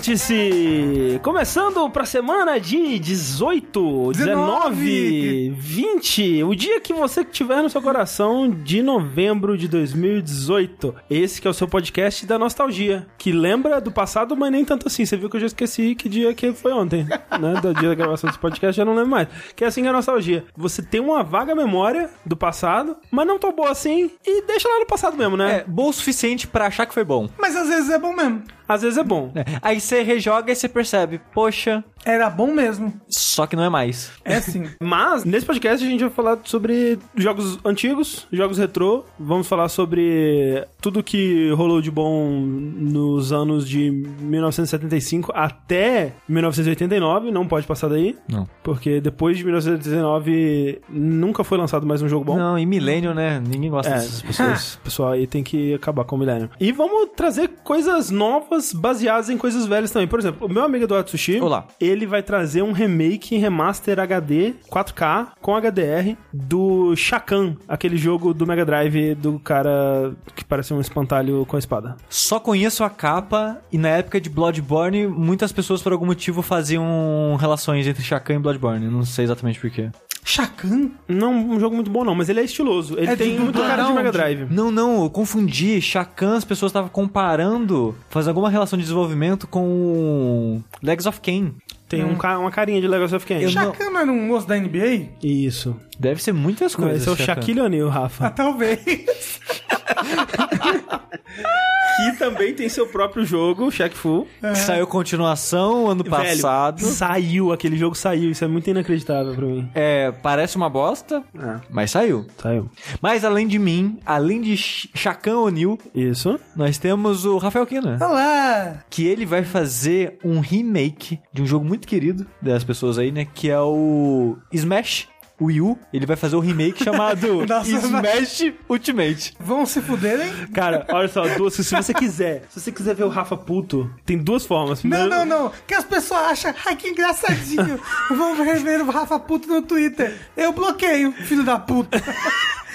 Vértice! Começando pra semana de 18, 19, 20, o dia que você tiver no seu coração de novembro de 2018. Esse que é o seu podcast da nostalgia, que lembra do passado, mas nem tanto assim. Você viu que eu já esqueci que dia que foi ontem, né? Do dia da gravação desse podcast, já não lembro mais. Que é assim que é a nostalgia. Você tem uma vaga memória do passado, mas não tão boa assim, e deixa lá no passado mesmo, né? É, bom o suficiente pra achar que foi bom. Mas às vezes é bom mesmo. Às vezes é bom. É. Aí você rejoga e você percebe, poxa, Era bom mesmo. só que não é mais. É sim. Mas, nesse podcast, a gente vai falar sobre jogos antigos, jogos retrô. Vamos falar sobre tudo que rolou de bom nos anos de 1975 até 1989. Não pode passar daí. Não. Porque depois de 1989 nunca foi lançado mais um jogo bom. Não, e Millennium, né? Ninguém gosta É, dessas pessoas. pessoal aí tem que acabar com o milênio. E vamos trazer coisas novas baseadas em coisas velhas também. Por exemplo, o meu amigo Eduardo Sushi, Olá. ele vai trazer um remake, remaster HD 4K com Do Shakan, aquele jogo do Mega Drive do cara que parece um espantalho com a espada. Só conheço a capa e na época de Bloodborne, muitas pessoas por algum motivo faziam relações entre Shakan e Bloodborne. Não sei exatamente porquê. Chacan? Não um jogo muito bom não, mas ele é estiloso. Ele É tem muito do- cara de Mega? Drive. Não, não, eu confundi. Shakan, as pessoas estavam comparando, fazendo alguma relação de desenvolvimento com Legs of Kain. Tem um ca- uma carinha de Legacy of Kain. Eu não- era um moço da NBA? Isso. Deve ser muitas Não, coisas. esse é o. Shaquille O'Neal, Rafa. Ah, talvez. que também tem seu próprio jogo, Shaq Fu. Que Saiu continuação ano passado. Velho, saiu, aquele jogo saiu. Isso é muito inacreditável pra mim. É, parece uma bosta, É, mas saiu. saiu. Mas além de mim, além de Shakan O'Neal, Isso. nós temos o Rafael Kina. Olá! Que ele vai fazer um remake de um jogo muito querido das pessoas aí, né? Que é o Smash Wii U. Ele vai fazer um remake chamado Nossa, Smash Ultimate. Vão se fuderem? Cara, olha só, duas, se você quiser, se você quiser ver o Rafa puto, tem duas formas. Não, Primeiro- não, não. Que as pessoas acham, ai que engraçadinho. Vão rever o Rafa Puto no Twitter. Eu bloqueio, filho da puta.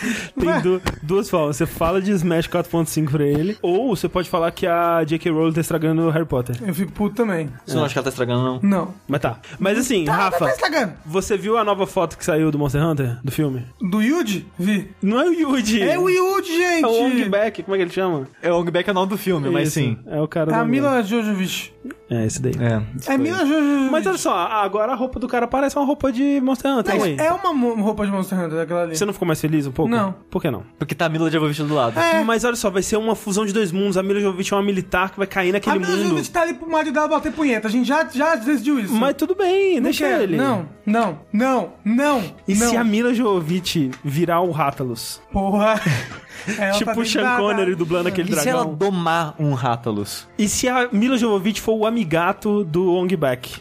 Tem du- duas formas. Você fala de Smash 4.5 pra ele, ou você pode falar que a J.K. Rowling tá estragando o Harry Potter. Eu fico puto também. Você não acha que ela tá estragando, não? Não. Mas tá. Mas assim, Tá, Rafa, tá estragando. você viu a nova foto que saiu do Monster Hunter? Do filme? Do Yuji? Vi. Não é o Yuji. É o Yuji, gente. É o Ong Back, como é que ele chama? É o Ongback é o nome do filme, mas Isso, sim. É o cara É do a Ong Mila Jojovic. É, esse daí. É. É Mila Jojovic. Mas olha só, agora a roupa do cara parece uma roupa de Monster Hunter. Ué. é uma roupa de Monster Hunter aquela ali. Você não ficou mais feliz um pouco? Não. Por que não? Porque tá a Mila Jovovich do lado. É. Mas olha só, vai ser uma fusão de dois mundos. A Mila Jovovich é uma militar que vai cair A naquele Mila mundo. Jojovic tá ali pro marido dela bater punheta. A gente já, já decidiu isso. Mas tudo bem, Não deixa quero. ele. Não, não, não, não. E não. se a Mila Jovovich virar o Rátalos? Porra. Ela tipo tá o Sean Connery dublando aquele E se ela dragão. domar um Rátalos? E se a Mila Jovovich for o amigato do Ong Back?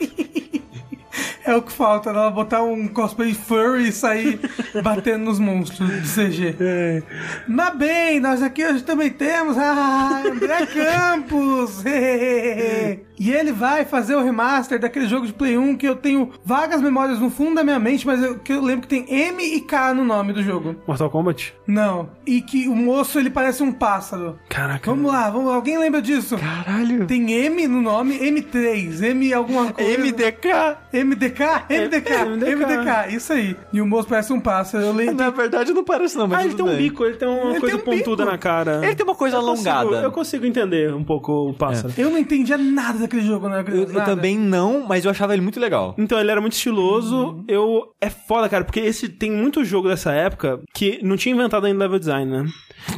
É o que falta, ela botar um cosplay furry e sair batendo nos monstros de CG. É. Mas bem, nós aqui hoje também temos ah, André Campos. e ele vai fazer o remaster daquele jogo de Play 1 que eu tenho vagas memórias no fundo da minha mente, mas eu, que eu lembro que tem M e K no nome do jogo. Mortal Kombat? Não. E que o moço ele parece um pássaro. Caraca. Vamos lá, vamos lá. Alguém lembra disso? Caralho. Tem M no nome, M3, M alguma coisa. MDK. MDK? MDK, MDK. MDK, isso aí. E o moço parece um pássaro. Eu lembro. Na verdade não parece não, mas Ah, ele tem um bem. bico, ele tem uma Ele coisa tem um pontuda bico. na cara. Ele tem uma coisa Eu consigo- alongada. eu consigo entender um pouco o pássaro. Eu não entendia nada daquele jogo, né? Eu, eu Nada. também não, mas eu achava ele muito legal. Então, ele era muito estiloso. Uhum. Eu. É foda, cara, porque esse tem muito jogo dessa época que não tinha inventado ainda level design, né?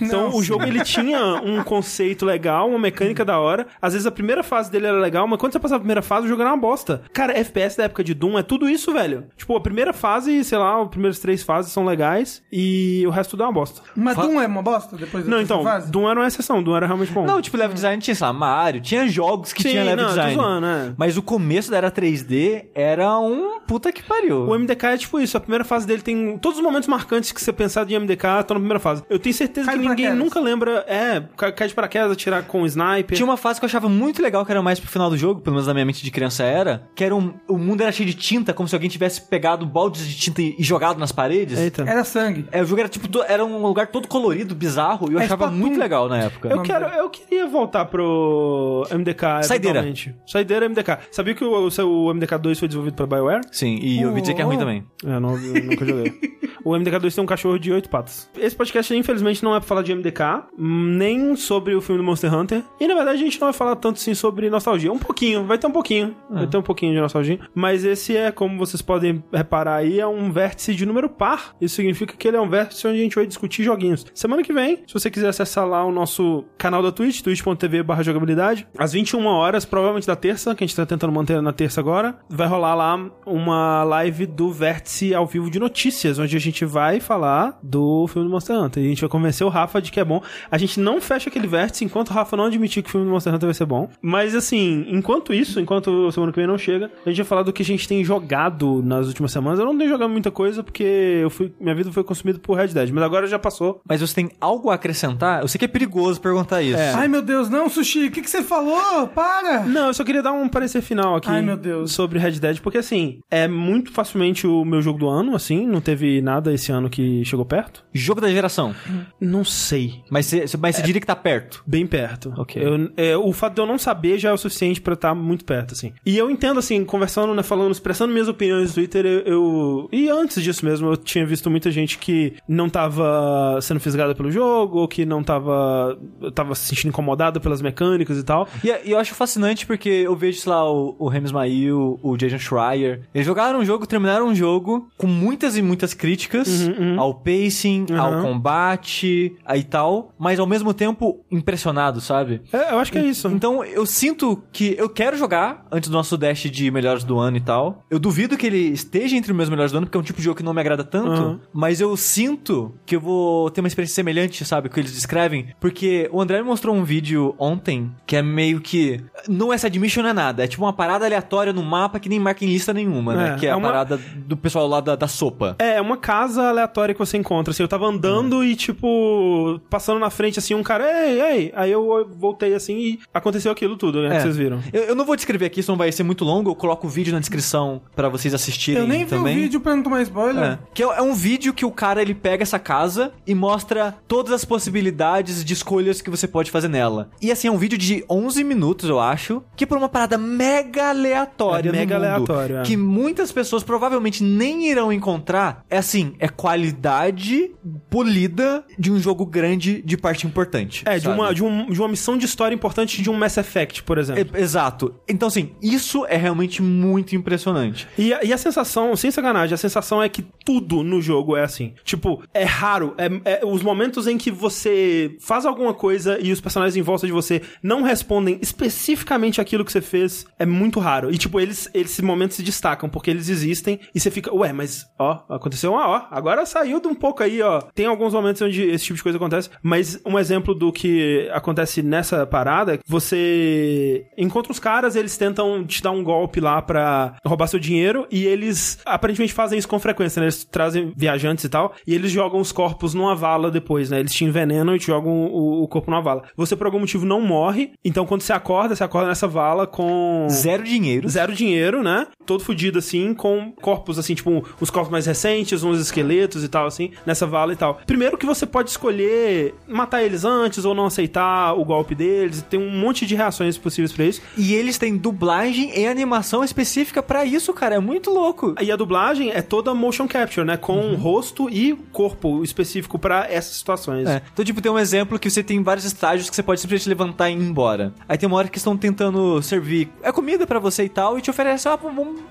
Então, o jogo ele tinha um conceito legal, uma mecânica da hora. Às vezes a primeira fase dele era legal, mas quando você passava a primeira fase, o jogo era uma bosta. Cara, FPS da época de Doom é tudo isso, velho. Tipo, a primeira fase, sei lá, as primeiras três fases são legais e o resto tudo é uma bosta. Mas Fa- Doom é uma bosta depois da Não, então, fase? Doom era uma exceção, Doom era realmente bom. Não, tipo, level design tinha, sei lá, Mario, tinha jogos que Sim, tinha level não, tô design. zoando, é. Mas o começo da era 3D era um puta que pariu. O MDK é tipo isso, a primeira fase dele tem todos os momentos marcantes que você pensar de MDK estão na primeira fase. Eu tenho certeza Cai que ninguém paraquedas. nunca lembra, é, ca- cai de paraquedas, atirar com o sniper. Tinha uma fase que eu achava muito legal, que era mais pro final do jogo, pelo menos na minha mente de criança era, que era um, o mundo era cheio de tinta, como se alguém tivesse pegado baldes de tinta e e jogado nas paredes. Eita. Era sangue. É, o jogo era tipo, to- era um lugar todo colorido, bizarro, e eu É achava Splatoon. muito legal na época. Eu, quero, eu queria voltar pro MDK Saideira. eventualmente. Saideira MDK. Sabia que o, o, MDK 2 foi desenvolvido pela BioWare? Sim, e eu ouvi dizer que é ruim Oh. também. É, não, eu nunca joguei. O MDK2 tem um cachorro de oito patas. Esse podcast, infelizmente, não é pra falar de MDK, nem sobre o filme do Monster Hunter. E, na verdade, a gente não vai falar tanto, assim, sobre nostalgia. Um pouquinho, vai ter um pouquinho. Vai ter um pouquinho de nostalgia. Mas esse é, como vocês podem reparar aí, é um vértice de número par. Isso significa que ele é um vértice onde a gente vai discutir joguinhos. Semana que vem, se você quiser acessar lá o nosso canal da Twitch, twitch.tv jogabilidade, às 21 horas, provavelmente da terça, que a gente tá tentando manter na terça agora, vai rolar lá uma live do Vértice ao vivo de notícias, onde a gente vai falar do filme do Monster Hunter. E a gente vai convencer o Rafa de que é bom. A gente não fecha aquele vértice enquanto o Rafa não admitir que o filme do Monster Hunter vai ser bom. Mas assim, enquanto isso, enquanto semana que vem não chega, a gente vai falar do que a gente tem jogado nas últimas semanas. Eu não tenho jogado muita coisa porque eu fui, minha vida foi consumida por Red Dead, mas agora já passou. Mas você tem algo a acrescentar? Eu sei que é perigoso perguntar isso. É. Ai, meu Deus, não, Sushi, o que, que você falou? Para! Não, eu só queria dar um parecer final aqui. Ai, meu Deus. Sobre Red Dead, porque assim, é muito facilmente o meu jogo do ano, assim, não teve nada esse ano que chegou perto. Jogo da geração. Não sei. Mas você, mas você diria que tá perto. Bem perto. Ok. Eu- é, o fato de eu não saber já é o suficiente pra estar muito perto, assim. E eu entendo, assim, conversando, né, falando, expressando minhas opiniões no Twitter, eu, eu- E antes disso mesmo, eu tinha visto muita gente que não tava sendo fisgada pelo jogo, ou que não tava. tava se sentindo incomodada pelas mecânicas e tal. E, e eu acho fascinante porque eu vejo, sei lá, o, o Remy Ismail, o Jason Schreier. Eles jogaram um jogo, terminaram um jogo com muitas e muitas críticas ao pacing, ao Uhum. combate aí tal, mas ao mesmo tempo impressionado, sabe? É, eu acho que é isso. Então eu sinto que eu quero jogar antes do nosso dash de melhores do ano e tal. Eu duvido que ele esteja entre os meus melhores do ano, porque é um tipo de jogo que não me agrada tanto. Uhum. Mas eu sinto que eu vou ter uma experiência semelhante, sabe? Que eles descrevem. Porque o André me mostrou um vídeo ontem que é meio que. Não é side mission, não é nada. É tipo uma parada aleatória no mapa que nem marca em lista nenhuma, né? É, Que é, é a uma- parada do pessoal lá da, da sopa. É, uma casa aleatória que você encontra. Assim, eu tava andando e, tipo, passando na frente, assim, um cara, ei, ei. Aí eu voltei assim e aconteceu aquilo tudo, né? É. Que vocês viram. Eu, eu não vou descrever aqui, isso não vai ser muito longo. Eu coloco o vídeo na descrição pra vocês assistirem Eu nem vi também. o vídeo pra não tomar spoiler. É. Que é, é um vídeo que o cara ele pega essa casa e mostra todas as possibilidades de escolhas que você pode fazer nela. E assim, é um vídeo de 11 minutos, eu acho, que é por uma parada mega aleatória É no mega mundo, aleatório, é. que muitas pessoas provavelmente nem irão encontrar. É assim, é qualidade polida de um jogo grande de parte importante. É, de uma, de, um, de uma missão de história importante de um Mass Effect, por exemplo. É, Exato. Então, assim, isso é realmente muito impressionante. E, a, e a sensação, sem sacanagem, a sensação é que tudo no jogo é assim. Tipo, é raro. É, é os momentos em que você faz alguma coisa e os personagens em volta de você não respondem especificamente aquilo que você fez, é muito raro. E, tipo, eles, esses momentos se destacam porque eles existem e você fica, ué, mas, ó, aconteceu uma, ó, agora saiu de um pouco aí, ó. Tem alguns momentos onde esse tipo de coisa acontece, mas um exemplo do que acontece nessa parada, você encontra os caras, eles tentam te dar um golpe lá pra roubar seu dinheiro e eles aparentemente fazem isso com frequência, né? Eles trazem viajantes e tal, e eles jogam os corpos numa vala depois, né? Eles te envenenam e te jogam o, o corpo numa vala. Você, por algum motivo, não morre, então quando você acorda, você acorda nessa vala com... Zero dinheiro. Zero dinheiro, né? Todo fudido assim, com corpos assim, tipo, os corpos mais recentes, uns esqueletos e tal, assim, nessa vala e tal. Primeiro que você pode escolher matar eles antes ou não aceitar o golpe deles. Tem um monte de reações possíveis pra isso. E eles têm dublagem e animação específica pra isso, cara. É muito louco. E a dublagem é toda motion capture, né? Com rosto e corpo específico pra essas situações. É. Então, tipo, tem um exemplo que você tem vários estágios que você pode simplesmente levantar e ir embora. Aí tem uma hora que estão tentando servir é comida pra você e tal, e te oferece ah,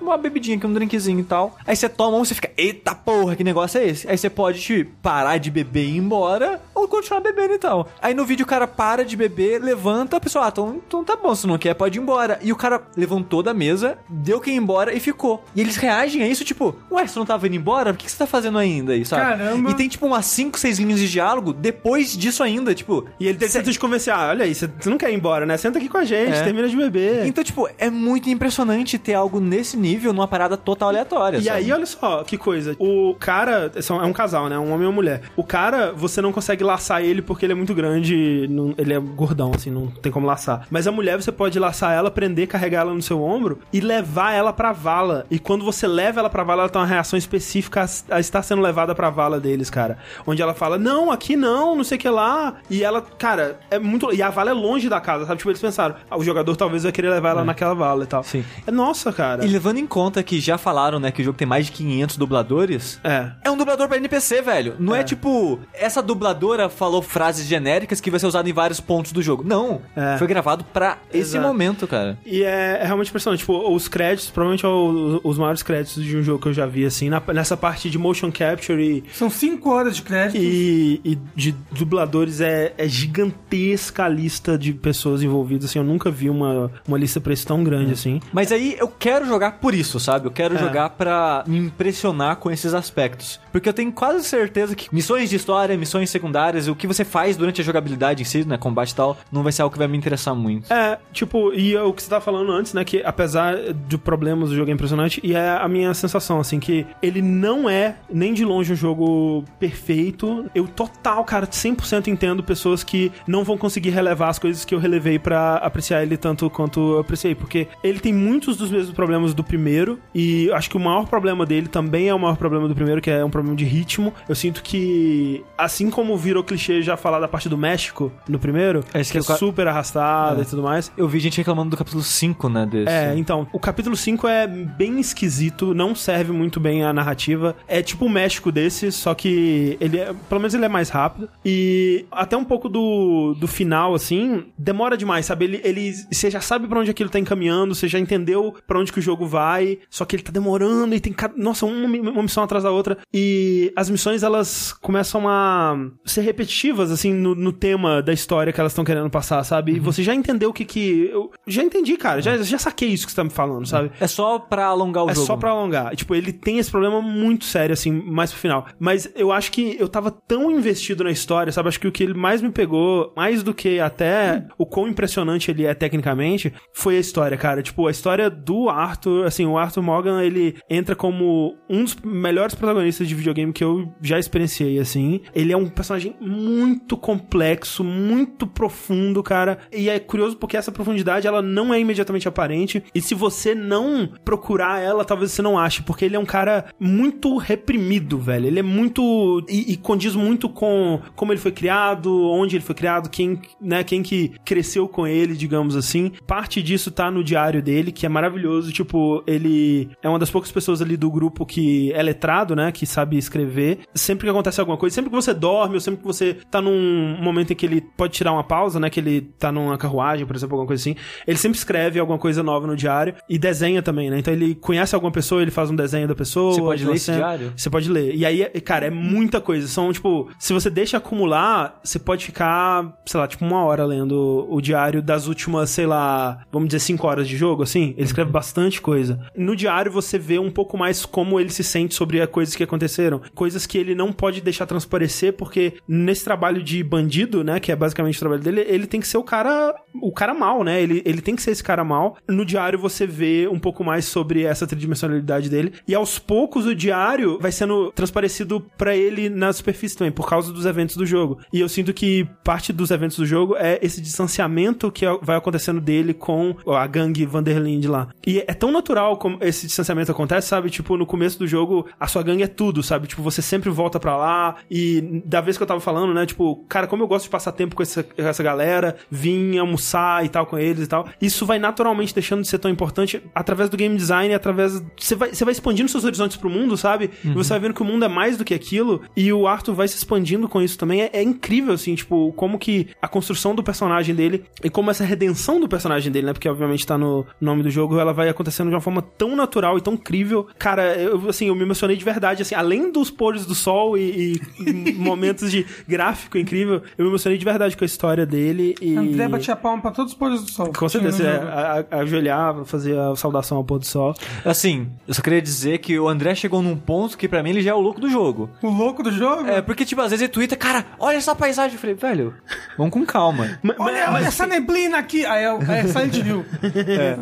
uma bebidinha aqui, um drinkzinho e tal. Aí você toma um e você fica, eita porra, que negócio é esse? Aí você pode te parar de beber e ir embora, continuar bebendo e tal. Aí no vídeo o cara para de beber, levanta, a pessoa, ah, então, então tá bom, se não quer, pode ir embora. E o cara levantou da mesa, deu que ir embora e ficou. E eles reagem a isso, tipo, ué, você não tava indo embora? O que você tá fazendo ainda sabe? Caramba. E tem tipo umas 5, 6 linhas de diálogo depois disso ainda, tipo. E ele tenta te convencer, ah, olha aí, você não quer ir embora, né? Senta aqui com a gente, É. termina de beber. Então, tipo, é muito impressionante ter algo nesse nível numa parada total aleatória. E sabe? aí, olha só, que coisa. O cara, são- é um casal, né? Um homem e uma mulher. O cara, você não consegue laçar ele porque ele é muito grande, não- ele é gordão, assim, não tem como laçar. Mas a mulher você pode laçar ela, prender, carregar ela no seu ombro e levar ela pra vala. E quando você leva ela pra vala, ela tem uma reação específica a, a estar sendo levada pra vala deles, cara. Onde ela fala, não, aqui não, não sei o que lá. E ela, cara, é muito. E a vala é longe da casa, sabe? Tipo, eles pensaram, ah, o jogador talvez vai querer levar ela naquela vala e tal. Sim. É, nossa, cara. E levando em conta que já falaram, né, que o jogo tem mais de 500 dubladores, É. É um dublador pra NPC, velho. Não é. É. tipo, essa dubladora falou frases genéricas que vai ser usada em vários pontos do jogo. Não. É. Foi gravado pra esse Exato. momento, cara. E é, é realmente impressionante. Tipo, os créditos, provavelmente é o- os maiores créditos de um jogo que eu já vi, assim, na- nessa parte de motion capture e, São 5 horas de crédito. e, e de dubladores é, é gigantesca a lista de pessoas envolvidas, assim, eu nunca vi uma, uma lista pra isso tão grande, assim. Mas aí eu quero jogar por isso, sabe? Eu quero É. jogar pra me impressionar com esses aspectos. Porque eu tenho quase certeza que missões de história, missões secundárias, o que você faz durante a jogabilidade em si, né, combate e tal, não vai ser algo que vai me interessar muito. É, tipo, e é o que você tava falando antes, né? Que apesar de problemas do jogo é impressionante, e é a minha sensação, assim, que ele não é nem de longe um jogo perfeito. Eu total, cara, 100% entendo pessoas que não vão conseguir relevar as coisas que eu relevei pra apreciar ele tanto quanto eu apreciei, porque ele tem muitos dos mesmos problemas do primeiro, e acho que o maior problema dele também é o maior problema do primeiro, que é um problema de ritmo. Eu sinto que, assim como virou clichê já falar da parte do México no primeiro, É, esse que é que eu- super arrastada É. e tudo mais. Eu vi gente reclamando do capítulo 5, né, desse. É, então, o capítulo 5 é bem esquisito, não serve muito bem a narrativa. É tipo o México desse, só que ele é, pelo menos ele é mais rápido. E até um pouco do, do final, assim, demora demais, sabe? Ele, ele, você já sabe pra onde aquilo tá encaminhando, você já entendeu pra onde que o jogo vai, só que ele tá demorando e tem, cada- nossa, uma, uma missão atrás da outra. E as missões, elas começam a ser repetitivas, assim, no, no tema da história que elas estão querendo passar, sabe? E você já entendeu o que que... Eu já entendi, cara, já, já saquei isso que você tá me falando, sabe? É só pra alongar o É jogo. só pra alongar. Tipo, ele tem esse problema muito sério, assim, mais pro final. Mas eu acho que eu tava tão investido na história, sabe? Acho que o que ele mais me pegou, mais do que até o quão impressionante ele é tecnicamente, foi a história, cara. Tipo, a história do Arthur, assim, o Arthur Morgan, ele entra como um dos melhores protagonistas de videogame que eu já experienciei, assim. Ele é um personagem muito complexo, muito profundo, cara. E é curioso porque essa profundidade, ela não é imediatamente aparente. E se você não procurar ela, talvez você não ache, porque ele é um cara muito reprimido, velho. Ele é muito. E, e condiz muito com como ele foi criado, onde ele foi criado, quem, né, quem que cresceu com ele, digamos assim. Parte disso tá no diário dele, que é maravilhoso. Tipo, ele é uma das poucas pessoas ali do grupo que é letrado, né? Que sabe escrever. Sempre que acontece alguma coisa, sempre que você dorme, ou sempre que você tá num momento em que ele pode tirar uma pausa, né? Que ele tá numa carruagem, por exemplo, alguma coisa assim. Ele sempre escreve alguma coisa nova no diário e desenha também, né? Então ele conhece alguma pessoa, ele faz um desenho da pessoa. Você pode ler esse diário? Você pode ler. E aí, cara, é muita coisa. São, tipo, se você deixa acumular, você pode ficar, sei lá, tipo, uma hora lendo o diário das últimas, sei lá, vamos dizer, cinco horas de jogo, assim. Ele escreve bastante coisa. No diário você vê um pouco mais como ele se sente sobre as coisas que aconteceram. Coisas que ele não pode deixar transparecer, porque nesse trabalho de bandido, né, que é basicamente o trabalho dele, ele tem que ser o cara, o cara mal, né? Ele, ele tem que ser esse cara mal. No diário você vê um pouco mais sobre essa tridimensionalidade dele. E aos poucos o diário vai sendo transparecido pra ele na superfície também, por causa dos eventos do jogo. E eu sinto que parte dos eventos do jogo é esse distanciamento que vai acontecendo dele com a gangue Vanderlinde lá. E é tão natural como esse distanciamento acontece, sabe? Tipo, no começo do jogo, a sua gangue é tudo, sabe? Tipo, você sempre volta pra lá. E da vez que eu tava falando, né? Tipo, cara, como eu gosto de passar tempo com essa, essa galera, vim almoçar e tal com eles e tal. Isso vai naturalmente deixando de ser tão importante através do game design, através. Você vai, você vai expandindo seus horizontes pro mundo, sabe? E você vai vendo que o mundo é mais do que aquilo. E o Arthur vai se expandindo com isso também. É, é incrível, assim, tipo, como que a construção do personagem dele e como essa redenção do personagem dele, né? Porque obviamente tá no nome do jogo, ela vai acontecendo de uma forma tão natural e tão incrível. Cara, eu, assim, eu me emocionei de verdade, assim, além dos pôres do sol e, e momentos de gráfico incrível, eu me emocionei de verdade com a história dele e. André batia palma pra todos os pôres do sol. Com certeza, é, ajoelhava, fazia a saudação ao pôr do sol. Assim, eu só queria dizer que o André chegou num ponto que pra mim ele já é o louco do jogo. O louco do jogo? É, porque, tipo, às vezes ele twitta, cara, olha essa paisagem. Eu falei, velho, Vamos com calma. Ma- ma- Olha, olha essa neblina aqui. Aí é, o- é Silent Hill.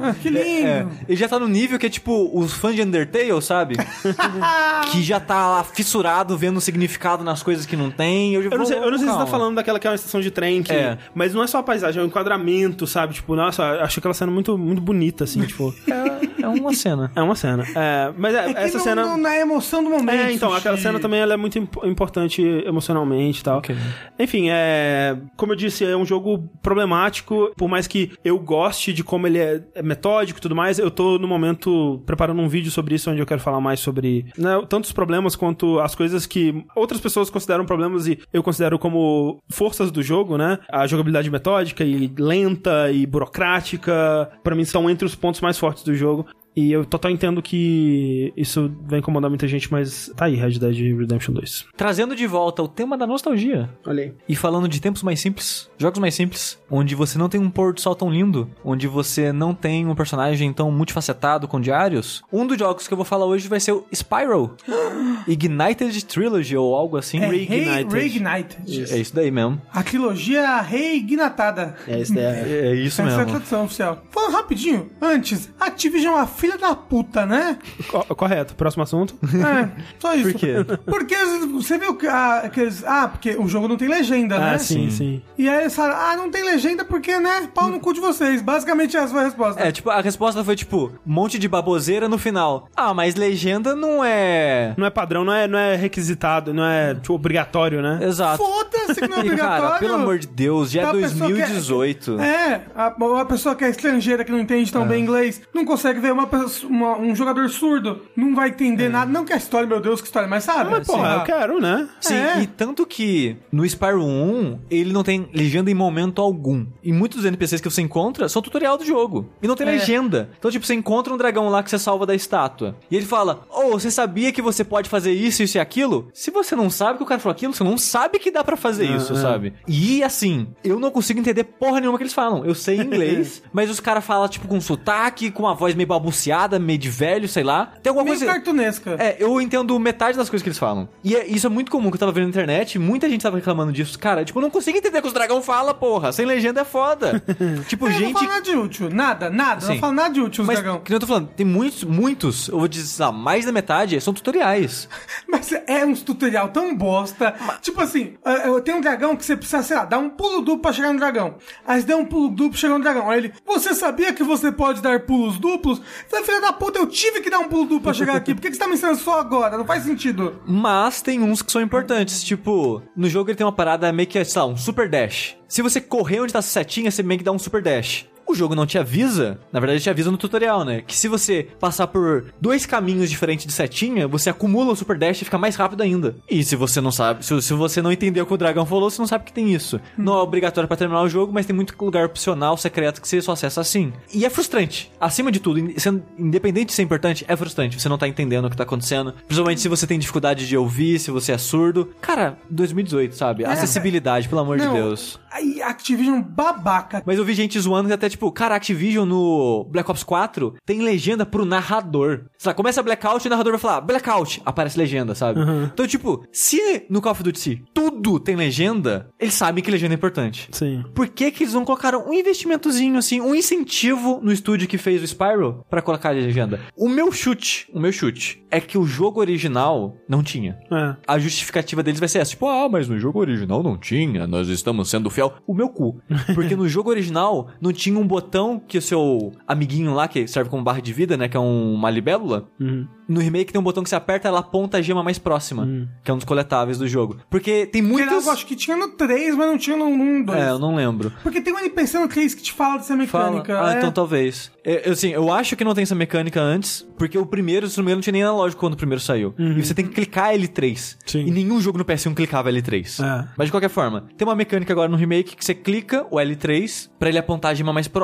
Ah, que lindo. É, ele já tá no nível que é tipo os fãs de Undertale, sabe? que já tá lá fissurado vendo o significado nas coisas que não tem. Eu, já Eu não sei, eu não sei se você tá falando daquela que é uma estação de trem, que, É. mas não é só a paisagem, é o enquadramento, sabe? Tipo, nossa, acho aquela cena muito, muito bonita, assim, tipo. É, é uma cena. É uma cena. É, mas é, É que essa não- cena. não- na emoção do momento. É, então, aquela cena também ela é muito imp- importante emocionalmente e tal. Ok. Enfim, é. Como eu disse, é um jogo problemático. Por mais que eu goste de como ele é é metódico e tudo mais, eu tô no momento preparando um vídeo sobre isso, onde eu quero falar mais sobre né, tanto os problemas quanto as coisas que outras pessoas consideram problemas e eu considero como forças do jogo, né? A jogabilidade metódica e lenta e burocrática, pra mim são entre os pontos mais fortes do jogo. E eu total entendo que isso vai incomodar muita gente, mas tá aí, Red Dead Redemption 2. Trazendo de volta o tema da nostalgia. Olha aí. E falando de tempos mais simples, jogos mais simples, onde você não tem um pôr do sol tão lindo, onde você não tem um personagem tão multifacetado com diários, um dos jogos que eu vou falar hoje vai ser o Spyro Ignited Trilogy ou algo assim. É Reignited. Reignited. É isso daí mesmo. A trilogia reignitada. É, isso daí é. É isso Essa é a mesmo. tradução oficial. Falando rapidinho, antes, Activision é uma filha da puta, né? Co- correto. Próximo assunto. É, só isso. Por quê? Porque você viu que ah, aqueles. Ah, porque o jogo não tem legenda, né? Ah, sim, sim. E aí eles falaram, ah, não tem legenda porque, né? Pau no cu de vocês. Basicamente essa foi a resposta. É, tipo, a resposta foi tipo, um monte de baboseira no final. Ah, mas legenda não é. Não é padrão, não é, não é requisitado, não é tipo, obrigatório, né? Exato. Foda-se que não é obrigatório. cara, pelo amor de Deus, já é A pessoa que 2018. É, a, uma pessoa que é estrangeira, que não entende tão bem inglês, não consegue ver uma, pessoa- uma- um jogador surdo, não vai entender nada. Não que a história, meu Deus, que história, mas sabe? Mas, porra, Sim. eu quero, né? Sim, É. e tanto que no Spyro 1, ele não tem legenda em momento algum. E muitos dos NPCs que você encontra são tutorial do jogo. E não tem É. legenda. Então, tipo, você encontra um dragão lá que você salva da estátua. E ele fala: Oh, você sabia que você pode fazer isso, isso e aquilo? Se você não sabe que o cara falou aquilo, você não sabe que dá pra fazer isso, sabe? E assim, eu não consigo entender porra nenhuma que eles falam. Eu sei inglês, mas os caras falam, tipo, com sotaque, com uma voz meio babuceada, meio de velho, sei lá. Tem alguma Meio coisa. cartunesca. É, eu entendo metade das coisas que eles falam. E é- isso é muito comum que eu tava vendo na internet, muita gente tava reclamando disso. Cara, tipo, eu não consigo entender o que os dragão fala, porra. Sem legenda é foda. tipo, Eu não gente. falo nada de útil. Nada, nada. Sim. não falo nada de útil, os Mas, dragão. que eu tô falando, tem muitos, muitos, eu vou dizer, lá, mais da metade são tutoriais. Mas é uns tutorial tão bosta. Tipo assim, eu tenho um dragão que você precisa, sei lá, dar um pulo duplo pra chegar no dragão. Aí você deu um pulo duplo chegou no dragão. Aí ele, você sabia que você pode dar pulos duplos? Você filha da puta, eu tive que dar um pulo duplo pra chegar aqui. Por que, que você tá me ensinando só agora? Não faz sentido. Mas tem uns que são importantes. Tipo, no jogo ele tem uma parada meio que, sei lá, um super dash. Se você correr onde tá a setinha, você meio que dá um super dash. O jogo não te avisa, na verdade te avisa no tutorial, né? Que se você passar por dois caminhos diferentes de setinha, você acumula o super dash e fica mais rápido ainda. E se você não sabe, se, se você não entendeu o que o dragão falou, você não sabe que tem isso. Não é obrigatório pra terminar o jogo, mas tem muito lugar opcional, secreto que você só acessa assim. E é frustrante. Acima de tudo, sendo- independente de ser importante, é frustrante. Você não tá entendendo o que tá acontecendo. Principalmente se você tem dificuldade de ouvir, se você é surdo. Cara, 2018, sabe? Acessibilidade, pelo amor Não. de Deus. Aí, Activision babaca. Mas eu vi gente zoando que até tipo, cara, Activision no Black Ops 4 tem legenda pro narrador. Sei lá, começa Blackout e o narrador vai falar Blackout, aparece legenda, sabe? Então, tipo, se no Call of Duty tudo tem legenda, eles sabem que legenda é importante. Sim. Por que que eles não colocaram um investimentozinho assim, um incentivo no estúdio que fez o Spyro pra colocar a legenda? O meu chute, o meu chute é que o jogo original não tinha. É. A justificativa deles vai ser essa, tipo, ah, mas no jogo original não tinha, nós estamos sendo fiel. O meu cu. Porque no jogo original não tinha um botão que o seu amiguinho lá, que serve como barra de vida, né, que é um, uma libélula, Uhum. no remake tem um botão que você aperta, ela aponta a gema mais próxima, que é um dos coletáveis do jogo. Porque tem muitos... eu acho que tinha no 3, mas não tinha no 1, 2. É, eu não lembro. Porque tem um NPC no 3 que te fala dessa Fala. mecânica. Ah, é. então talvez. Eu, eu, assim, eu acho que não tem essa mecânica antes, porque o primeiro, se não me engano, não tinha nem analógico quando o primeiro saiu. E você tem que clicar L3. Sim. E nenhum jogo no PS1 clicava L3. É. Mas de qualquer forma, tem uma mecânica agora no remake que você clica o L3 pra ele apontar a gema mais próxima.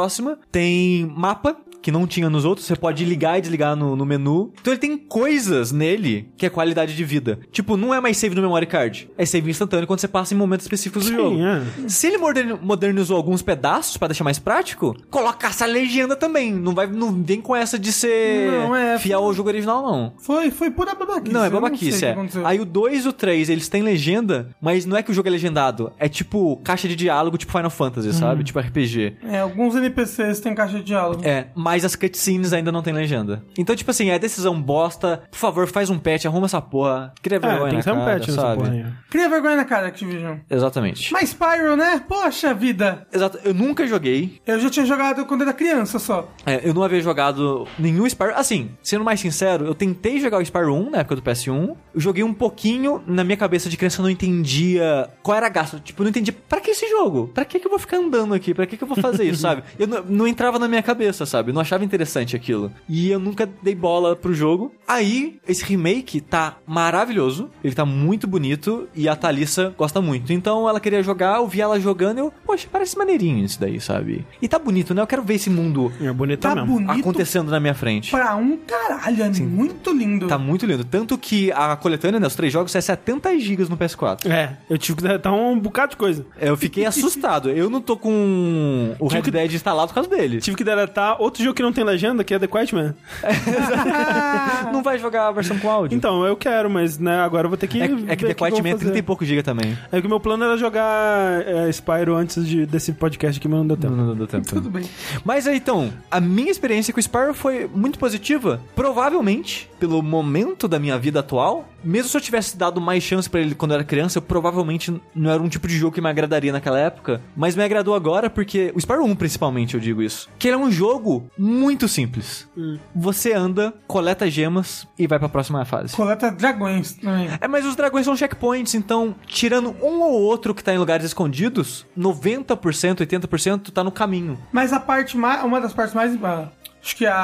Tem mapa que não tinha nos outros. Você pode ligar e desligar no, no menu. Então ele tem coisas nele que é qualidade de vida. Tipo, não é mais save no memory card. É save instantâneo quando você passa em momentos específicos do Sim, jogo. é. Se ele modern- modernizou alguns pedaços pra deixar mais prático, coloca essa legenda também. Não vai, não vem com essa de ser Não, é- fiel ao jogo original, não. Foi, foi pura babaquice. Não, é babaquice, o que é. Aí o 2 e o 3, eles têm legenda, mas não é que o jogo é legendado. É tipo caixa de diálogo, tipo Final Fantasy, sabe? Tipo RPG. É, alguns NPCs têm caixa de diálogo. É, mas as cutscenes ainda não tem legenda. Então, tipo assim, é decisão bosta. Por favor, faz um patch, arruma essa porra. Cria vergonha É, tem na que ser um cara, patch nessa sabe? porra aí. Cria vergonha na cara, Activision. Exatamente. Mas Spyro, né? Poxa vida. Exato. Eu nunca joguei. Eu já tinha jogado quando era criança só. É, eu não havia jogado nenhum Spyro. Assim, sendo mais sincero, eu tentei jogar o Spyro 1 na época do PS1. Eu joguei um pouquinho. Na minha cabeça de criança eu não entendia qual era a gasto. Tipo, eu não entendia pra que esse jogo? Pra que, que eu vou ficar andando aqui? Pra que, que eu vou fazer isso, sabe? Eu não, não entrava na minha cabeça, sabe? Não achava interessante aquilo. E eu nunca dei bola pro jogo. Aí, esse remake tá maravilhoso. Ele tá muito bonito. E a Thalissa gosta muito. Então ela queria jogar, eu vi ela jogando e eu, poxa, parece maneirinho isso daí, sabe? E tá bonito, né? Eu quero ver esse mundo É bonito Tá mesmo. bonito acontecendo na minha frente. pra um caralho. É muito lindo. Tá muito lindo. Tanto que a coletânea, né, os três jogos, é 70 GB no PS4. É, eu tive que deletar um bocado de coisa. Eu fiquei assustado. Eu não tô com o Red que- Dead instalado por causa dele. Tive que deletar outro jogo que não tem legenda, que é The Quiet Man. Não vai jogar a versão com áudio. Então, eu quero, mas né, agora eu vou ter que. é, é que The Quiet Man é fazer. 30 e pouco giga também. É que o meu plano era jogar é, Spyro antes de, desse podcast aqui, mas não deu tempo. Não, não deu tempo. Tudo bem. Mas aí, então, a minha experiência com o Spyro foi muito positiva. Provavelmente, pelo momento da minha vida atual, mesmo se eu tivesse dado mais chance pra ele quando eu era criança, eu provavelmente não era um tipo de jogo que me agradaria naquela época. Mas me agradou agora porque. O Spyro 1, principalmente, eu digo isso. Que ele é um jogo muito simples. Você anda, coleta gemas e vai pra próxima fase. Coleta dragões também. É, mas os dragões são checkpoints, então, tirando um ou outro que tá em lugares escondidos, 90%, 80% tá no caminho. Mas a parte mais. Uma das partes mais. Acho que a,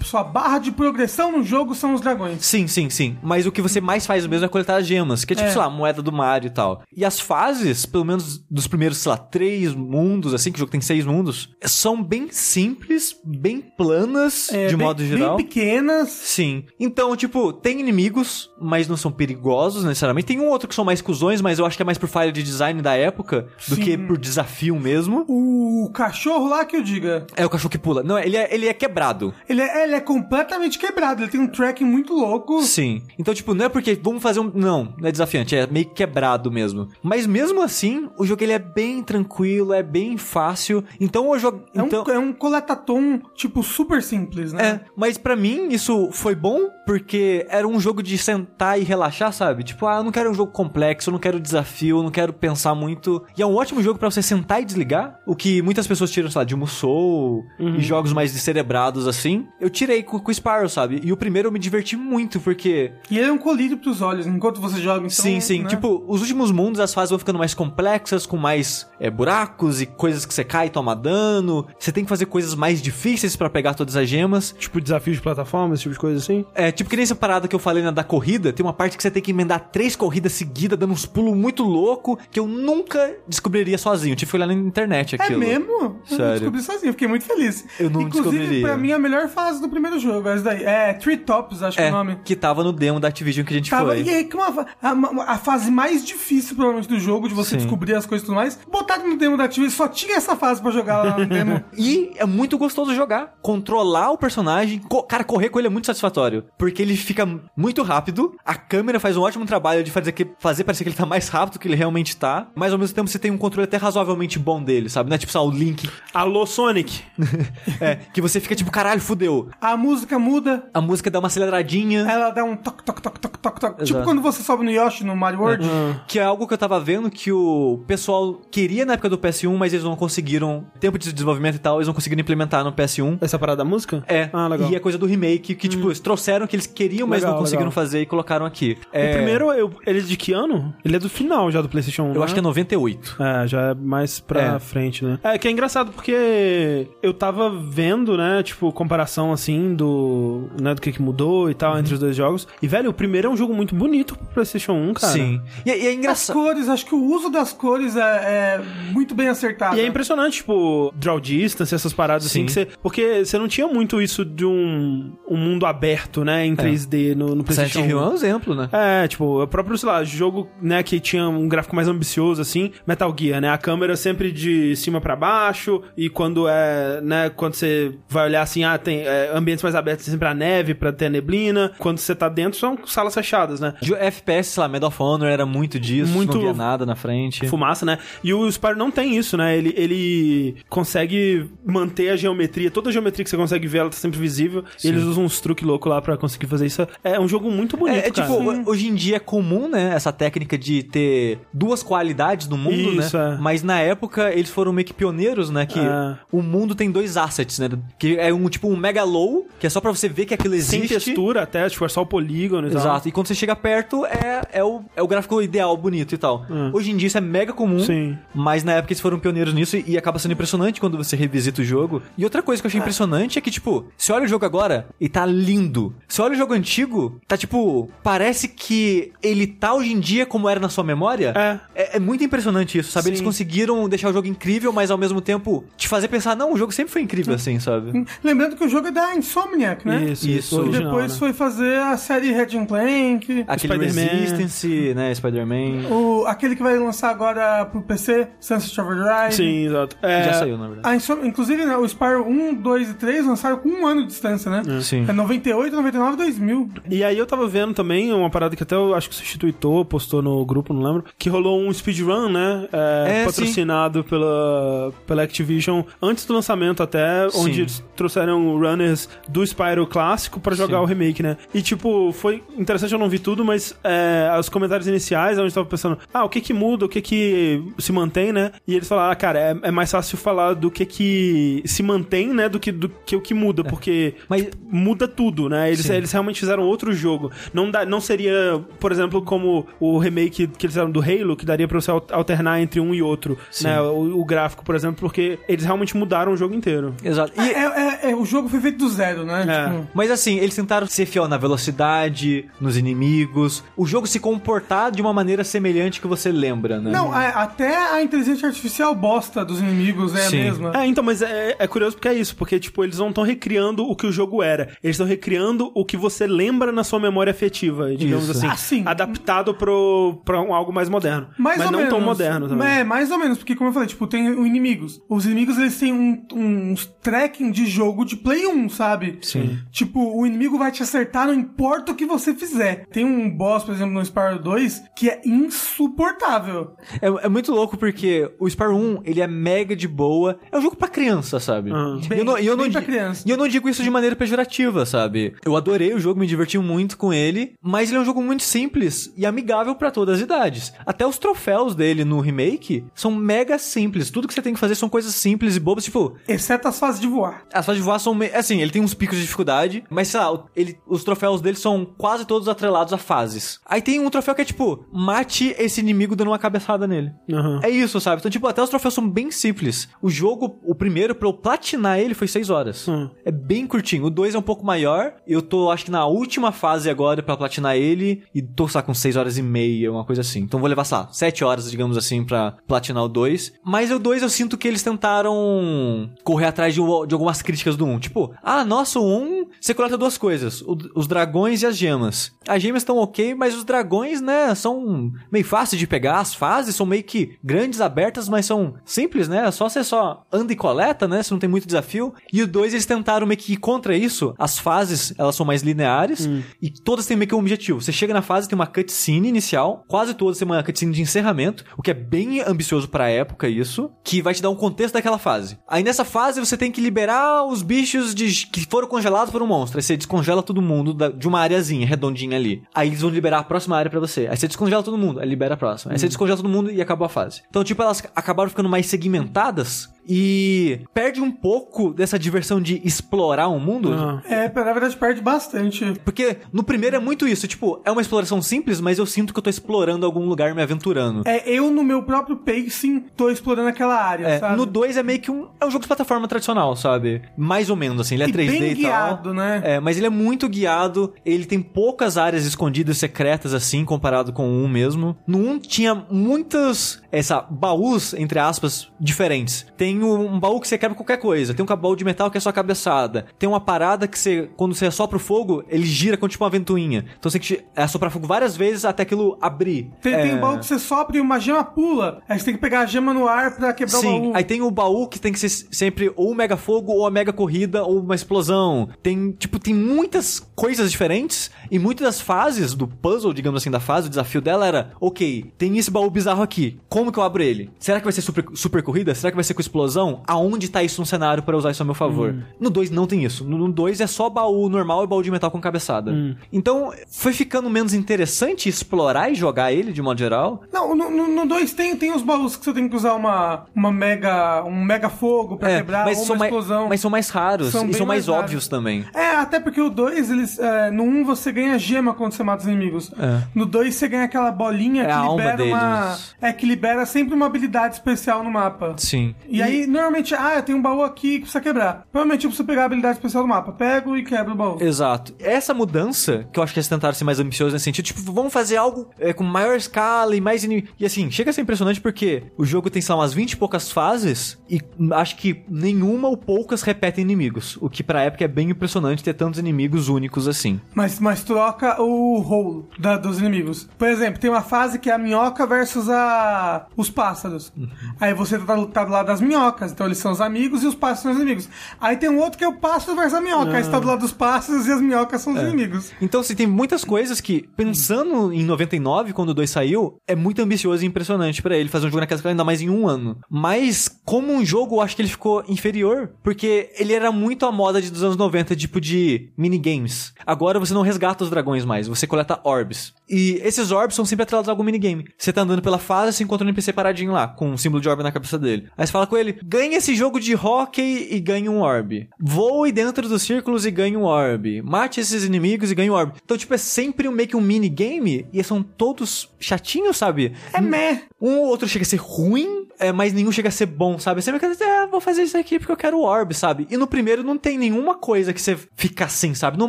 a sua barra de progressão no jogo são os dragões. Sim, sim, sim. Mas o que você mais faz mesmo é coletar as gemas, que é tipo, É. sei lá, a moeda do Mario e tal. E as fases, pelo menos dos primeiros, sei lá, três mundos, assim, que o jogo tem seis mundos, são bem simples, bem planas, É, de bem- modo geral. Bem pequenas. Sim. Então, tipo, tem inimigos, mas não são perigosos necessariamente. Tem um outro que são mais cuzões, mas eu acho que é mais por falha de design da época do Sim. que por desafio mesmo. O cachorro lá que eu diga. É o cachorro que pula. Não, ele é, ele é quebrado. Ele é, ele é completamente quebrado. Ele tem um tracking muito louco. Sim. Então, tipo, não é porque vamos fazer um. Não, não é desafiante, é meio quebrado mesmo. Mas mesmo assim, o jogo ele é bem tranquilo, é bem fácil. Então o jogo. É, então, um, é um coletatom, tipo, super simples, né? É, mas pra mim isso foi bom porque era um jogo de sentar e relaxar, sabe? Tipo, ah, eu não quero um jogo complexo, eu não quero desafio, eu não quero pensar muito. E é um ótimo jogo pra você sentar e desligar, o que muitas pessoas tiram, sei lá, de Musou e jogos mais descerebrados assim. Eu tirei com, com o Spyro, sabe? E o primeiro eu me diverti muito porque E ele é um colírio pros olhos enquanto você joga. Então, Sim, sim. né? Tipo, os últimos mundos, as fases vão ficando mais complexas, com mais é, buracos e coisas que você cai e toma dano. Você tem que fazer coisas mais difíceis pra pegar todas as gemas. Tipo, desafio de plataforma, esse tipo de coisa assim. É, tipo que nem essa parada que eu falei na da corrida, tem uma parte que você tem que emendar três corridas seguidas, dando uns pulos muito louco, que eu nunca descobriria sozinho. Eu tive que olhar na internet É aquilo. mesmo? Eu Sério. descobri sozinho, fiquei muito feliz. Eu não Inclusive, descobriria. pra mim, a melhor fase do primeiro jogo, essa daí. É Tree Tops, acho que é É, o nome. que tava no demo da Activision que a gente Tava, foi. e aí, que uma, a, a fase mais difícil, provavelmente, do jogo, de você Sim. descobrir as coisas e tudo mais, botaram no demo da Activision, só tinha essa fase pra jogar lá no demo. E é muito gostoso jogar. Controlar o personagem. co- cara, correr com ele é muito satisfatório. Porque ele fica muito rápido. A câmera faz um ótimo trabalho de fazer, que, fazer parecer que ele tá mais rápido do que ele realmente tá. Mas ao mesmo tempo você tem um controle até razoavelmente bom dele, sabe? Não é tipo só o Link. Alô, Sonic! é, que você fica tipo, caralho, fudeu. A música muda, A música dá uma aceleradinha. ela dá um toque, toque, toque, toque, toque, toque. Tipo quando você sobe no Yoshi no Mario World. Que é algo que eu tava vendo que o pessoal queria na época do PS1, mas eles não conseguiram. Tempo de desenvolvimento e tal, eles não conseguiram implementar no PS1. Essa parada da música? É, Ah, legal. e é coisa do remake que, tipo, eles trouxeram que eles queriam, mas Legal, não conseguiram legal. fazer e colocaram aqui. O É, primeiro, eu, ele é de que ano? Ele é do final já do PlayStation 1. Eu acho que é né? 98. É, já é mais pra É. frente, né? É, que é engraçado porque eu tava vendo, né, tipo, comparação assim do, né, do que, que mudou e tal entre os dois jogos. E, velho, o primeiro é um jogo muito bonito pro PlayStation 1, cara. Sim. E, e é As engraçado. cores, acho que o uso das cores é, é muito bem acertado. E é impressionante, tipo, draw distance, essas paradas assim, Sim. que você. Porque você não tinha muito isso de um, um mundo aberto, né, em 3D no, no PlayStation Silent Hill é 1. um exemplo, né? É, tipo, o próprio, sei lá, jogo, né, que tinha um gráfico mais ambicioso, assim, Metal Gear, né? A câmera sempre de cima pra baixo, e quando é, né, quando você vai olhar assim, ah, tem é, ambientes mais abertos, sempre a neve pra ter a neblina. Quando você tá dentro, são salas fechadas, né? De FPS, sei lá, Medal of Honor era muito disso, Muito- não via nada na frente. fumaça, né? E o Spyro não tem isso, né? Ele, ele consegue manter a geometria, toda a geometria que você consegue ver, ela tá sempre visível. E eles usam uns truques loucos lá pra conseguir fazer isso. É um jogo muito bonito, É, é tipo, hoje em dia é comum, né, essa técnica de ter duas qualidades no mundo, Isso, né? é. Mas na época eles foram meio que pioneiros, né, que É. o mundo tem dois assets, né? Que é um tipo um mega low, que é só pra você ver que aquilo Sem existe. textura até, tipo, é só o polígono e tal. Exato. E quando você chega perto, é, é, o, é o gráfico ideal, bonito e tal. Hoje em dia isso é mega comum. Hum. Sim. Mas na época eles foram pioneiros nisso e, e acaba sendo impressionante quando você revisita o jogo. E outra coisa que eu achei impressionante é que, tipo, você olha o jogo agora e tá lindo. Você olha o jogo antigo, tá tipo, parece que ele tá hoje em dia como era na sua memória. É. É, é muito impressionante isso, sabe? Eles Sim. conseguiram deixar o jogo incrível, mas ao mesmo tempo te fazer pensar, não, o jogo sempre foi incrível assim, sabe? Lembrando que o jogo é da Insomniac, né? Isso, Isso. isso. E original, depois né? foi fazer a série Ratchet Clank, Aquele Spider-Man. Resistance, né? Spider-Man. o, aquele que vai lançar agora pro PC, Sunset Overdrive. Sim, exato. É, Já saiu, na verdade. A Insom- inclusive, né, o Spyro 1, 2 e 3 lançaram com um ano de distância, né? Sim. É 98, 99, 2000. E aí eu tava vendo também uma parada que até eu acho que o Substituitou, postou no grupo, não lembro, que rolou um speedrun, né? É, É, patrocinado pela, pela Activision antes do lançamento até, Sim. onde eles trouxeram runners do Spyro clássico pra jogar Sim. o remake, né? E tipo, foi interessante, eu não vi tudo, mas é, os comentários iniciais, onde eu tava pensando, ah, o que que muda, o que que se mantém, né? E eles falaram, ah, cara, é, é mais fácil falar do que que se mantém, né? Do que, do que o que muda, porque Mas muda tudo, né? Eles, Sim. eles realmente fizeram outro jogo. Não, dá, não seria, por exemplo, como o remake que eles fizeram do Halo, que daria pra você al- alternar entre um e outro, Sim. né? O, o gráfico, por exemplo, porque eles realmente mudaram o jogo inteiro. Exato. E, É, é- é- o jogo foi feito do zero, né? É. Tipo, Mas assim, eles tentaram ser fiel na velocidade, nos inimigos, o jogo se comportar de uma maneira semelhante que você lembra, né? Não, a- até a inteligência artificial bosta dos inimigos é Sim. a mesma. É, então, mas é, é curioso porque é isso, porque, tipo, eles não estão recriando o que o jogo era. Eles estão recriando o que você lembra na sua memória afetiva, digamos Isso. assim. Ah, sim. Adaptado pro, pra um, algo mais moderno. Mais mas ou não menos. tão moderno também. É, mais ou menos, porque como eu falei, tipo, tem os inimigos. Os inimigos, eles têm um, uns tracking de jogo de Play 1, sabe? Sim. Tipo, o inimigo vai te acertar, não importa o que você fizer. Tem um boss, por exemplo, no Spyro 2, que é insuportável. É, é muito louco porque o Spyro 1, ele é mega de boa. É um jogo pra criança, sabe? Ah. e eu não, eu não Bem pra criança. E eu não digo isso de maneira pejorativa, sabe? Eu adorei o jogo, me diverti muito com ele, mas ele é um jogo muito simples e amigável pra todas as idades. Até os troféus dele no remake são mega simples. Tudo que você tem que fazer são coisas simples e bobas, tipo, Exceto as fases de voar. As fases de voar são meio. Assim, ele tem uns picos de dificuldade, mas sei lá, ele, os troféus dele são quase todos atrelados a fases. Aí tem um troféu que é tipo, mate esse inimigo dando uma cabeçada nele. Aham. É isso, sabe? Então, tipo, até os troféus são bem simples. O jogo, o primeiro, pra eu platinar ele, foi 6 horas. Hum. É bem curtinho. O 2 é um pouco maior. Eu tô, acho que na última fase agora pra platinar ele. E tô, sei lá, com 6 horas e meia, uma coisa assim. Então vou levar, sei lá, 7 horas, digamos assim, pra platinar o 2. Mas o 2 eu sinto que eles tentaram correr atrás de, de algumas críticas do 1. Tipo, ah, nossa, o 1, você coleta duas coisas: o- os dragões e as gemas. As gemas estão ok, mas os dragões, né, são meio fáceis de pegar. As fases são meio que grandes, abertas, mas são simples, né? Só você só anda e coleta, né? Você não tem muito desafio. E o 2, eles tentaram meio que ir contra isso. As fases, elas são mais lineares e todas têm meio que um objetivo. Você chega na fase, tem uma cutscene inicial, quase todas têm uma cutscene de encerramento, o que é bem ambicioso pra época isso, que vai te dar um contexto daquela fase. Aí nessa fase você tem que liberar os bichos de- que foram congelados por um monstro. Aí você descongela todo mundo da- de uma areazinha redondinha ali. Aí eles vão liberar a próxima área pra você. Aí você descongela todo mundo, aí libera a próxima. Aí você descongela todo mundo e acabou a fase. Então, tipo, elas acabaram ficando mais segmentadas e perde um pouco dessa diversão de explorar um mundo. Ah. É, na verdade perde bastante. Porque no primeiro é muito isso, tipo, é uma exploração simples, mas eu sinto que eu tô explorando algum lugar me aventurando. É, eu no meu próprio pacing tô explorando aquela área, É, sabe? no 2 é meio que um. É um jogo de plataforma tradicional, sabe? Mais ou menos, assim. Ele é E 3D bem e guiado, tal. né? É, mas ele é muito guiado. Ele tem poucas áreas escondidas, secretas, assim, comparado com o 1 mesmo. No 1 tinha muitas. Essa, baús, entre aspas, diferentes. Tem um baú que você quebra qualquer coisa. Tem um baú de metal que é só cabeçada. Tem uma parada que você, quando você assopra o fogo, ele gira com tipo uma ventoinha. Então você tem que assoprar fogo várias vezes até aquilo abrir. Tem, é... tem um baú que você sopra e uma gema pula. Aí você tem que pegar a gema no ar pra quebrar o Sim, baú. aí tem o baú que tem que ser sempre ou mega fogo, ou a mega corrida, ou uma explosão. Tem, tipo, tem muitas coisas diferentes. E muitas das fases do puzzle, digamos assim, da fase, o desafio dela era: ok, tem esse baú bizarro aqui. Como que eu abro ele? Será que vai ser super, super corrida? Será que vai ser com explosão? Aonde tá isso no cenário para usar isso a meu favor? No 2 não tem isso. No 2 é só baú normal e baú de metal com cabeçada. Então, foi ficando menos interessante explorar e jogar ele de modo geral. Não, no 2 tem, tem os baús que você tem que usar uma, uma mega, um mega fogo pra É, quebrar mas ou são uma mais, explosão. mas são mais raros São e são mais, mais óbvios também. É, até porque o 2, eles. É, no 1 um você ganha gema quando você mata os inimigos. É. No 2 você ganha aquela bolinha É que a alma libera uma. deles. É, que libera sempre uma habilidade especial no mapa. Sim. E, aí, normalmente, ah, tenho um baú aqui que precisa quebrar. Provavelmente eu preciso pegar a habilidade especial do mapa. Pego e quebro o baú. Exato. Essa mudança, que eu acho que eles tentaram ser mais ambiciosos nesse sentido, tipo, vamos fazer algo é, com maior escala e mais inimigo. E assim, chega a ser impressionante porque o jogo tem, sei lá, umas 20 e poucas fases e acho que nenhuma ou poucas repetem inimigos. O que pra época é bem impressionante ter tantos inimigos únicos assim. Mas, mas troca o role da- dos inimigos. Por exemplo, tem uma fase que é a minhoca versus a, os pássaros. Uhum. Aí você tá, tá do lado das minhocas, então eles são os amigos e os pássaros são os inimigos. Aí tem um outro que é o pássaro versus a minhoca. Aí você tá do lado dos pássaros e as minhocas são os É. inimigos. Então, assim, tem muitas coisas que, pensando em 99, quando o 2 saiu, é muito ambicioso e impressionante pra ele fazer um jogo naquela escala, ainda mais em um ano. Mas, como um jogo, eu acho que ele ficou inferior, porque ele era muito a moda de, dos anos 90, tipo de minigames. Agora você não resgata os dragões mais, você coleta orbs. E esses orbs são sempre atrelados a algum minigame. Você tá andando pela fase, você encontra um NPC paradinho lá, com um símbolo de orb na cabeça dele. Aí você fala com ele, ganha esse jogo de hockey e ganhe um orb. Voe dentro dos círculos e ganhe um orb. Mate esses inimigos e ganhe um orb. Então, tipo, é sempre um, meio que um minigame e são todos chatinhos, sabe? É meh. Um ou outro chega a ser ruim, é, mas nenhum chega a ser bom, sabe? Você fica assim, é, vou fazer isso aqui porque eu quero o orb, sabe? E no primeiro não tem nenhuma coisa que você fica assim, sabe? No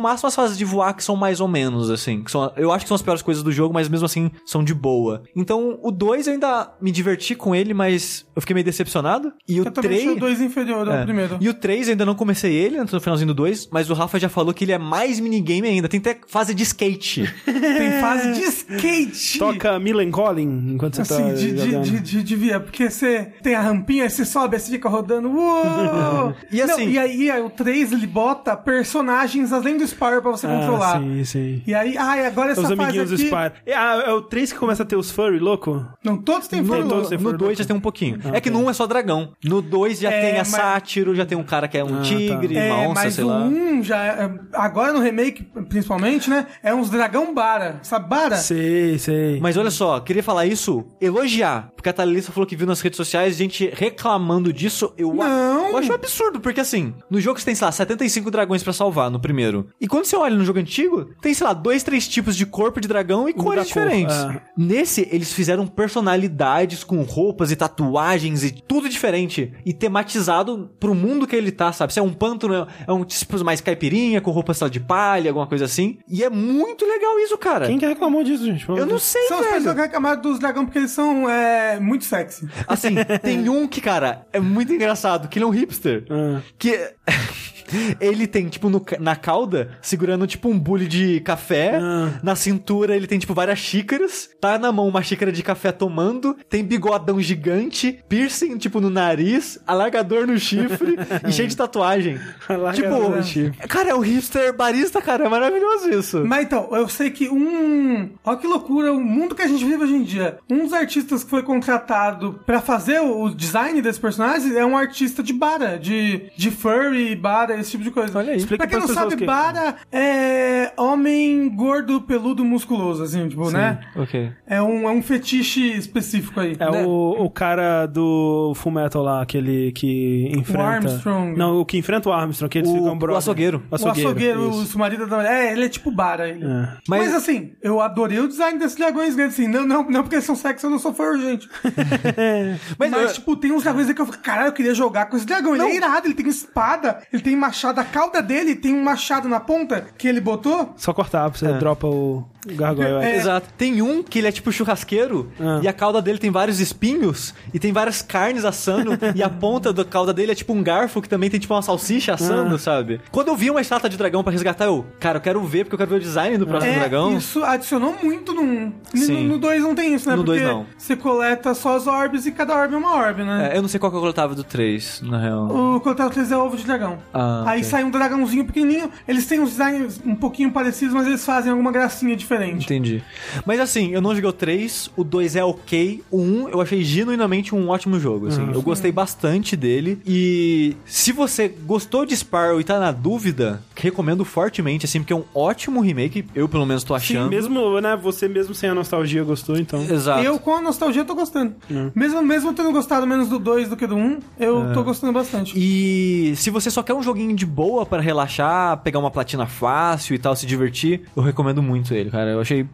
máximo as fases de voar que são mais ou menos, assim. Que são, eu acho que são as piores coisas do jogo, mas mesmo assim são de boa. Então, o 2 eu ainda me diverti com ele, mas eu fiquei meio decepcionado. E o Eu também achei 3... o 2 inferior ao É. primeiro. E o 3 eu ainda não comecei ele, no finalzinho do 2, mas o Rafa já falou que ele é mais minigame ainda. Tem até fase de skate. Tem fase de skate. Toca Millen Collin enquanto você Assim, tá de, de, de, de, devia, porque você tem a rampinha, aí você sobe, aí você fica rodando. Uou! E assim- Não, e aí aí o 3 ele bota personagens além do Spire pra você controlar. Ah, sim, sim. E aí, ai, agora essa Os fase amiguinhos do aqui... Spyro. É, é o 3 que começa a ter os furry louco? Não, todos têm Tem furry todos têm No furry 2 louco. já tem um pouquinho. Ah, é que no 1 é só dragão. No 2 já É, tem a mas- sátiro, já tem um cara que é um Ah, tigre, É, uma onça, mas sei o lá. 1 já. é- Agora no remake, principalmente, né? É uns dragão bara. Sabe bara? Sei, sei. Mas olha só, queria falar isso, elogiar. Porque a Thalissa falou que viu nas redes sociais gente reclamando disso. Eu, Não. eu acho um absurdo, porque assim, no jogo você tem, sei lá, 75 dragões pra salvar no primeiro. E quando você olha no jogo antigo, tem, sei lá, dois, três tipos de corpo de dragão e Muda cores a cor, diferentes. é. Nesse, eles fizeram personalidades com roupas e tatuagens e tudo diferente. E tematizado pro mundo que ele tá, sabe? Se é um pântano, é um tipo mais caipirinha, com roupa sei lá, de palha, alguma coisa assim. E é muito legal isso, cara. Quem que reclamou disso, gente? Eu não sei, São as velho. pessoas que reclamaram dos dragões porque eles são é, muito sexy. Assim, tem um que, cara, é muito engraçado, que ele é um hipster. Ah. Que. Ele tem, tipo, no na cauda, segurando, tipo, um bule de café. Ah. Na cintura, ele tem, tipo, várias xícaras. Tá na mão uma xícara de café tomando. Tem bigodão gigante. Piercing, tipo, no nariz. Alargador no chifre. e cheio de tatuagem. Alargador tipo, cara, é o hipster barista, cara. É maravilhoso isso. Mas então, eu sei que um. Olha que loucura, o mundo que a gente vive hoje em dia. Um dos artistas que foi contratado pra fazer o design desses personagens é um artista de bara, de, de furry, bara bara, esse tipo de coisa. Olha aí. Explica Pra quem não sabe, que- bara é homem gordo, peludo, musculoso, assim, tipo, né? Ok. É um, é um fetiche específico aí. É Né? o, o cara do Full Metal lá, aquele que enfrenta. Armstrong. Não, o que enfrenta o Armstrong, que eles O- ficam o açougueiro. O açougueiro, isso. o marido da É, ele é tipo bara. Ele. É. Mas, Mas- assim, eu adorei o design desses dragões grandes, assim. Não, não, não porque eles são sexy, eu não sou fã urgente. Mas, Mas, eu- tipo, tem uns dragões aí que eu fico, caralho, eu queria jogar com esse dragão. Ele é irado, ele tem espada, ele tem machado. A cauda dele tem um machado na ponta que ele botou. Só cortar, você É. dropa o gargoyle. É. Exato. Tem um que ele é tipo churrasqueiro Ah. e a cauda dele tem vários espinhos e tem várias carnes assando e a ponta da cauda dele é tipo um garfo que também tem tipo uma salsicha assando, Ah. sabe? Quando eu vi uma estátua de dragão pra resgatar, eu, cara, eu quero ver porque eu quero ver o design do próximo É, dragão. isso adicionou muito no 1. Sim. No 2 não tem isso, né? No dois Porque não. você coleta só as orbes e cada orbe é uma orbe, né? É, eu não sei qual que eu coletava do 3, na real. O coletado 3 é ovo de dragão. Ah, Aí ok. sai um dragãozinho pequenininho. Eles têm uns designs um pouquinho parecidos, mas eles fazem alguma gracinha diferente. Entendi. Mas assim, eu não joguei o 3, o 2 é ok, o 1 eu achei genuinamente um ótimo jogo, assim. Eu gostei bastante dele e se você gostou de Sparrow e tá na dúvida, recomendo fortemente, assim, porque é um ótimo remake, eu pelo menos tô Sim, achando. mesmo, né? Você mesmo sem a nostalgia gostou, então. Exato. Eu, com a nostalgia, tô gostando. Mesmo, mesmo tendo gostado menos do 2 do que do 1, um, eu tô gostando bastante. E se você só quer um joguinho de boa pra relaxar, pegar uma platina fácil e tal, se divertir, eu recomendo muito ele, cara. Eu achei.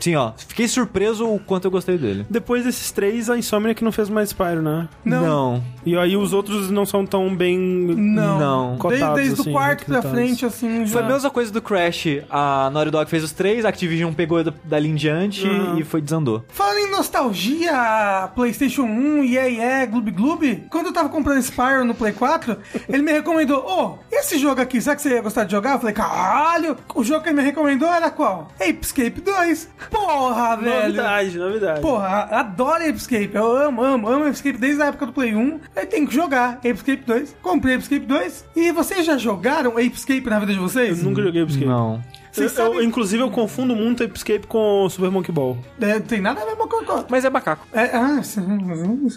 Sim, ó. Fiquei surpreso o quanto eu gostei dele. Depois desses três, a Insomniac não fez mais Spyro, né? Não. E aí os outros não são tão bem. Não. Não. Desde, Cotados, desde assim, o quarto pra frente, assim, já... Foi a mesma coisa do Crash. A Naughty Dog fez os três, a Activision pegou da- dali em diante Uhum. e foi desandou. Falando em nostalgia, PlayStation 1, yeah, yeah, Gloob Gloob, quando eu tava comprando Spyro no Play 4, ele me recomendou, ô, esse jogo aqui, será que você ia gostar de jogar? Eu falei, caralho, o jogo que ele me recomendou era qual? Apescape 2. Porra, velho. Novidade, novidade. Porra, adoro Apescape. Eu amo, amo, amo Apescape desde a época do Play 1. Aí tem que jogar Apescape 2. Comprei Apescape 2. E vocês já jogaram Apescape na vida de vocês? Eu nunca joguei Escape. Não. Eu, eu- inclusive, eu confundo muito Escape com Super Monkey Ball. É, tem nada a ver com o Mas é macaco. É, ah, sim,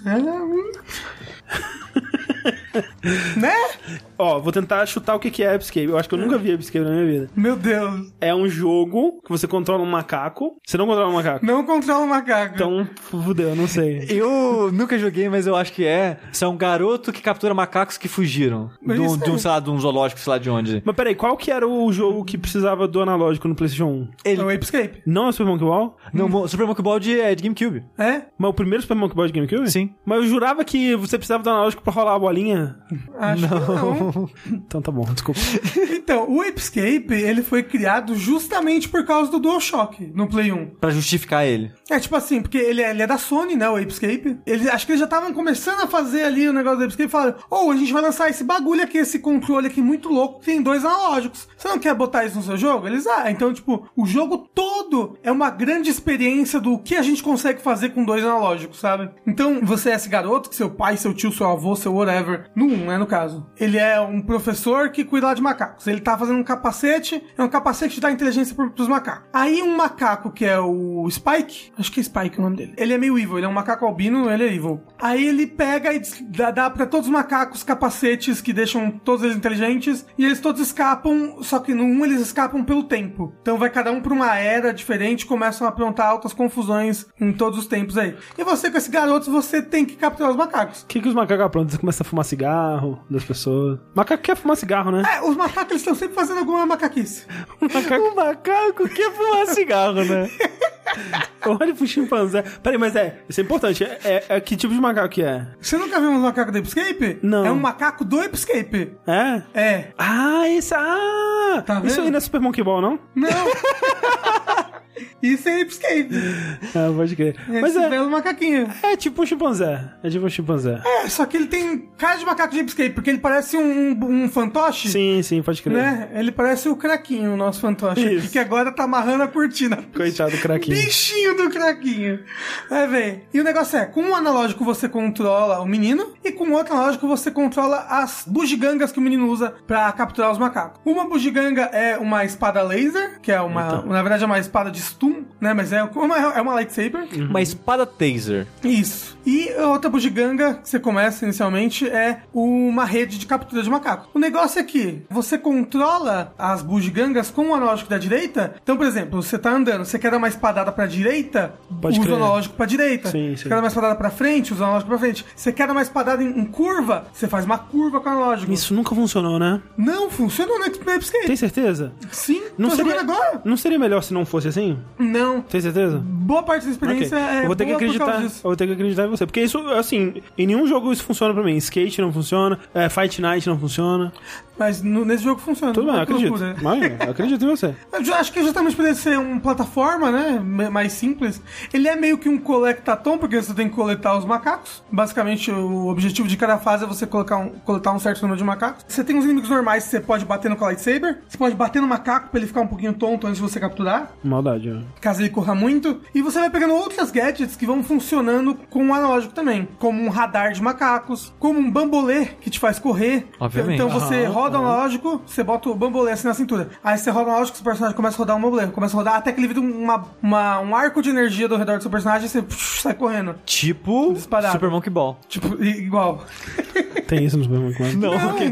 né? Ó, vou tentar chutar o que que é Escape. Eu acho que eu nunca vi Escape na minha vida. Meu Deus. É um jogo que você controla um macaco. Você não controla um macaco. Não controla o macaco. Então, fudeu, eu não sei. Eu nunca joguei, mas eu acho que é. Você é um garoto que captura macacos que fugiram. Mas De um, isso de um, sei lá, de um zoológico, sei lá de onde. Mas peraí, qual que era o jogo que precisava do analógico no PlayStation 1? Ele. É o Apescape. Não é o Super Monkey Ball? Não, Mo- Super Monkey Ball de, é de GameCube. É? Mas o primeiro Super Monkey Ball de GameCube? Sim. Mas eu jurava que você precisava do analógico pra rolar a bolinha. Acho que não. Então tá bom, desculpa. Então, o Apescape, ele foi criado justamente por causa do DualShock no Play 1. Pra justificar ele. É tipo assim, porque ele é, ele é da Sony, né, o Apescape. Ele, acho que eles já estavam começando a fazer ali o negócio do Apescape e falaram, ou a gente vai lançar esse bagulho aqui, esse controle aqui muito louco, que tem dois analógicos. Você não quer botar isso no seu jogo? Eles, ah, então, tipo, o jogo todo é uma grande experiência do que a gente consegue fazer com dois analógicos, sabe? Então, você é esse garoto que seu pai, seu tio, seu avô, seu whatever, no 1, né, no caso. Ele é um professor que cuida lá de macacos. Ele tá fazendo um capacete, é um capacete que dá inteligência pro, pros macacos. Aí um macaco que é o Spike, acho que é Spike o nome dele. Ele é meio evil, ele é um macaco albino, ele é evil. Aí ele pega e dá, dá pra todos os macacos capacetes que deixam todos eles inteligentes e eles todos escapam, só que no 1 eles escapam pelo tempo. Então vai cada um pra uma era diferente, começam a aprontar altas confusões em todos os tempos aí. E você com esse garoto, você tem que capturar os macacos. O que, que os macacos aprontam? Você começa a fumar cigarro das pessoas. Macaco quer fumar cigarro, né? É, os macacos eles estão sempre fazendo alguma macaquice. O macaco quer fumar cigarro, né? Olha pro chimpanzé. Peraí, mas é, isso é importante. É, é- é que tipo de macaco que é? Você nunca viu um macaco do Escape? Não. É um macaco do Escape. É? É. Ah, esse. Ah! Tá isso vendo? aí não é Super Monkey Ball, não? Não. Isso é Escape. Ah, pode crer. Mas Esse é. belo macaquinho. É tipo um chimpanzé. É tipo um chimpanzé. É, só que ele tem cara de macaco de Escape, porque ele parece um, um fantoche. Sim, sim, pode crer. Né? Ele parece o craquinho, o nosso fantoche Isso. que agora tá amarrando a cortina. Coitado do craquinho. Bichinho do craquinho. É, velho. E o negócio é, com um analógico você controla o menino e com o outro analógico você controla as bugigangas que o menino usa pra capturar os macacos. Uma bugiganga é uma espada laser, que é uma, Então. na verdade é uma espada de stun, né? Mas é uma, é uma lightsaber. Uma espada taser. Isso. E a outra bugiganga que você começa inicialmente é uma rede de captura de macaco. O negócio é que você controla as bugigangas com o analógico da direita. Então, por exemplo, você tá andando, você quer dar uma espadada pra direita, Pode usa o crer. analógico pra direita. Sim, sim. Você quer dar uma espadada pra frente, usa o analógico pra frente. Você quer dar uma espadada em, em curva, você faz uma curva com o analógico. Isso nunca funcionou, né? Não, funcionou no Escape. Tem certeza? Sim, Não seria, agora. não seria melhor se não fosse assim? Não. Tem certeza? Boa parte da experiência Ok. é eu vou ter que acreditar. vou ter que acreditar em você. Porque isso, assim, em nenhum jogo isso funciona pra mim. Skate não funciona, é, Fight Night não funciona. Mas no- nesse jogo funciona. Tudo bem, que acredito. loucura. Mas, acredito em você. Eu acho que justamente por ele ser uma plataforma, né? Mais simples. Ele é meio que um collectatom, porque você tem que coletar os macacos. Basicamente, o objetivo de cada fase é você colocar um, coletar um certo número de macacos. Você tem os inimigos normais que você pode bater no lightsaber. Você pode bater no macaco pra ele ficar um pouquinho tonto antes de você capturar. Maldade, ó. Caso ele corra muito. E você vai pegando outras gadgets que vão funcionando com o analógico também. Como um radar de macacos, como um bambolê que te faz correr. Obviamente. Então você Aham, roda analógico, você bota o bambolê assim na cintura. Aí você roda analógico, seu personagem começa a rodar um bambolê. Começa a rodar até que ele vira uma, uma- um arco de energia do redor do seu personagem e você psh, sai correndo. Tipo Disparado. Super Monkey Ball. Tipo, igual. Tem isso no Super Mario Bros. Não, ok.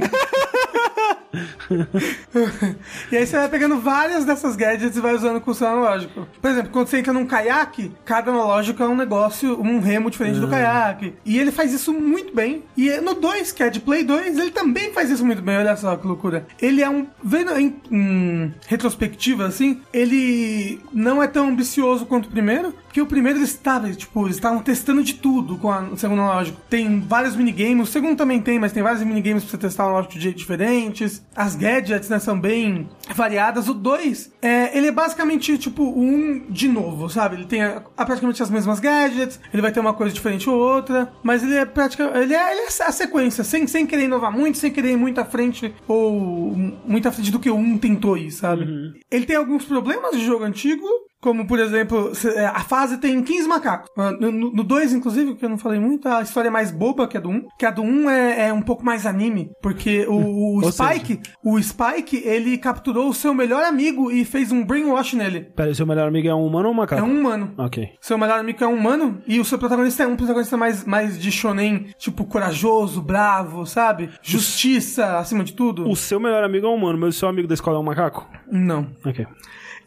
E aí você vai pegando várias dessas gadgets e vai usando com o seu analógico. Por exemplo, quando você entra num caiaque, cada analógico é um negócio, um remo diferente do caiaque. E ele faz isso muito bem. E no 2, que é de Play 2, ele também faz isso muito bem. Olha só que loucura. Ele é um. Vendo em, em retrospectiva, assim, ele não é tão ambicioso quanto o primeiro. Porque o primeiro eles estavam, tipo, eles estavam testando de tudo com a- o segundo analógico. Tem vários minigames, o segundo também tem, mas tem vários minigames pra você testar analógico de jeito diferentes. As gadgets, né, são bem variadas. O 2, é, ele é basicamente, tipo, um de novo, sabe? Ele tem a- a- praticamente as mesmas gadgets, ele vai ter uma coisa diferente ou outra, mas ele é praticamente, ele é, ele é a sequência, sem, sem querer inovar muito, sem querer ir muito à frente, ou muito à frente do que o um tentou ir, sabe? Ele tem alguns problemas de jogo antigo, como, por exemplo, é, a fase tem 15 macacos. Ah, No 2, inclusive, que eu não falei muito, a história é mais boba que a do 1. Um, que a do 1 um é, é um pouco mais anime. Porque o, o Spike, o Spike, ele capturou o seu melhor amigo e fez um brainwash nele. Pera aí, seu melhor amigo é um humano ou um macaco? É um humano. Ok. Seu melhor amigo é um humano e o seu protagonista é um protagonista mais, mais de shonen, tipo, corajoso, bravo, sabe? Justiça acima de tudo. O seu melhor amigo é um humano, mas o seu amigo da escola é um macaco? Não. Ok.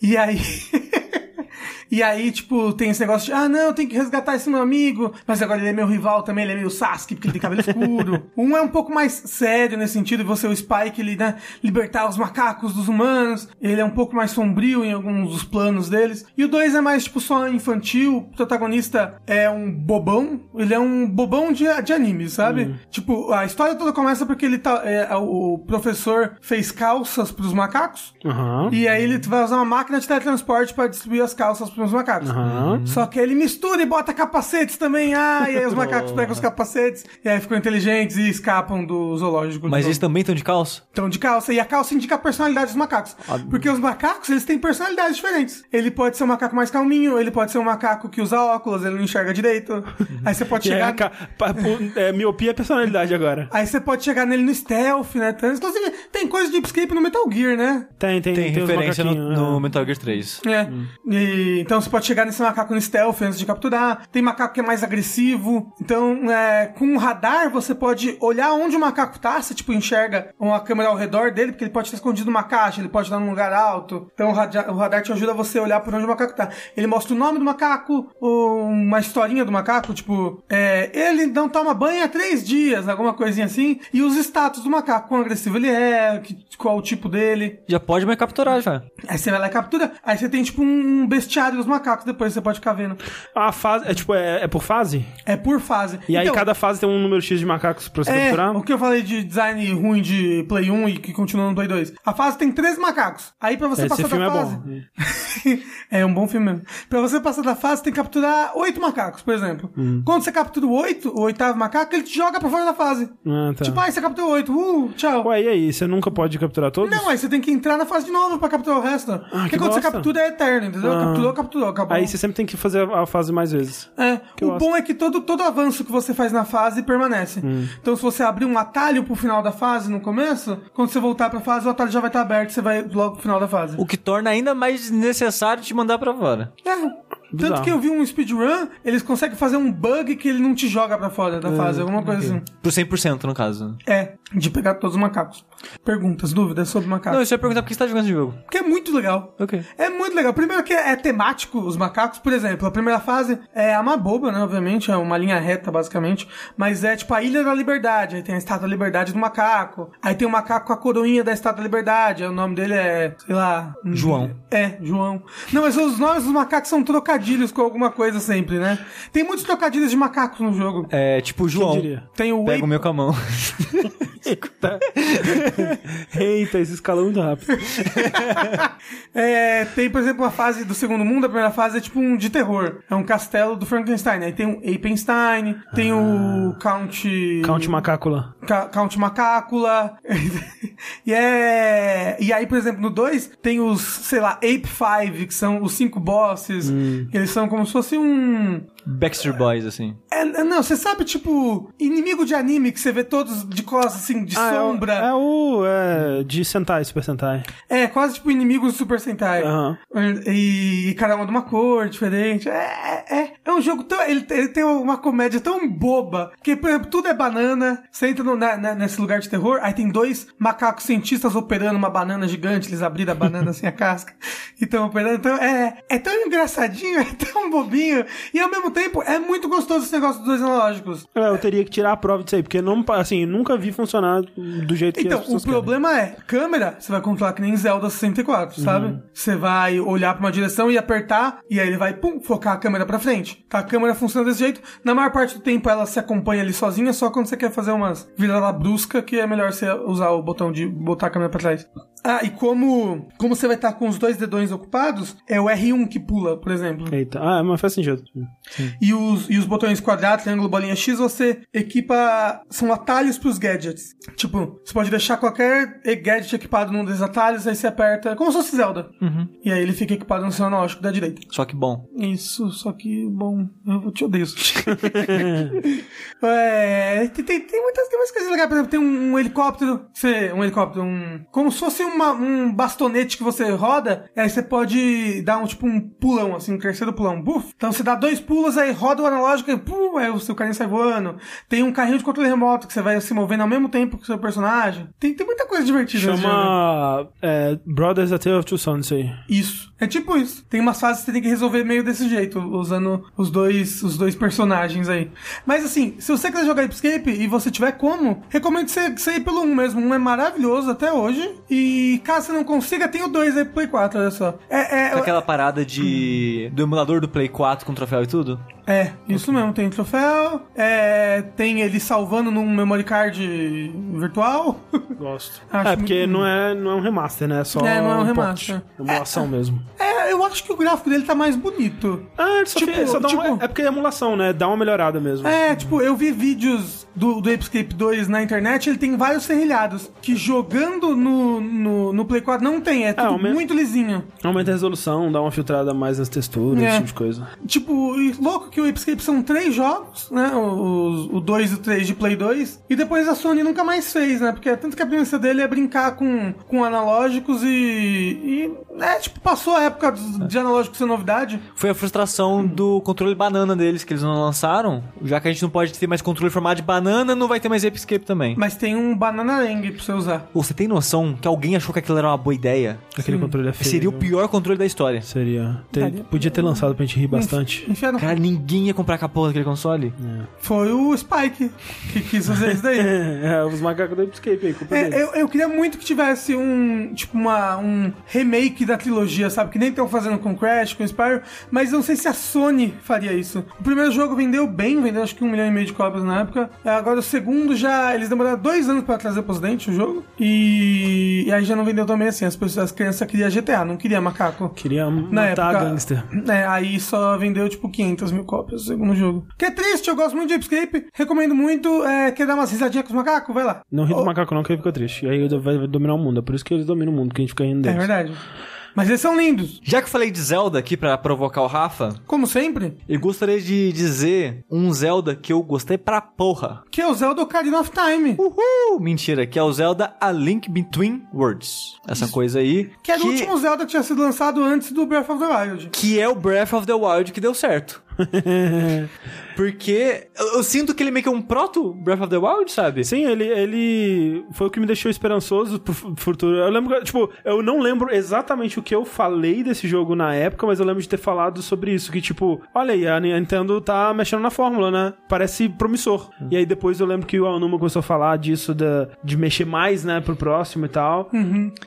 E aí. E aí, tipo, tem esse negócio de, ah, não, tem que resgatar esse meu amigo, mas agora ele é meu rival também, ele é meio Sasuke, porque ele tem cabelo escuro. um é um pouco mais sério nesse sentido, você, o Spike, ele, né, libertar os macacos dos humanos, ele é um pouco mais sombrio em alguns dos planos deles. E o dois é mais, tipo, só infantil, o protagonista é um bobão, ele é um bobão de, de anime, sabe? Tipo, a história toda começa porque ele tá, é, o professor fez calças pros macacos, Aham. e aí ele vai usar uma máquina de teletransporte pra distribuir as calças pros macacos. Aham. Só que ele mistura e bota capacetes também. Ah, e aí os macacos pegam os capacetes e aí ficam inteligentes e escapam do zoológico. Mas do eles também estão de calça? Estão de calça. E a calça indica a personalidade dos macacos. Porque os macacos, eles têm personalidades diferentes. Ele pode ser um macaco mais calminho, ele pode ser um macaco que usa óculos, ele não enxerga direito. Aí você pode aí, chegar... a ca- é, miopia é personalidade agora. Aí você pode chegar nele no stealth, né? Então, Inclusive, tem coisa de escape no Metal Gear, né? Tem, tem, Tem, os referência no, no é. Metal Gear 3. É. E, então você pode chegar nesse macaco no stealth antes de capturar. Tem macaco que é mais agressivo. Então, é, com um radar, você pode olhar onde o macaco tá. Você, tipo, enxerga uma câmera ao redor dele, porque ele pode estar escondido numa caixa, ele pode estar num lugar alto. Então, o radar, o radar te ajuda você a olhar por onde o macaco tá. Ele mostra o nome do macaco, ou uma historinha do macaco, tipo, é, ele não toma banho há três dias, alguma coisinha assim. E os status do macaco, quão agressivo ele é, que- qual o tipo dele. Já pode mais capturar, já. Aí você vai lá e captura. Aí você tem tipo um bestiário dos macacos, depois você pode ficar vendo. A fase, é tipo, é, é por fase? É por fase. E aí Então, cada fase tem um número X de macacos pra você É, capturar? o que eu falei de design ruim de Play 1 e que continua no Play 2. A fase tem 13 macacos. Aí pra você Esse passar da é fase... bom. é um bom filme mesmo. Pra você passar da fase, tem que capturar 8 macacos, por exemplo. Hum. Quando você captura o 8, o oitavo macaco, ele te joga pra fora da fase. Ah, tá. Tipo, aí você capturou 8, uh, tchau. Ué, e aí? Você nunca pode capturar todos? Não, aí você tem que entrar na fase de novo pra capturar o resto. Porque que quando você bosta. captura é eterno, entendeu? Ah. Capturou, capturou, acabou. Aí você sempre tem que fazer a fase mais vezes. É, Que o bom é que todo, todo avanço que você faz na fase permanece. Hum. Então, se você abrir um atalho pro final da fase no começo, quando você voltar pra fase, o atalho já vai estar aberto, você vai logo pro final da fase. O que torna ainda mais necessário te mandar pra fora. É. Tanto Bizarro. que eu vi um speedrun, eles conseguem fazer um bug que ele não te joga pra fora da fase, alguma coisa assim. Pro 100% no caso. É, de pegar todos os macacos. Perguntas, dúvidas sobre macacos. Não, eu só ia perguntar por que você tá jogando esse jogo. Porque é muito legal. Ok. É muito legal. Primeiro que é temático, os macacos, por exemplo, a primeira fase é uma boba, né? Obviamente, é uma linha reta, basicamente. Mas é tipo a Ilha da Liberdade. Aí tem a Estátua da Liberdade do macaco. Aí tem o macaco com a coroinha da Estátua da Liberdade. O nome dele é, sei lá. João. É, João. Não, mas os nomes dos macacos são trocadilhos com alguma coisa sempre, né? Tem muitos trocadilhos de macacos no jogo. É tipo, João. diria? Tem o Pega o meu com a mão. Tá. Eita, esse escalou muito rápido. É, tem, por exemplo, a fase do segundo mundo, a primeira fase é tipo um de terror. É um castelo do Frankenstein. Aí tem o Apenstein, tem o Count... Count Macácula. Count Macácula. e é. E aí, por exemplo, no 2 tem os, sei lá, Ape 5, que são os cinco bosses. Eles são como se fosse um. Backstreet Boys, assim. É, é, não, você sabe, tipo, inimigo de anime que você vê todos de costas, assim, de Ah, é o- sombra. É o. É, de Sentai, Super Sentai. É, quase tipo inimigos do Super Sentai. Aham. E, e cada uma de uma cor diferente. É, é, é um jogo tão. Ele, ele tem uma comédia tão boba. Que, por exemplo, tudo é banana. Você entra no- na- na- nesse lugar de terror, aí tem dois macacos cientistas operando uma banana gigante. Eles abriram a banana sem a casca e estão operando. Então é, é tão engraçadinho, é tão bobinho. E ao mesmo tempo é muito gostoso esse negócio dos dois analógicos. É, eu teria que tirar a prova disso aí, porque não, assim, nunca vi funcionar do jeito que Então, o problema é, câmera, você vai controlar que nem Zelda 64, sabe? Você vai olhar pra uma direção e apertar, e aí ele vai, pum, focar a câmera pra frente. Tá, a câmera funciona desse jeito. Na maior parte do tempo ela se acompanha ali sozinha, só quando você quer fazer umas virada brusca, que é melhor você usar o botão de botar a câmera pra trás. Ah, e como, como você vai estar com os dois dedões ocupados, é o R1 que pula, por exemplo. Eita, ah, mas faz sentido. E os, e os botões quadrado, triângulo, bolinha X, você equipa. São atalhos pros gadgets. Tipo, você pode deixar qualquer gadget equipado num desses atalhos, aí você aperta. Como se fosse Zelda. E aí ele fica equipado no seu analógico da direita. Só que bom. Isso, só que, bom, eu te odeio. é, tem, tem, tem muitas, tem coisas legais. Por exemplo, tem um, um helicóptero, você, um helicóptero, um. Como se fosse uma- um bastonete que você roda, aí você pode dar um tipo um pulão, assim, um terceiro pulão. Buf. Então você dá dois pulos, aí roda o analógico e pum, aí o seu carinha sai voando. Tem um carrinho de controle remoto que você vai se movendo ao mesmo tempo que o seu personagem. Tem, tem muita coisa divertida. Chama é, Brothers A Tale of Two Sons, aí. Isso. É tipo isso. Tem umas fases que você tem que resolver meio desse jeito, usando os dois, os dois personagens aí. Mas assim, se você quiser jogar Escape e você tiver como, recomendo você, você ir pelo 1 mesmo. Um é maravilhoso até hoje. E caso você não consiga, tem o 2 aí pro Play 4, olha só. É, é, aquela parada de. do emulador do Play 4 com troféu e tudo? É isso mesmo. Tem troféu, é, tem ele salvando num memory card virtual. Gosto. Acho é, porque muito- não é, não é um remaster, né? É só É, não é um port. remaster. Emulação mesmo. é, eu acho que o gráfico dele tá mais bonito. Ah, ele só, Tipo, fez- só uma- tipo- É porque é emulação, né? Dá uma melhorada mesmo. É, tipo, eu vi vídeos do, do Escape 2 na internet, ele tem vários serrilhados, que jogando no, no, no Play 4 não tem, é tudo ao menos- muito lisinho. Aumenta a resolução, dá uma filtrada mais nas texturas, É. esse tipo de coisa. Tipo, louco que o Escape são três jogos, né, o 2 e o 3 de Play 2, e depois a Sony nunca mais fez, né, porque tanto que a premissa dele é brincar com, com analógicos e, e, né, tipo, passou a época dos- de analógicos ser novidade. Foi a frustração do controle banana deles que eles não lançaram. Já que a gente não pode ter mais controle formado de banana, não vai ter mais Escape também. Mas tem um Banana Lang pra você usar. Ou você tem noção que alguém achou que aquilo era uma boa ideia? Aquele controle é feio. Seria o né? pior controle da história. Seria. Ter- podia ter lançado pra gente rir bastante. Enfia no Cara, ninguém ia comprar com a porra daquele console. Foi o Spike que quis fazer isso daí. É, os macacos do Escape aí, culpa É, eu, eu queria muito que tivesse um, tipo, uma, um remake da trilogia, sabe? Que nem estão fazendo com Crash, com Spyro, mas não sei se a Sony faria isso. O primeiro jogo vendeu bem, vendeu acho que um milhão e meio de cópias na época. Agora o segundo já, eles demoraram dois anos pra trazer pro ocidente o jogo. E, e aí já não vendeu também assim. As, pessoas, as crianças queriam GTA, não queria macaco. Queria Na matar época, gangster. É, aí só vendeu tipo 500 mil cópias o segundo jogo. Que é triste, eu gosto muito de Escape, recomendo muito. É, quer dar umas risadinhas com os macacos? Vai lá. Não ri do Oh, macaco não, que ele fica triste. E aí ele vai vai dominar o mundo. É por isso que eles dominam o mundo, que a gente fica rindo É deles. verdade. Mas eles são lindos, Já que eu falei de Zelda aqui pra provocar o Rafa, como sempre. eu gostaria de dizer um Zelda que eu gostei pra porra. Que é o Zelda Ocarina of Time. Uhul! Mentira, que é o Zelda A Link Between Worlds. Essa coisa aí. Que era o último Zelda que tinha sido lançado antes do Breath of the Wild. Que é o Breath of the Wild que deu certo. Porque eu, eu sinto que ele meio que é um proto Breath of the Wild, sabe? Sim, ele, ele foi o que me deixou esperançoso pro fu- futuro. Eu lembro, que, tipo, eu não lembro exatamente o que eu falei desse jogo na época, mas eu lembro de ter falado sobre isso, que tipo, olha aí, a Nintendo tá mexendo na fórmula, né? Parece promissor. E aí depois eu lembro que o Aonuma começou a falar disso, da, de mexer mais, né, pro próximo e tal.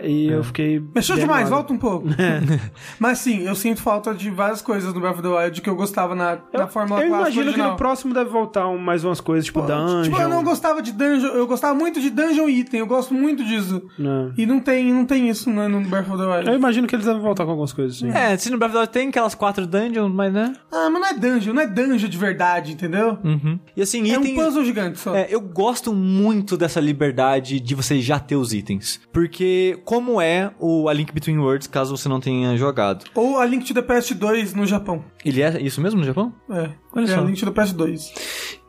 E eu fiquei... Mexeu demais, volta um pouco. Mas sim, eu sinto falta de várias coisas no Breath of the Wild que eu gostava na, na Eu, fórmula eu imagino que original. no próximo deve voltar um- mais umas coisas, tipo dungeon. Tipo, eu não gostava de dungeon, eu gostava muito de dungeon item, eu gosto muito disso. Não. E não tem, não tem isso né, no Breath of the Wild. Eu imagino que eles devem voltar com algumas coisas, sim. É, se no Breath of the Wild tem aquelas quatro dungeons, mas né? Ah, mas não é dungeon, não é dungeon de verdade, entendeu? Uhum. E assim, É um item. puzzle gigante só. É, eu gosto muito dessa liberdade de você já ter os itens. Porque, como é o A Link Between Worlds, caso você não tenha jogado? Ou a Link to the Past 2 no Japão. Ele é isso mesmo no Japão? É, Olha é só. a Link to the Past 2.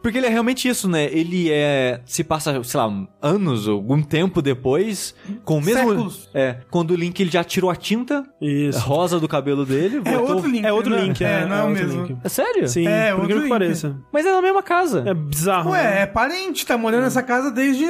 Porque ele é realmente isso, né? Ele é. Se passa, sei lá, anos ou algum tempo depois, com o mesmo. Séculos. É. Quando o Link ele já tirou a tinta Isso. rosa do cabelo dele, É voltou. outro Link. É outro né? Link, é. é, não é, é o outro mesmo. Link. É sério? Sim, É, por outro que Link. pareça. Mas é na mesma casa. É bizarro. Ué, né? é parente, tá morando nessa casa desde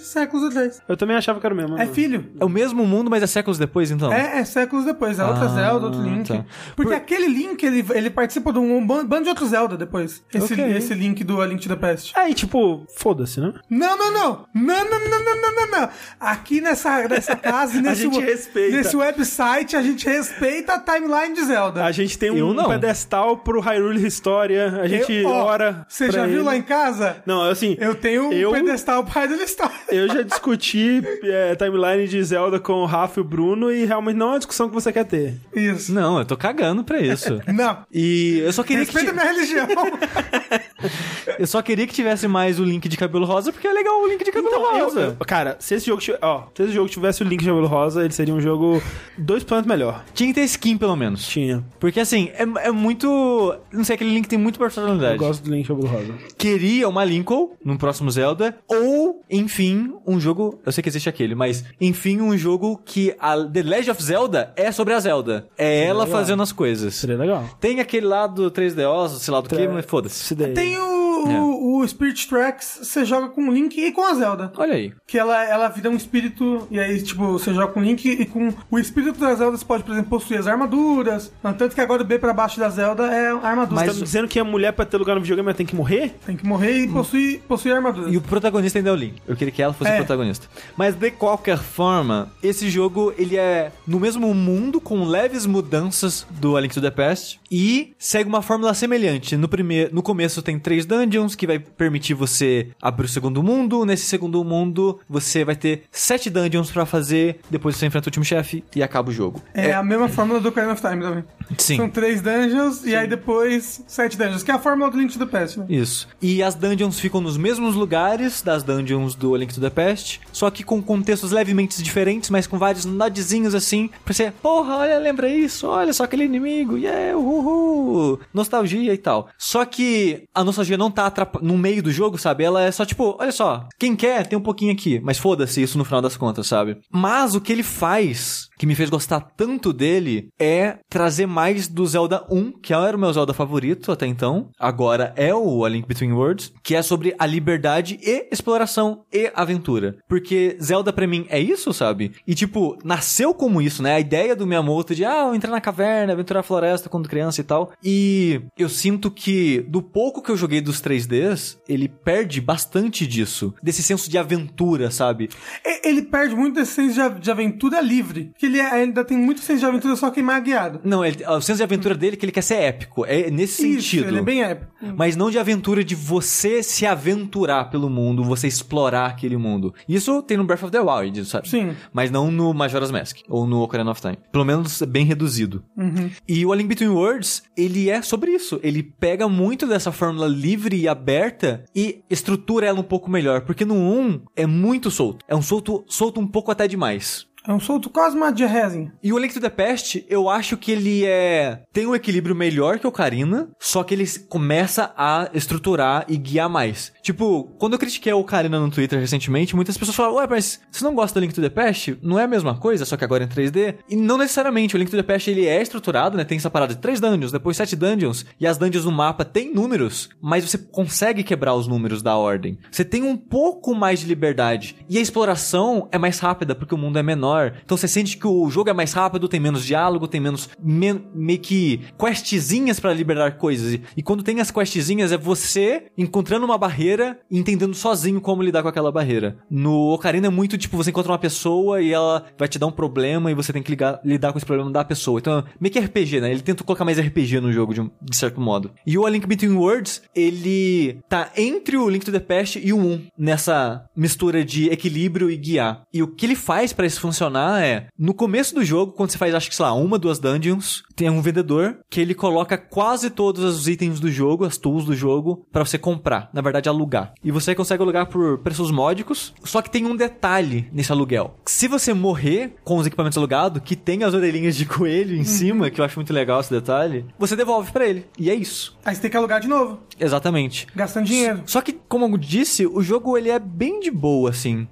séculos atrás. Eu também achava que era o mesmo. É filho. É o mesmo mundo, mas é séculos depois, então. É, é séculos depois. É outra Ah, Zelda, outro Link. tá. Porque Por- aquele Link, ele, ele participa de um ban- bando de outros Zelda depois. Esse, Ok. esse Link do A The Past. Aí, tipo, foda-se, né? Não, não, não. Não, não, não, não, não, não, não. Aqui nessa, nessa casa nesse, respeita. nesse website, a gente respeita a timeline de Zelda. A gente tem um não. pedestal pro Hyrule História, a gente Eu- ó, ora. Você já viu ele. lá em casa? Não, assim, Eu tenho um Eu- pedestal pai da história. eu já discuti é, timeline de Zelda com o Rafa e o Bruno e realmente não é uma discussão que você quer ter. Isso. Não, eu tô cagando pra isso. Não. E eu só queria que Respeita minha religião. eu só queria que tivesse mais o Link de cabelo rosa, porque é legal o Link de cabelo Então, eu- rosa. eu- cara, se esse jogo, tivesse- ó, se esse jogo tivesse o Link de Cabelo Rosa, ele seria um jogo dois planos melhor. Tinha que ter skin, pelo menos. Tinha. Porque assim, é, é muito. Não sei, aquele Link tem muita Eu personalidade. gosto do Link de Cabelo Rosa. Queria uma Lincoln no próximo Zelda, ou, enfim, um jogo. Eu sei que existe aquele, mas, enfim, um jogo que a The Legend of Zelda é sobre a Zelda. É ela legal. fazendo as coisas. Seria legal. Tem aquele lá do 3DO, sei lá do que, mas foda-se. Tem o. o, o Spirit Tracks, você joga com o Link e com a Zelda. Olha aí. Que ela, ela vira um espírito, e aí, tipo, você joga com o Link e com o espírito da Zelda você pode, por exemplo, possuir as armaduras. Tanto que agora o B pra baixo da Zelda é a armadura. Você Mas- tá me dizendo que a mulher pra ter lugar no videogame ela tem que morrer? Tem que morrer e possuir, possuir armadura. E o protagonista ainda é o Link. Eu queria que ela fosse É. o protagonista. Mas de qualquer forma, esse jogo ele é no mesmo mundo com leves mudanças do A Link to the Past e segue uma fórmula semelhante. No primeiro, no começo tem três dungeons que vai permitir você abrir o segundo mundo. Nesse segundo mundo você vai ter sete dungeons pra fazer. Depois você enfrenta o último chefe e acaba o jogo. É, a mesma fórmula do Ocarina of Time também. Sim. São três dungeons e aí depois sete dungeons, que é a fórmula do Link to the Past, né? Isso. E as dungeons ficam nos mesmos lugares das dungeons do Link to the Past, só que com contextos levemente diferentes, mas com vários nodzinhos assim, pra você, porra, olha, lembra isso, olha só aquele inimigo, yeah, uhul, nostalgia e tal. Só que a nostalgia não tá no meio do jogo, sabe? Ela é só tipo, olha só, quem quer tem um pouquinho aqui, mas foda-se isso no final das contas, sabe? Mas o que ele faz, que me fez gostar tanto dele, é trazer mais do Zelda 1, que era o meu Zelda favorito até então. Agora é o A Link Between Worlds, que é sobre a liberdade e exploração e aventura. Porque Zelda pra mim é isso, sabe? E tipo, nasceu como isso, né? A ideia do Miyamoto de, ah, eu entrar na caverna, aventurar a floresta quando criança e tal. E eu sinto que do pouco que eu joguei dos 3Ds, ele perde bastante disso. Desse senso de aventura, sabe? E- Ele perde muito desse senso de, aventura livre. Ele é- ainda tem muito senso de aventura só queimar guiado. Não, ele, o senso de aventura dele é que ele quer ser épico. É nesse Isso, sentido. ele é bem épico. Mas não de aventura de você se aventurar pelo mundo, você explorar aquele mundo. Isso tem no Breath of the Wild, sabe? Sim. Mas não no Majora's Mask ou no Ocarina of Time. Pelo menos bem reduzido. Uhum. E o A Link Between Worlds, ele é sobre isso. Ele pega muito dessa fórmula livre e aberta e estrutura ela um pouco melhor. Porque no 1 é muito solto. É um solto, solto um pouco até demais. É um solto quase uma diarrezinha. E o Link to the Past, eu acho que ele é. tem um equilíbrio melhor que o Ocarina, só que ele começa a estruturar e guiar mais. Tipo, quando eu critiquei o Ocarina no Twitter recentemente, muitas pessoas falaram: Ué, mas você não gosta do Link to the Past? Não é a mesma coisa, só que agora em 3D? E não necessariamente. O Link to the Past ele é estruturado, né? Tem essa parada de 3 dungeons, depois 7 dungeons, e as dungeons no mapa têm números, mas você consegue quebrar os números da ordem. Você tem um pouco mais de liberdade. E a exploração é mais rápida porque o mundo é menor. Então você sente que o jogo é mais rápido, tem menos diálogo, tem menos me- meio que questzinhas pra liberar coisas. E, quando tem as questzinhas é você encontrando uma barreira e entendendo sozinho como lidar com aquela barreira. No Ocarina é muito tipo você encontra uma pessoa e ela vai te dar um problema e você tem que ligar- lidar com esse problema da pessoa. Então, meio que RPG, né? Ele tenta colocar mais RPG no jogo de, de certo modo. E o A Link Between Worlds, ele tá entre o Link to the Past e o 1 nessa mistura de equilíbrio e guiar. E o que ele faz pra isso funcionar é, no começo do jogo, quando você faz, acho que sei lá, uma, duas dungeons, tem um vendedor que ele coloca quase todos os itens do jogo, as tools do jogo, pra você comprar. Na verdade, alugar. E você consegue alugar por preços módicos, só que tem um detalhe nesse aluguel. Se você morrer com os equipamentos alugados, que tem as orelhinhas de coelho em cima, que eu acho muito legal esse detalhe, você devolve pra ele. E é isso. Aí você tem que alugar de novo, Exatamente. gastando dinheiro. Só que, como eu disse, o jogo ele é bem de boa, assim.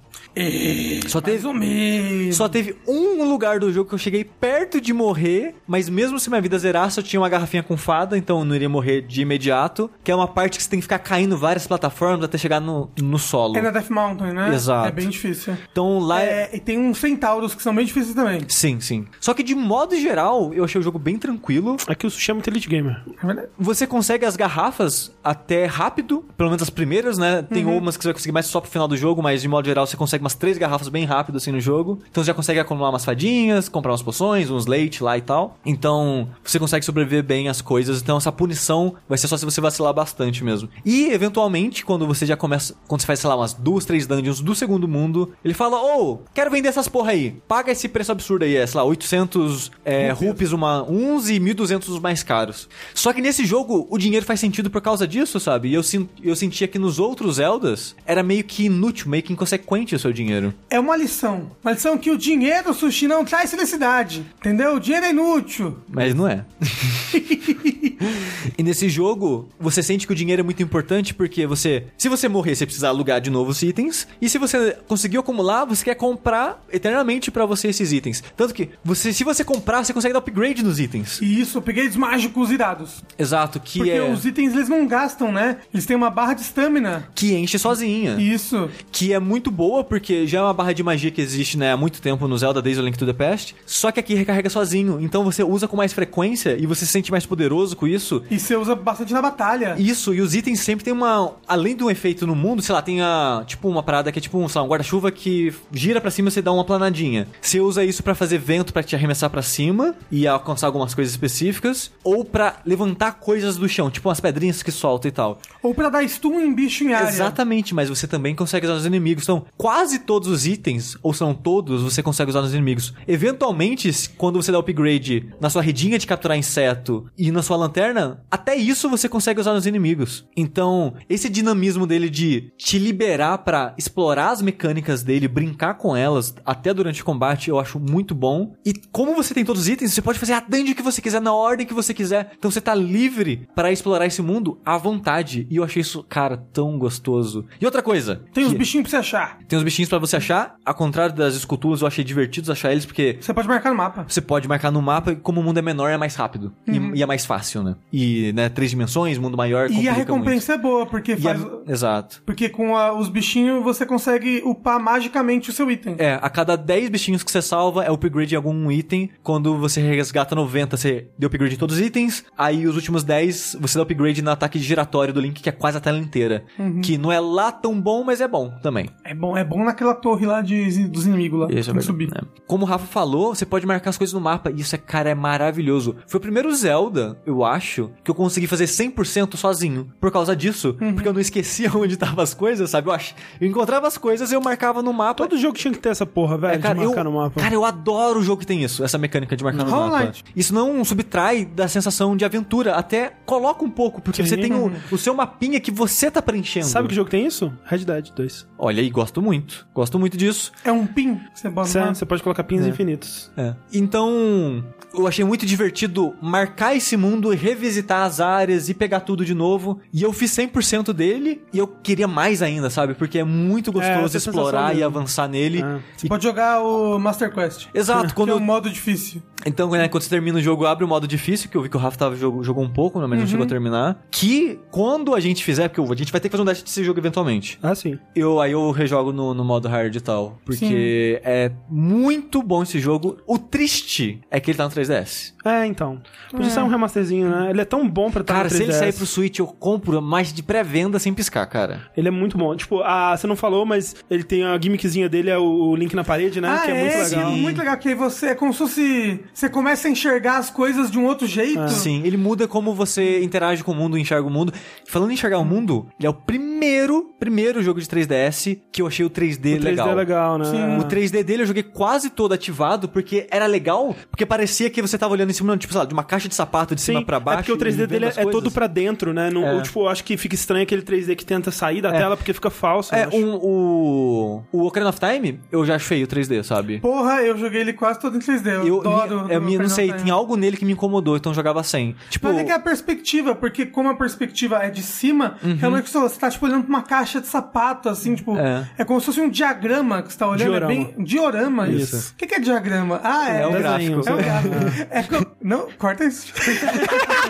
Só teve, Mais ou menos. só teve um lugar do jogo que eu cheguei perto de morrer, mas mesmo se minha vida zerasse, eu tinha uma garrafinha com fada, então eu não iria morrer de imediato. Que é uma parte que você tem que ficar caindo várias plataformas até chegar no, no solo. É na Death Mountain, né? Exato. É bem difícil. Então lá é... É, e tem uns centauros que são bem difíceis também. Sim, sim. Só que de modo geral, eu achei o jogo bem tranquilo. Aqui o Sushi é muito Elite Gamer. É verdade. Você consegue as garrafas até rápido, pelo menos as primeiras, né? Tem umas que você vai conseguir mais só pro final do jogo, mas de modo geral você consegue umas três garrafas bem rápido assim no jogo. Então você já consegue acumular umas fadinhas, comprar umas poções, uns leite lá e tal. Então você consegue sobreviver bem às coisas. Então essa punição vai ser só se você vacilar bastante mesmo. E eventualmente, quando você já começa, quando você faz, sei lá, umas duas, três dungeons do segundo mundo, ele fala: Ô, quero vender essas porra aí. Paga esse preço absurdo aí, é, sei lá, 800 é, rupees uma, uns e 1200 os mais caros. Só que nesse jogo o dinheiro faz sentido por causa disso, sabe? E eu, eu sentia que nos outros Zeldas era meio que inútil, meio que inconsequente o seu dinheiro. É uma lição. Uma lição que o dinheiro, sushi, não traz felicidade. Entendeu? O dinheiro é inútil. Mas não é. e nesse jogo, você sente que o dinheiro é muito importante porque você, se você morrer, você precisa alugar de novo os itens. E se você conseguiu acumular, você quer comprar eternamente pra você esses itens. Tanto que você, se você comprar, você consegue dar upgrade nos itens. E isso, upgrades mágicos irados. Exato, que Porque é os itens eles não gastam, né? Eles têm uma barra de estamina. que enche sozinha. Isso. que é muito boa, porque já é uma barra de magia que existe né, há muito tempo no Zelda desde o Link to the Past, só que aqui recarrega sozinho, então você usa com mais frequência e você se sente mais poderoso com isso. E você usa bastante na batalha. Isso, e os itens sempre tem uma. Além de um efeito no mundo, sei lá, tem a. Tipo, uma parada que é tipo um, sei lá, um guarda-chuva que gira pra cima e você dá uma planadinha. Você usa isso pra fazer vento pra te arremessar pra cima e alcançar algumas coisas específicas, ou pra levantar coisas do chão, tipo umas pedrinhas que solta e tal. Ou pra dar stun em bicho em área. Exatamente, mas você também consegue usar nos inimigos. Então, quase todos os itens, ou são todos, você consegue usar nos inimigos. Eventualmente, quando você dá upgrade na sua redinha de capturar inseto e na sua lanterna, até isso você consegue usar nos inimigos. Então, esse dinamismo dele de te liberar pra explorar as mecânicas dele, brincar com elas, até durante o combate, eu acho muito bom. E como você tem todos os itens, você pode fazer a dungeon que você quiser, na ordem que você quiser. Então você tá livre pra explorar esse mundo à vontade. E eu achei isso, cara, tão gostoso. E outra coisa. Tem uns que- bichinhos pra você achar. tem os bichinhos pra você achar, ao contrário das esculturas eu achei divertidos achar eles, porque Você pode marcar no mapa. você pode marcar no mapa e como o mundo é menor, é mais rápido. E- E, é mais fácil, né? E, né, três dimensões, mundo maior, E a recompensa é boa, porque muito. Faz. é- Exato. Porque com a- os bichinhos você consegue upar magicamente o seu item. É, a cada 10 bichinhos que você salva é upgrade em algum item. Quando você resgata 90, você deu upgrade em todos os itens. Aí os últimos 10, você dá upgrade no ataque giratório do Link, que é quase a tela inteira. Que não é lá tão bom, mas é bom também. É bom, é bom naquela torre lá de, dos inimigos lá. Isso é subir. né? Como o Rafa falou, você pode marcar as coisas no mapa. E isso, é, cara, é maravilhoso. Foi o primeiro Zelda, eu acho, que eu consegui fazer 100% sozinho. Por causa disso. Uhum. Porque eu não esquecia onde estavam as coisas, sabe? Eu, ach... eu encontrava as coisas e eu marcava no mapa. Todo jogo tinha que ter essa porra, velho, É, cara, de marcar eu, no mapa. cara, eu adoro o jogo que tem isso, essa mecânica de marcar no Hollow mapa. Isso não subtrai da sensação de aventura, até coloca um pouco, porque Sim. você tem o, o seu mapinha que você tá preenchendo. Sabe que jogo tem isso? Red Dead 2. Olha aí, gosto muito. Gosto muito disso. É um pin que você bota Você, lá. você pode colocar pins infinitos. É. Então, eu achei muito divertido marcar esse mundo, revisitar as áreas e pegar tudo de novo. E eu fiz 100% dele e eu queria mais ainda, sabe? Porque é muito gostoso essa explorar e avançar nele. Ah. Você pode jogar o Master Quest. Exato, quando é um modo difícil. Então, né, quando você termina o jogo, abre o modo difícil, que eu vi que o Rafa tava, jogou, jogou um pouco, né, mas Uhum. não chegou a terminar. Que, quando a gente fizer, porque a gente vai ter que fazer um dash desse jogo eventualmente. Ah, sim. Eu, aí eu rejogo no, no modo hard e tal. Porque é muito bom esse jogo. O triste é que ele tá no 3DS. É, então. Podia ser um remasterzinho, né? Ele é tão bom pra estar Cara, no se ele 3DS. sair pro Switch, eu compro mais de pré-venda sem piscar, cara. Ele é muito bom. Tipo, ah, você não falou, mas ele tem a gimmickzinha dele, é o, link na parede, né? ah, que é, muito legal. sim, muito legal. Que aí você é como se fosse. Você começa a enxergar as coisas de um outro jeito. Sim, ele muda como você interage com o mundo, enxerga o mundo. Falando em enxergar o mundo, ele é o primeiro, primeiro jogo de 3DS que eu achei o 3D, O 3D legal. é legal, né? Sim. O 3D dele eu joguei quase todo ativado, porque era legal, porque parecia que você tava olhando em cima, tipo, sei lá, de uma caixa de sapato de Sim, cima pra baixo. é porque o 3D e vendo dele é, é todo pra dentro, né? Não, É. eu, tipo, eu acho que fica estranho aquele 3D que tenta sair da É. tela porque fica falso. É, um, o. O Ocarina of Time, eu já acho feio o 3D, sabe? Porra, eu joguei ele quase todo em 3D. Eu, Eu, adoro. eu minha- não sei, tem algo nele que me incomodou, então eu jogava sem. Tipo, Mas é que é a perspectiva, porque como a perspectiva é de cima, realmente você tá, tipo, olhando pra uma caixa de sapato, assim, tipo... Uhum. É. É, como se fosse um diagrama que você tá olhando. Diorama. É bem... Diorama, Isso. O que, que é diagrama? Ah, é... É o gráfico. É o gráfico. É co- Não, corta isso.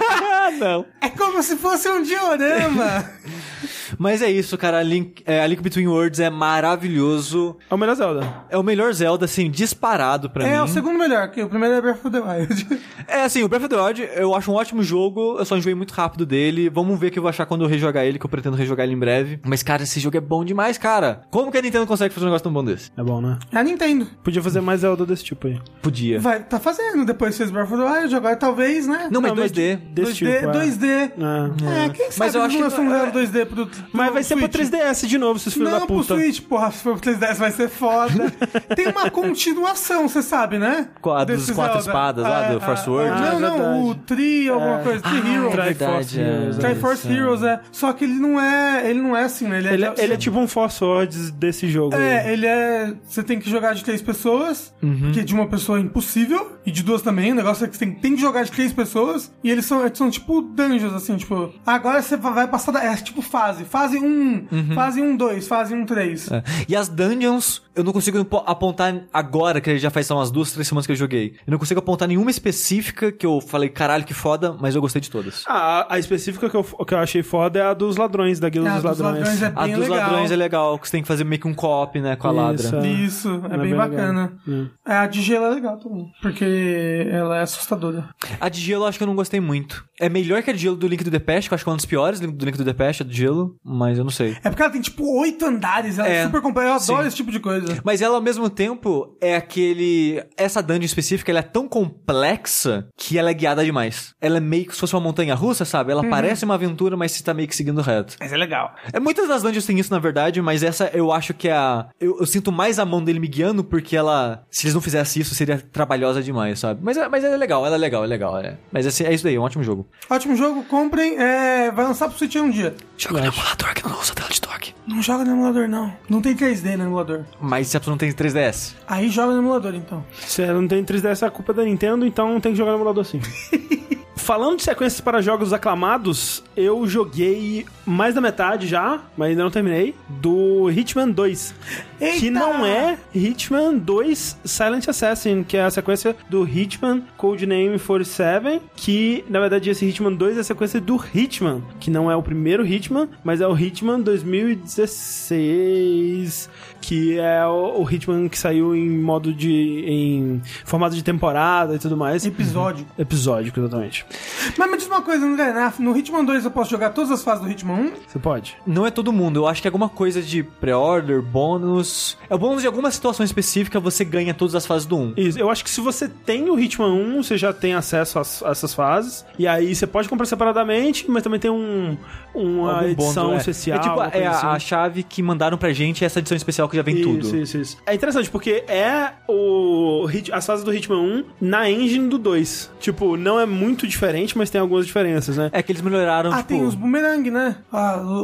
ah, não. É como se fosse um diorama. Mas é isso, cara. A Link, é, a Link Between Worlds é maravilhoso. É o melhor Zelda. É o melhor Zelda, assim, disparado pra é mim. o segundo melhor, que o primeiro é Breath of the Wild. É assim, o Breath of the Wild eu acho um ótimo jogo, eu só enjoei muito rápido dele. Vamos ver o que eu vou achar quando eu rejogar ele, que eu pretendo rejogar ele em breve. Mas, cara, esse jogo é bom demais, cara. Como que a Nintendo consegue fazer um negócio tão bom desse? É bom, né? É a Nintendo. Podia fazer mais Zelda desse tipo aí. Podia. Vai, tá fazendo. Depois fez Breath of the Wild, agora talvez, né? Não, mas Ah, mas 2D. Desse 2D, tipo, é. 2D. É. É, quem sabe Mas eu acho não que- um Zelda 2D pro, pro Mas vai ser pra Switch. 3DS de novo, esses filhos Não, da pro puta. Switch, porra, se for pro 3DS vai ser foda. Tem uma continuação, você sabe, né? A dos Desse quatro Zelda. espadas lá, do Force Word? Ah, não, não, verdade. o Tri, alguma coisa, Tri Ah, Hero. verdade, Triforce é. Heroes, é. Triforce Heroes, é. Só que ele não é. Ele não é assim, né? Ele é, Ele, é- ele é tipo um Force Swords desse jogo. É, ele é. Você tem que jogar de três pessoas, Uhum. porque de uma pessoa é impossível, e de duas também. O negócio é que você tem, tem que jogar de três pessoas, e eles são, eles são tipo dungeons, assim, tipo. Agora você vai passar. Da, é tipo fase. Fase 1, fase 1, 2, fase 1, 3. É. E as dungeons, eu não consigo po- apontar agora, que já faz são umas duas, três semanas que eu joguei. Eu não consigo apontar nenhuma específica que eu falei, caralho, que foda, mas eu gostei de todas. Ah, a, a específica que eu, que eu achei foda é a dos ladrões, da Guilda Ah, dos dos Ladrões. ladrões é A bem dos legal. ladrões é legal, que você tem que fazer meio que um co-op, né, com a Isso, ladra. é. Isso, é é bem, bem bacana. legal. É, A de gelo é legal também, porque ela é assustadora. A de gelo eu acho que eu não gostei muito. É melhor que a de gelo do Link do Depeche, que eu acho que é uma das piores do Link do Depeche, a de gelo, mas eu não sei. É porque ela tem tipo oito andares, ela é, É, super completa. Eu adoro sim. esse tipo de coisa. Mas ela, ao mesmo tempo, é aquele... Essa dungeon específica, ela é tão complexa que ela é guiada demais. Ela é meio que se fosse uma montanha-russa, sabe? Ela parece uma aventura, mas você tá meio que seguindo reto. Mas é legal. É, muitas das dungeons têm isso, na verdade, mas essa eu acho que é a... Eu, eu sinto mais a mão dele me guiando, porque ela... Se eles não fizessem isso, seria trabalhosa demais, sabe? Mas, é- mas ela é legal, ela é legal, é legal, é. Mas assim, é isso daí, é um ótimo jogo. Ótimo jogo, comprem. É, vai lançar pro Switch um dia. Joga no emulador que não usa tela de toque. Não joga no emulador, não. Não tem 3D no emulador. Mas se a pessoa não tem 3DS... Aí joga no emulador, então. Se não tem 3DS, a culpa é da Nintendo, então tem que jogar no emulador sim. Falando de sequências para jogos aclamados, eu joguei mais da metade já, mas ainda não terminei, do Hitman 2. que Eita! não é Hitman 2 Silent Assassin, que é a sequência do Hitman Codename 47, que na verdade esse Hitman 2 é a sequência do Hitman, que não é o primeiro Hitman, mas é o Hitman 2016, que é o, o Hitman que saiu em modo de em formato de temporada e tudo mais. Episódio. Episódico, exatamente. Mas me diz uma coisa, André, na- no Hitman 2 eu posso jogar todas as fases do Hitman 1? Você pode? Não é todo mundo, eu acho que é alguma coisa de pré-order, bônus. É o bônus de alguma situação específica, você ganha todas as fases do 1. Isso, eu acho que se você tem o Hitman 1, você já tem acesso às- a, essas fases. E aí você pode comprar separadamente, mas também tem um, uma Algum edição bônus, é. especial. É tipo, é a, assim. a chave que mandaram pra gente, essa edição especial que já vem Isso, tudo. isso, isso. É interessante, porque é o as fases do Hitman 1 na engine do 2. Tipo, não é muito diferente, mas tem algumas diferenças, né? É que eles melhoraram, Ah, tipo, tem os boomerang, né?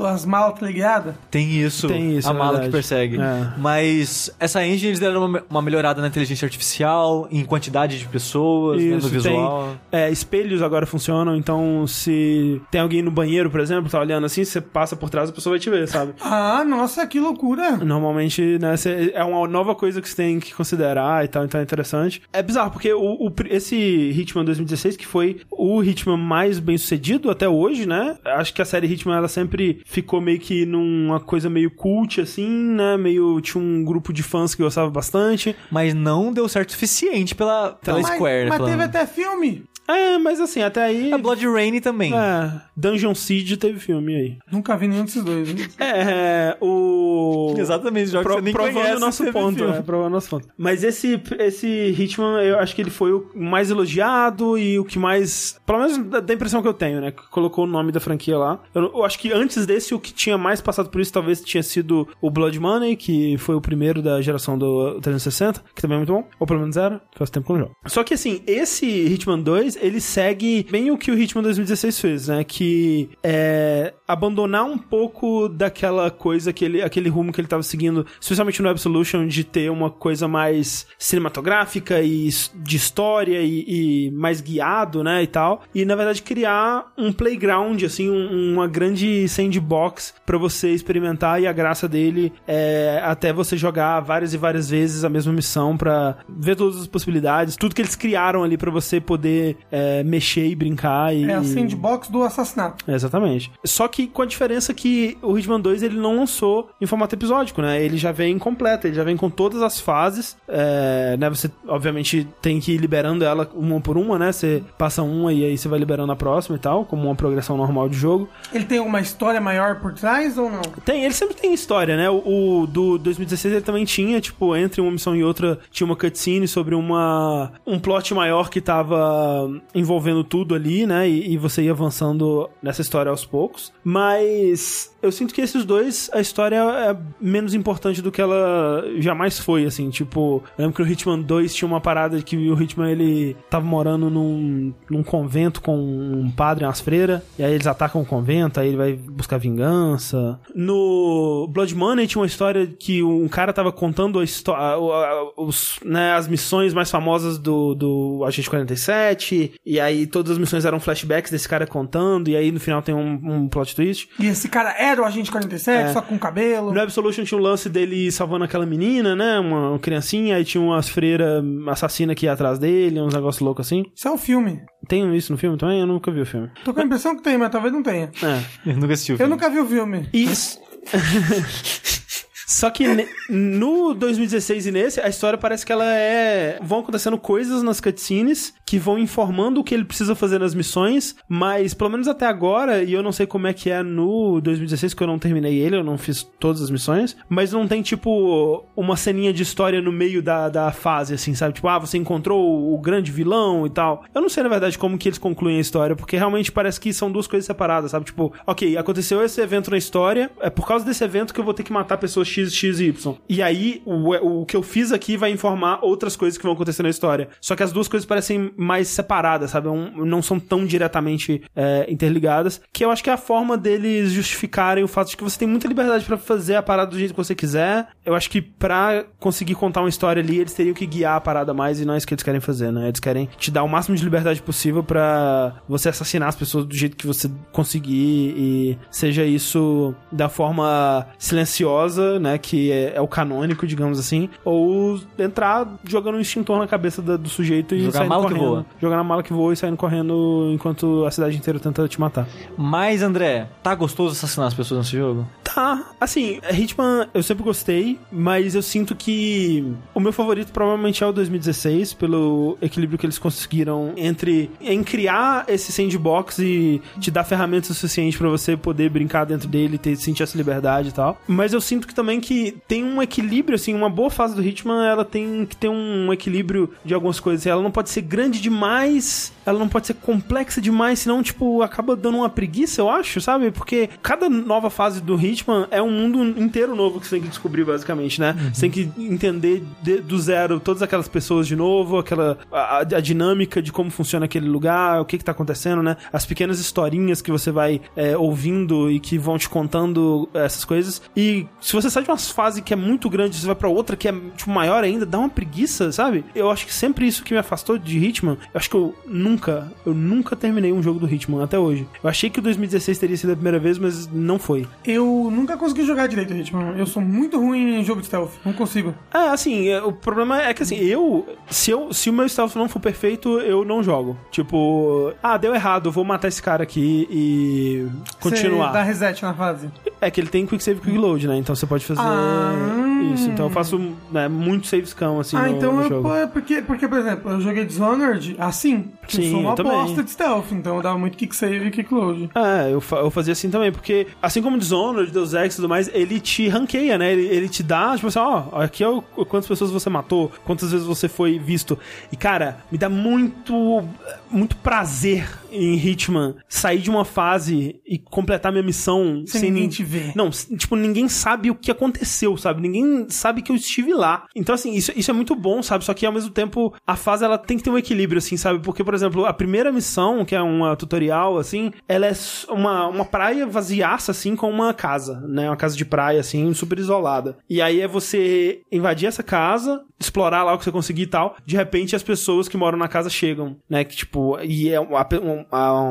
As malas teleguiadas. tem isso. Tem isso, A é mala verdade. que persegue. É. Mas essa engine eles deram uma, uma melhorada na inteligência artificial, em quantidade de pessoas, né, no visual. tem. É, espelhos agora funcionam, então se tem alguém no banheiro, por exemplo, tá olhando assim, você passa por trás, a pessoa vai te ver, sabe? Ah, nossa, que loucura. Normalmente, né, cê- é uma nova coisa que você tem que considerar e tal, então é interessante. É bizarro, porque o, o esse Hitman 2016, que foi o Hitman mais bem sucedido até hoje, né? Acho que a série Hitman, ela sempre ficou meio que numa coisa meio cult, assim, né? Meio, tinha um grupo de fãs que gostava bastante. Mas não deu certo o suficiente pela, pela mas, Square. mas pela- teve até filme. É, mas assim, até aí... A Blood Rain também. É, Dungeon Siege teve filme aí. Nunca vi nenhum desses dois. hein? É, o... Exatamente, jogos Pro- que você nem provando conhece, o nosso ponto, filme. é, provando o nosso ponto. Mas esse, esse Hitman, eu acho que ele foi o mais elogiado e o que mais, pelo menos da, da impressão que eu tenho, né, que colocou o nome da franquia lá. Eu, eu acho que antes desse, o que tinha mais passado por isso talvez tinha sido o Blood Money, que foi o primeiro da geração do 360, que também é muito bom, ou pelo menos era, faz tempo que eu não jogo. Só que assim, esse Hitman 2, ele segue bem o que o Hitman 2016 fez, né, que é abandonar um pouco daquela coisa, aquele, aquele rumo que ele tava seguindo, especialmente no Absolution, de ter uma coisa mais cinematográfica e de história e, e mais guiado, né, e tal. E, na verdade, criar um playground, assim, um- uma grande sandbox pra você experimentar e a graça dele é até você jogar várias e várias vezes a mesma missão pra ver todas as possibilidades, tudo que eles criaram ali pra você poder é, mexer e brincar e... É a sandbox do assassinato. Exatamente. Só que com a diferença que o Hitman 2 ele não lançou em formato episódico, né? Ele já vem completo, ele já vem com todas as fases. É, né? Você, obviamente, tem que ir liberando ela uma por uma, né? Você passa uma e aí você vai liberando a próxima e tal, como uma progressão normal de jogo. Ele tem uma história maior por trás ou não? Tem, ele sempre tem história, né? O, o do 2016 ele também tinha, tipo, entre uma missão e outra, tinha uma cutscene sobre uma um plot maior que tava envolvendo tudo ali, né? E, e você ia avançando nessa história aos poucos. Mas eu sinto que esses dois, a história é menos importante do que ela jamais foi, assim. Tipo, eu lembro que no Hitman 2 tinha uma parada que o Hitman ele tava morando num, num convento com um padre umas freiras, e aí eles atacam o convento, aí ele vai buscar vingança. No Blood Money tinha uma história que um cara tava contando a história, os, né, as missões mais famosas do, do Agente 47, e aí todas as missões eram flashbacks desse cara contando, e aí no final tem um, um plot twist. E esse cara era o Agente 47, É. só com cabelo. No Absolution tinha o lance dele salvando aquela menina, né? Uma, uma criancinha, aí tinha umas freiras assassinas que ia atrás dele, uns negócios loucos assim. Isso é um filme. Tem isso no filme também? Eu nunca vi o filme. Tô com a impressão que tem, mas talvez não tenha. É. Eu nunca assisti o Eu filme. nunca vi o filme. Isso. Só que no 2016 e nesse, a história parece que ela é. Vão acontecendo coisas nas cutscenes que vão informando o que ele precisa fazer nas missões, mas pelo menos até agora, e eu não sei como é que é no 2016, que eu não terminei ele, eu não fiz todas as missões, mas não tem tipo uma ceninha de história no meio da, da fase, assim, sabe? Tipo, ah, você encontrou o grande vilão e tal. Eu não sei, na verdade, como que eles concluem a história, porque realmente parece que são duas coisas separadas, sabe? Tipo, ok, aconteceu esse evento na história, é por causa desse evento que eu vou ter que matar pessoas X, X e aí, o, o que eu fiz aqui vai informar outras coisas que vão acontecer na história. Só que as duas coisas parecem mais separadas, sabe? Um- não são tão diretamente é, interligadas, que eu acho que é a forma deles justificarem o fato de que você tem muita liberdade pra fazer a parada do jeito que você quiser. Eu acho que pra conseguir contar uma história ali, eles teriam que guiar a parada mais e não é isso que eles querem fazer, né? Eles querem te dar o máximo de liberdade possível pra você assassinar as pessoas do jeito que você conseguir e seja isso da forma silenciosa, né? Né? Que é, é o canônico, digamos assim. Ou entrar jogando um extintor na cabeça da- do sujeito e Jogar saindo mala que correndo. voa. Jogar na mala que voa e saindo correndo enquanto a cidade inteira tenta te matar. Mas, André, tá gostoso assassinar as pessoas nesse jogo? Tá, assim, Hitman eu sempre gostei, mas eu sinto que o meu favorito provavelmente é o 2016, pelo equilíbrio que eles conseguiram entre em criar esse sandbox e te dar ferramentas suficientes pra você poder brincar dentro dele, ter sentir essa liberdade e tal. Mas eu sinto que também que tem um equilíbrio assim, uma boa fase do Hitman, ela tem que ter um equilíbrio de algumas coisas. Ela não pode ser grande demais, ela não pode ser complexa demais, senão tipo acaba dando uma preguiça, eu acho, sabe? Porque cada nova fase do Hitman é um mundo inteiro novo que você tem que descobrir, basicamente, né? Você tem que entender de- do zero todas aquelas pessoas de novo, aquela a, a dinâmica de como funciona aquele lugar, o que que tá acontecendo, né? As pequenas historinhas que você vai é, ouvindo e que vão te contando essas coisas. E se você sai de uma fase que é muito grande, você vai pra outra que é tipo maior ainda, dá uma preguiça, sabe? Eu acho que sempre isso que me afastou de Hitman, eu acho que eu nunca, eu nunca terminei um jogo do Hitman até hoje. Eu achei que o 2016 teria sido a primeira vez, mas não foi. Eu nunca consegui jogar direito Hitman. Eu sou muito ruim em jogo de stealth. Não consigo. É, assim, é, o problema é que assim, eu se, eu. se o meu stealth não for perfeito, eu não jogo. Tipo, ah, deu errado, eu vou matar esse cara aqui e continuar. Você dá reset na fase. É que ele tem quick save e quick load, né? Então você pode fazer Ah. isso. Então eu faço né, muito save scam, assim, ah, no, então no eu, jogo. pô, é porque, porque, por exemplo, eu joguei Dishonored assim. Porque eu Sim, sou uma eu bosta de stealth, então eu dava muito kick save e kick load. É, eu, fa- eu fazia assim também, porque assim como Dishonored, Deus Ex e tudo mais, ele te ranqueia, né? Ele, ele te dá, tipo assim, ó, aqui é o, quantas pessoas você matou, quantas vezes você foi visto. E, cara, me dá muito, muito prazer em Hitman sair de uma fase e completar minha missão Sem sem, ninguém nin- te ver. Não, tipo, ninguém sabe o que aconteceu, sabe? Ninguém sabe que eu estive lá. Então, assim, isso, isso é muito bom, sabe? Só que ao mesmo tempo, a fase ela tem que ter um equilíbrio, assim, sabe? Porque, por exemplo, a primeira missão, que é uma tutorial, assim, ela é uma, uma praia vaziaça, assim, com uma casa, né? Uma casa de praia, assim, super isolada. E aí é você invadir essa casa, explorar lá o que você conseguir e tal. De repente, as pessoas que moram na casa chegam, né? Que, tipo, e é uma, um-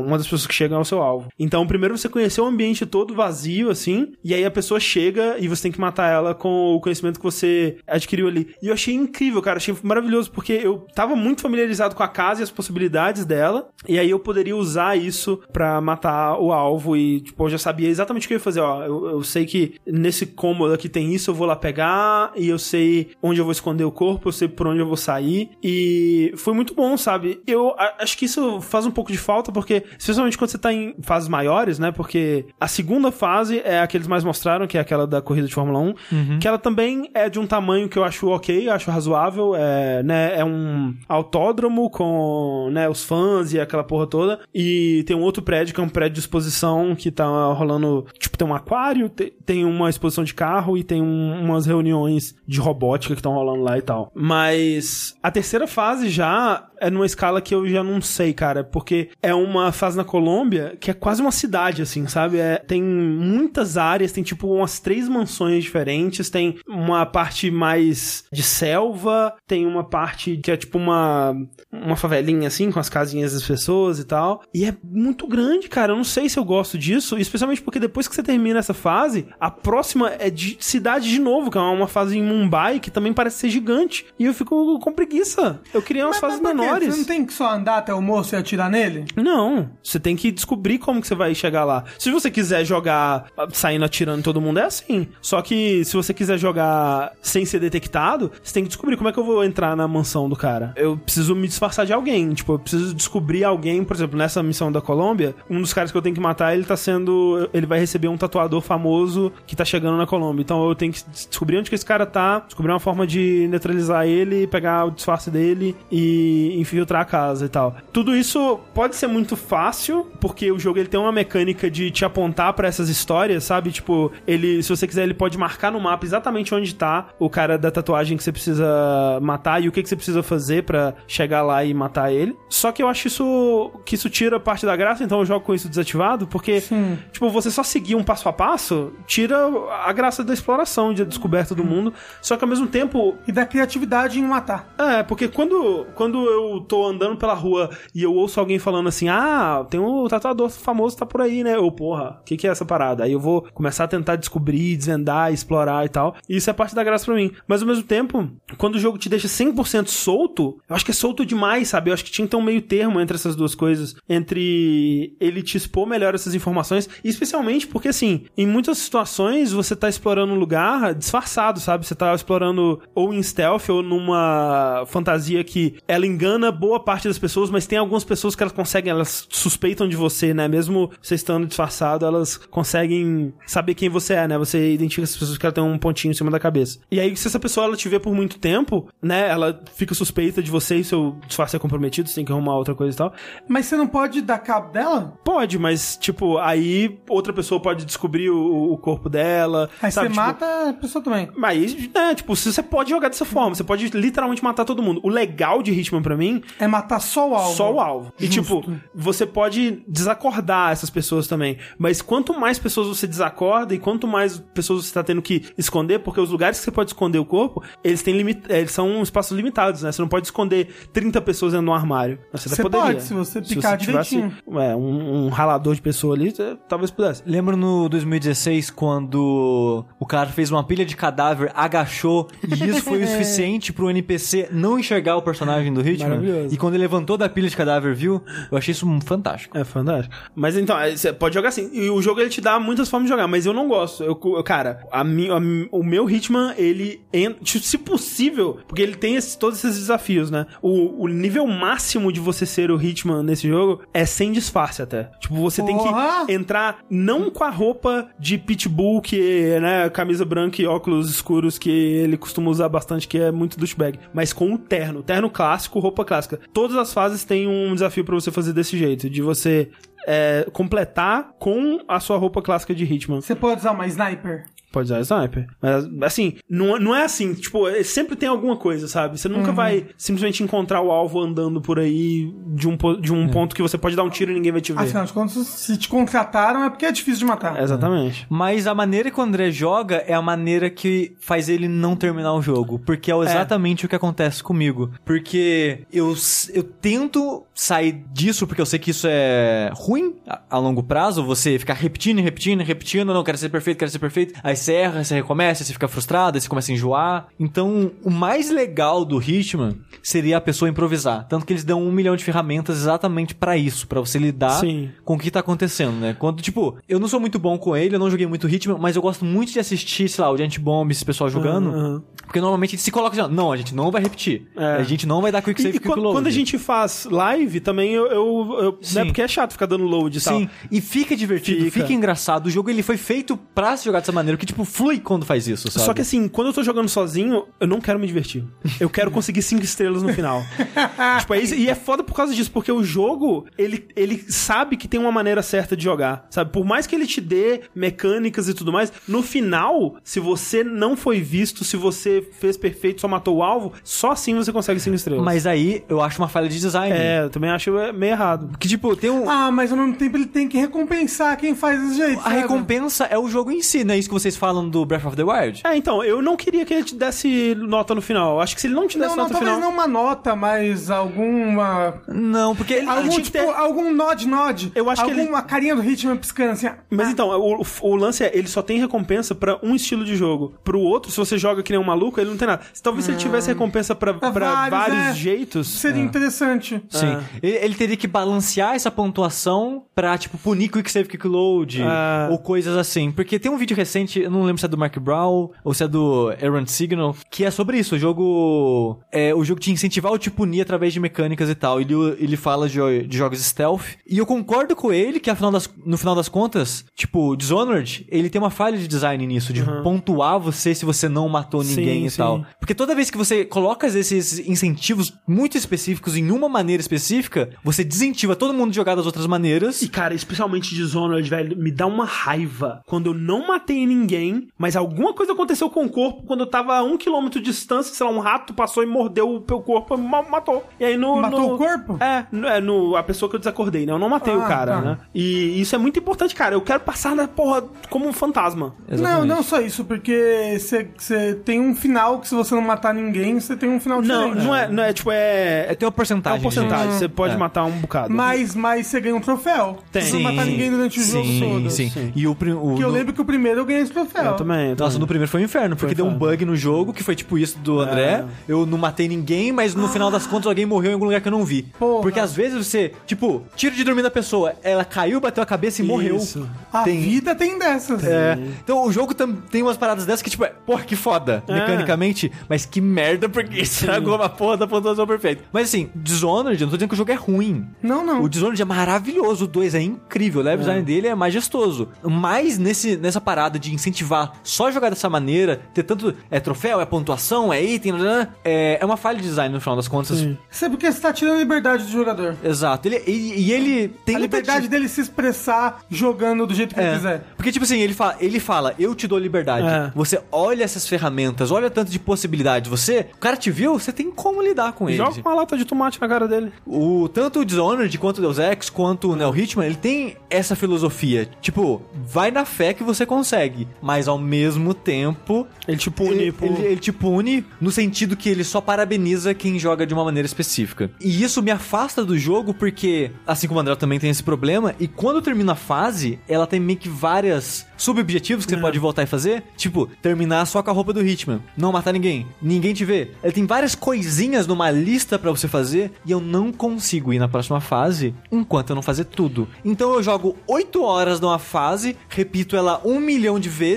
uma das pessoas que chegam é o seu alvo. Então, primeiro você conheceu o ambiente todo vazio, assim, e aí a pessoa chega e você tem que matar ela com o conhecimento que você adquiriu ali. E eu achei incrível, cara, achei maravilhoso, porque eu tava muito familiarizado com a casa e as possibilidades dela, e aí eu poderia usar isso pra matar o alvo e, tipo, eu já sabia exatamente o que eu ia fazer, ó. Eu, eu sei que nesse cômodo aqui tem isso, eu vou lá pegar, e eu sei onde eu vou esconder o corpo, eu sei por onde eu vou sair, e foi muito bom, sabe? Eu acho que isso faz um pouco de falta, porque, especialmente quando você tá em fases maiores, né? Porque a segunda fase é a que eles mais mostraram, que é aquela da corrida de Fórmula 1, que ela também é de um tamanho que eu acho ok, eu acho razoável, é, né? É um autódromo com, né, os fãs e aquela porra toda, e tem um outro prédio que é um prédio de exposição que tá rolando, tipo, tem um aquário, te- tem uma exposição de carro e tem um- umas reuniões de robótica que estão rolando lá e tal. Mas a terceira fase já é numa escala que eu já não sei, cara, porque é uma fase na Colômbia que é quase uma cidade, assim, sabe? É, tem muitas áreas, tem tipo umas três mansões diferentes, tem uma parte mais de selva, tem uma parte que é tipo uma, uma favelinha, assim, com as casinhas das pessoas e tal. E é muito grande, cara. Eu não sei se eu gosto disso, especialmente porque depois que você termina essa fase, a próxima é de cidade de novo, que é uma fase em Mumbai, que também parece ser gigante. E eu fico com preguiça. Eu queria umas fases por quê? Menores. Você não tem que só andar até o moço e atirar nele? Não, você tem que descobrir como que você vai chegar lá. Se você quiser jogar ah, saindo atirando em todo mundo, é assim. Só que se você quiser jogar sem ser detectado, você tem que descobrir como é que eu vou entrar na mansão do cara. Eu preciso me disfarçar de alguém. Tipo, eu preciso descobrir alguém, por exemplo, nessa missão da Colômbia, um dos caras que eu tenho que matar, ele tá sendo. Ele vai receber um tatuador famoso que tá chegando na Colômbia. Então eu tenho que descobrir onde que esse cara tá, descobrir uma forma de neutralizar ele, pegar o disfarce dele e infiltrar a casa e tal. Tudo isso pode ser muito fácil, porque o jogo ele tem uma mecânica de te apontar pra essas histórias, sabe? Tipo, ele, se você quiser, ele pode marcar no mapa exatamente onde tá o cara da tatuagem que você precisa matar e o que, que você precisa fazer pra chegar lá e matar ele. Só que eu acho isso que isso tira parte da graça, então eu jogo com isso desativado, porque Sim. tipo, você só seguir um passo a passo tira a graça da exploração, de descoberta do mundo. Só que ao mesmo tempo, E da criatividade em matar. é, porque quando, quando eu tô andando pela rua e eu ouço alguém falando assim, ah, tem um tatuador famoso tá por aí, né? Ou, porra, o que, que é essa parada? Aí eu vou começar a tentar descobrir, desvendar, explorar e tal. E isso é parte da graça pra mim. Mas ao mesmo tempo, quando o jogo te deixa 100% solto, eu acho que é solto demais, sabe? Eu acho que tinha que ter um meio termo entre essas duas coisas. Entre ele te expor melhor essas informações, e especialmente porque, assim, em muitas situações você tá explorando um lugar disfarçado, sabe? Você tá explorando ou em stealth ou numa fantasia que ela engana boa parte das pessoas, mas tem algumas pessoas que elas conseguem, elas suspeitam de você, né? Mesmo você estando disfarçado, elas conseguem saber quem você é, né? Você identifica as pessoas que ela tem um pontinho em cima da cabeça. E aí, se essa pessoa ela te vê por muito tempo, né? Ela fica suspeita de você e seu disfarce é comprometido, você tem que arrumar outra coisa e tal. Mas você não pode dar cabo dela? Pode, mas, tipo, aí outra pessoa pode descobrir o, o corpo dela. Aí sabe? você Tipo, mata a pessoa também. Mas, né, tipo, você pode jogar dessa forma, você pode literalmente matar todo mundo. O legal de Hitman pra mim É matar só o alvo. só o alvo. E Justo. tipo, você pode desacordar essas pessoas também. Mas quanto mais pessoas você desacorda e quanto mais pessoas você tá tendo que esconder, porque os lugares que você pode esconder o corpo, eles têm limit... eles são espaços limitados, né? Você não pode esconder 30 pessoas dentro de um armário. Você, Você poderia. pode, se você picar tivesse, direitinho. é, um, um ralador de pessoa ali, você talvez pudesse. Lembro no 2016 quando o cara fez uma pilha de cadáver, agachou e isso foi o suficiente pro NPC não enxergar o personagem do Hitman. Maravilhoso. E quando ele levantou da pilha de cadáver, viu? Eu achei isso fantástico. É fantástico. Mas então, é, você pode jogar assim. E o jogo ele te dá muitas formas de jogar, mas eu não gosto. Eu, eu- cara, a mi, a o meu Hitman, ele entra, se possível, porque ele tem todos esses desafios, né? O, o nível máximo de você ser o Hitman nesse jogo é sem disfarce até. Tipo, você tem Porra! que entrar não com a roupa de pitbull, que né, camisa branca e óculos escuros que ele costuma usar bastante, que é muito douchebag, mas com o terno, terno clássico, roupa clássica. Todas as fases têm um desafio pra você fazer desse jeito, de você é, completar com a sua roupa clássica de Hitman. Você pode usar uma sniper. Pode usar sniper. Mas, assim, não, não é assim. Tipo, é- sempre tem alguma coisa, sabe? Você nunca vai simplesmente encontrar o alvo andando por aí de um, de um ponto que você pode dar um tiro e ninguém vai te ver. Afinal de contas, se te contrataram é porque é difícil de matar. Exatamente. Mas a maneira que o André joga é a maneira que faz ele não terminar o jogo. Porque é exatamente o que acontece comigo. Porque eu, eu tento sair disso, porque eu sei que isso é ruim a, a longo prazo. Você ficar repetindo, e repetindo, e repetindo. Não, quero ser perfeito, quero ser perfeito. Aí você erra, você recomeça, você fica frustrado, aí você começa a enjoar. Então, o mais legal do Hitman seria a pessoa improvisar. Tanto que eles dão um milhão de ferramentas exatamente pra isso, pra você lidar Sim. com o que tá acontecendo, né? Quando, tipo, eu não sou muito bom com ele, eu não joguei muito Hitman, mas eu gosto muito de assistir, sei lá, o Giant Bomb, esse pessoal jogando. Aham. Porque normalmente eles se colocam assim, não, a gente não vai repetir. É. A gente não vai dar quick E, save, e quick quando, load. quando a gente faz live, também eu. eu, eu Sim. né, porque é chato ficar dando load e tal. Sim, e fica divertido, Fica. fica. engraçado. O jogo ele foi feito pra se jogar dessa maneira, que tipo, flui quando faz isso, sabe? Só que assim, quando eu tô jogando sozinho, eu não quero me divertir. Eu quero conseguir cinco estrelas no final. tipo, é isso, e é foda por causa disso, porque o jogo, ele, ele sabe que tem uma maneira certa de jogar, sabe? Por mais que ele te dê mecânicas e tudo mais, no final, se você não foi visto, se você fez perfeito, só matou o alvo, só assim você consegue cinco estrelas. Mas aí eu acho uma falha de design. É, eu também acho é, meio errado. Que tipo, tem um. Ah, mas ao mesmo tempo ele tem que recompensar quem faz desse jeito. A sabe? recompensa é o jogo em si, não é isso que vocês falam do Breath of the Wild? É, então, eu não queria que ele te desse nota no final. Acho que se ele não te desse Não, não, nota no talvez final. não uma nota, mas alguma. Não, porque ele, Algum, tinha que tipo, ter- algum nod-nod. Eu acho que ele- Alguma carinha do Hitman piscando assim. Mas ah, então, o, o lance é, ele só tem recompensa pra um estilo de jogo. Pro outro, se você joga que nem um maluco, ele não tem nada. Talvez se ele tivesse recompensa pra, pra vários, vários, é. jeitos. Seria interessante. Sim. Ah. Ele, ele teria que balancear essa pontuação pra, tipo, punir Quick Save Quick Load Ah. ou coisas assim. Porque tem um vídeo recente, eu não lembro se é do Mark Brown ou se é do Errant Signal, que é sobre isso. O jogo. É, o jogo te incentivar ou te punir através de mecânicas e tal. Ele, ele fala de, de jogos stealth. E eu concordo com ele que afinal das, no final das contas, tipo, Dishonored, ele tem uma falha de design nisso, de pontuar você se você não matou ninguém Sim, e sim. tal. Porque toda vez que você coloca esses incentivos muito específicos em uma maneira específica, você desincentiva todo mundo de jogar das outras maneiras. E, cara, especialmente Dishonored, velho, me dá uma raiva quando eu não matei ninguém ninguém, mas alguma coisa aconteceu com o corpo quando eu tava a um quilômetro de distância, sei lá, um rato passou e mordeu o meu corpo e ma- matou. E aí no. Matou no- o corpo? É, no, é no, a pessoa que eu desacordei, né? Eu não matei o Ah, cara, tá. né? E isso é muito importante, cara. Eu quero passar na porra como um fantasma. Não, não só isso, porque você tem um final que se você não matar ninguém, você tem um final Não, diferente. não é, não é tipo, é. É, tem uma É porcentagem. uma porcentagem. Você pode É. matar um bocado. Mas, mas você ganha um troféu. Tem. Se não matar ninguém durante o jogo sim, todo. Sim, Sim. E o, o Que eu no- lembro que o primeiro eu ganhei esse troféu. Eu também. eu Nossa, também. no primeiro foi um inferno, porque deu um bug no jogo, que foi tipo isso do André. Eu não matei ninguém, mas no final das contas alguém morreu em algum lugar que eu não vi. Porra. Porque às vezes você, tipo, tiro de dormir da pessoa, ela caiu, bateu a cabeça e morreu. Isso. A Tem- vida tem dessas. É. Então o jogo tam- tem umas paradas dessas que, tipo, é, porra, que foda, É. mecanicamente, mas que merda, porque estragou uma porra da pontuação perfeita. Mas assim, Dishonored, eu não tô dizendo que o jogo é ruim. Não, não. O Dishonored é maravilhoso, o 2 é incrível, o level design dele é majestoso. Mas nesse, nessa parada de incentivar só jogar dessa maneira, ter tanto. É troféu, é pontuação, é item, blá, blá, blá, é, é uma falha de design no final das contas. Sim. Isso é porque você tá tirando a liberdade do jogador. Exato. Ele, e, e ele tem a liberdade dele se expressar jogando do jeito que ele É. quiser. Porque, tipo assim, ele fala, ele fala, eu te dou liberdade. É. Você olha essas ferramentas, olha tanto de possibilidades. Você, o cara te viu, você tem como lidar com ele. Joga uma lata de tomate na cara dele. O, tanto o Dishonored quanto o Deus Ex, quanto o Neo Hitman, ele tem essa filosofia. Tipo, vai na fé que você consegue, mas ao mesmo tempo. Ele te pune Ele, por- ele- ele te pune no sentido que ele só parabeniza quem joga de uma maneira específica. E isso me afasta do jogo porque, assim como o André também tem esse problema, e quando termina a fase, ela tem meio que várias subobjetivos que você pode voltar e fazer. Tipo, terminar só com a roupa do Hitman, não matar ninguém, ninguém te vê. Ele tem várias coisinhas numa lista pra você fazer e eu não consigo ir na próxima fase enquanto eu não fazer tudo. Então eu jogo 8 horas numa fase, repito ela um milhão de vezes,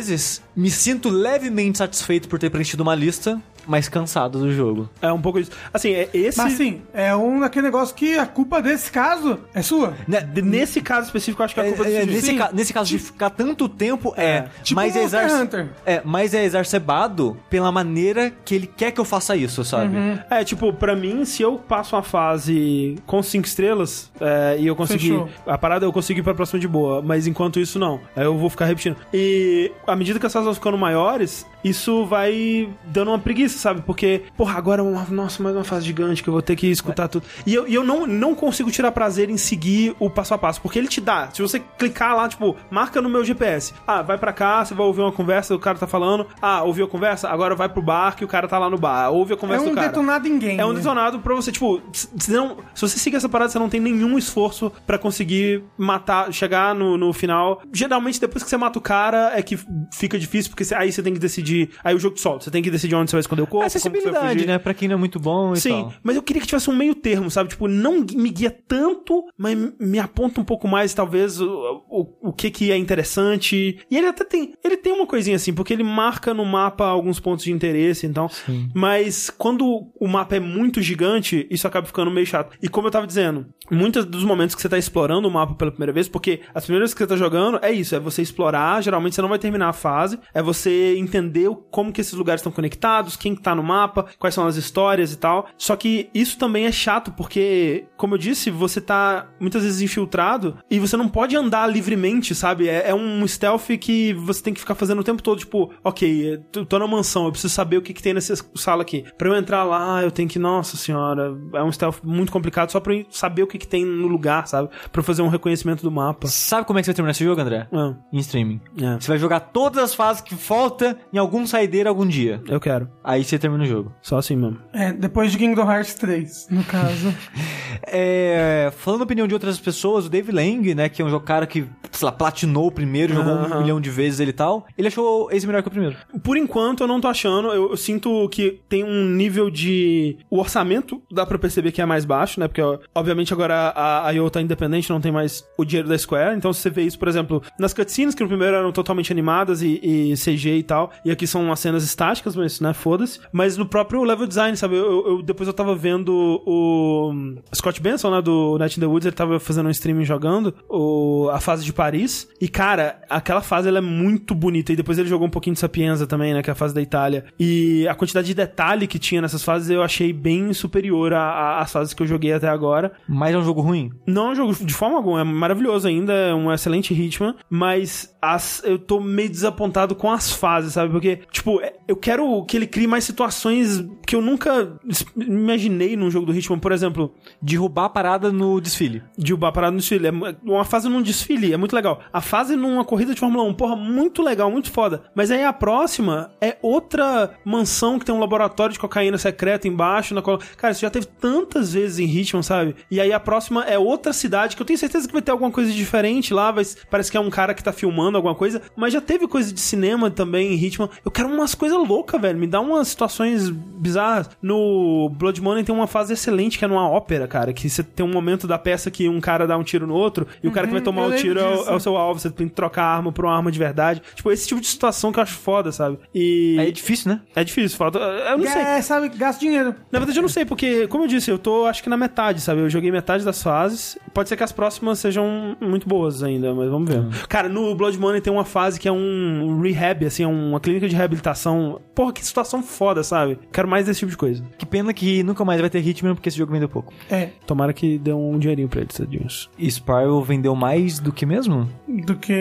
me sinto levemente satisfeito por ter preenchido uma lista, mas cansado do jogo. É um pouco isso. Assim, é esse. Mas assim, é um daquele negócio que a culpa desse caso é sua. Né, de- nesse caso específico, eu acho que a culpa É, é, nesse, ca- nesse caso de ficar tanto tempo, é. Tipo mas, é Monster exar- Hunter. é mas é exacerbado pela maneira que ele quer que eu faça isso, sabe? É, tipo, pra mim, se eu passo uma fase com cinco estrelas é, e eu conseguir. Fechou. A parada eu consigo ir pra próxima de boa, mas enquanto isso, não. Aí eu vou ficar repetindo. E à medida que as fases vão ficando maiores, isso vai dando uma preguiça, sabe? Porque, porra, agora é uma, nossa, mais uma fase gigante que eu vou ter que escutar tudo. E eu, e eu não, não consigo tirar prazer em seguir o passo a passo, porque ele te dá. Se você clicar lá, tipo, marca no meu GPS. Ah, vai pra cá, você vai ouvir uma conversa, o cara tá falando. Ah, ouviu a conversa? Agora vai pro bar que o cara tá lá no bar. Ouve a É conversa um do cara. detonado em game. É um detonado pra você, tipo, se, não, se você seguir essa parada, você não tem nenhum esforço pra conseguir matar, chegar no, no final. Geralmente, depois que você mata o cara, é que fica difícil, porque você- aí você tem que decidir. Aí o jogo te solta. Você tem que decidir onde você vai esconder o corpo. vai Acessibilidade, né? Pra quem não é muito bom e Sim, tal. mas eu queria que tivesse um meio termo, sabe? Tipo, não me guia tanto, mas me aponta um pouco mais, talvez, o, o, o que que é interessante. E ele até tem, ele tem uma coisinha assim, porque ele marca no mapa alguns pontos de interesse, então. Mas quando o mapa é muito gigante, isso acaba ficando meio chato. E como eu tava dizendo, muitos dos momentos que você tá explorando o mapa pela primeira vez, porque as primeiras vezes que você tá jogando, é isso, é você explorar, geralmente você não vai terminar a fase, é você entender como que esses lugares estão conectados, quem que tá no mapa, quais são as histórias e tal. Só que isso também é chato, porque, como eu disse, você tá muitas vezes infiltrado e você não pode andar livremente, sabe? É, é um stealth que você tem que ficar fazendo o tempo todo, tipo, ok, eu tô na mansão, eu preciso saber o que, que tem nessa sala aqui. Pra eu entrar lá, eu tenho que, nossa senhora, é um stealth muito complicado só pra eu saber o que, que tem no lugar, sabe? Pra eu fazer um reconhecimento do mapa. Sabe como é que você vai terminar esse jogo, André? Ah, Em streaming. é, Você vai jogar todas as fases que falta em algum saideiro algum dia. eu quero. Aí você termina o jogo. Só assim mesmo. É, depois de Kingdom Hearts 3, no caso. É, falando a opinião de outras pessoas, o Dave Lang, né, que é um jogo- cara que, sei lá, platinou o primeiro, jogou um Aham. milhão de vezes ele e tal, ele achou esse melhor que o primeiro. Por enquanto, eu não tô achando. Eu, eu sinto que tem um nível de. O orçamento dá pra perceber que é mais baixo, né? Porque, ó, obviamente, agora a, a IO tá independente, não tem mais o dinheiro da Square. Então, se você vê isso, por exemplo, nas cutscenes, que no primeiro eram totalmente animadas e, e CG e tal, e aqui são umas cenas estáticas, mas, né, foda-se. Foda-se. Mas no próprio level design, sabe? Eu, eu- depois eu tava vendo o Scott Benson, né, do Night in the Woods, ele tava fazendo um streaming jogando o, a fase de Paris. E, cara, aquela fase ela é muito bonita. E depois ele jogou um pouquinho de Sapienza também, né, que é a fase da Itália. E a quantidade de detalhe que tinha nessas fases eu achei bem superior às fases que eu joguei até agora. Mas é um jogo ruim? Não é um jogo de forma alguma, é maravilhoso ainda, é um excelente ritmo, mas as, eu tô meio desapontado com as fases, sabe? Porque, tipo, é- eu quero que ele crie mais situações que eu nunca imaginei num jogo do ritmo. Por exemplo, Derrubar a parada no desfile. de Ubá parado no desfile. É uma fase num desfile, é muito legal. A fase numa corrida de Fórmula 1, porra, muito legal, muito foda. Mas aí a próxima é outra mansão que tem um laboratório de cocaína secreto embaixo. Na qual... Cara, isso já teve tantas vezes em Hitman, sabe? E aí a próxima é outra cidade que eu tenho certeza que vai ter alguma coisa diferente lá. Vai... Parece que é um cara que tá filmando alguma coisa. Mas já teve coisa de cinema também em Hitman. Eu quero umas coisas loucas, velho. Me dá umas situações bizarras. No Blood Money tem uma fase excelente que é numa ópera, cara. Que você tem um momento da peça que um cara dá um tiro no outro e o cara que vai tomar eu o tiro é o, é o seu alvo. Você tem que trocar a arma por uma arma de verdade. Tipo, esse tipo de situação que eu acho foda, sabe? E. É difícil, né? É difícil, falta. Eu não sei. É, sabe, gasta dinheiro. Na verdade, eu não sei, porque, como eu disse, eu tô acho que na metade, sabe? Eu joguei metade das fases. Pode ser que as próximas sejam muito boas ainda, mas vamos ver. Cara, no Blood Money tem uma fase que é um rehab, assim, é uma clínica de reabilitação. Porra, que situação foda, sabe? Quero mais desse tipo de coisa. Que pena que nunca mais vai ter Hitman porque esse jogo vendeu pouco. É, Tomara que dê um dinheirinho pra eles, tadinhos. E Spiral vendeu mais do que mesmo? do que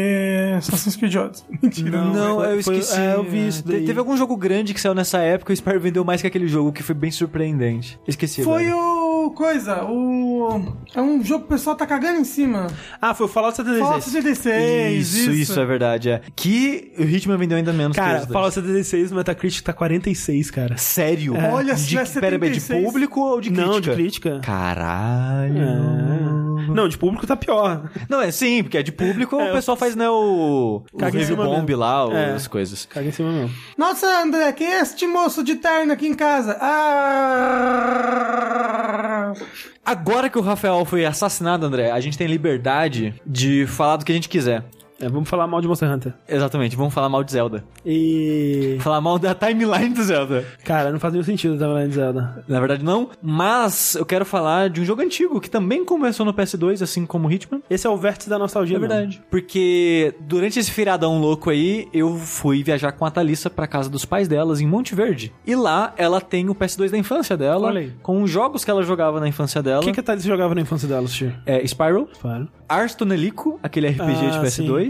Assassin's Creed Odyssey. Mentira. Não, eu foi- esqueci. é, eu vi isso Te- daí. Teve algum jogo grande que saiu nessa época e o Spiral vendeu mais que aquele jogo, que foi bem surpreendente. Esqueci Foi agora. o... coisa, o... É um jogo que o pessoal tá cagando em cima. Ah, foi o Fallout 76. Fallout 76, Isso, isso. isso, é verdade, é. Que o Hitman vendeu ainda menos que Cara, dois. Fallout 76, o Metacritic tá 46, cara. Sério? Olha, se de, tivesse pera, de 76. público ou de crítica? Não, de crítica. Caralho. É. Não, de público tá pior. Não, é sim, porque é de público, É, o pessoal faz, né, o... O Caga em review bomb mesmo. lá, É. as coisas. Caga em cima mesmo. Nossa, André, quem é este moço de terno aqui em casa? Ah... Agora que o Rafael foi assassinado, André, a gente tem liberdade de falar do que a gente quiser. É, vamos falar mal de Monster Hunter. Exatamente, vamos falar mal de Zelda. E. Falar mal da timeline do Zelda. Cara, não faz nenhum sentido também de Zelda. Na verdade, não. Mas eu quero falar de um jogo antigo que também começou no PS2, assim como o Hitman. Esse é o vértice da nostalgia, É mesmo. verdade. Porque durante esse feriadão louco aí, eu fui viajar com a Thalissa pra casa dos pais delas em Monte Verde. E lá ela tem o PS2 da infância dela, Olha aí. com os jogos que ela jogava na infância dela. O que, que a Thalys jogava na infância dela, Sushi? É Spiral, Claro. Ars Tonelico, aquele RPG de Ah,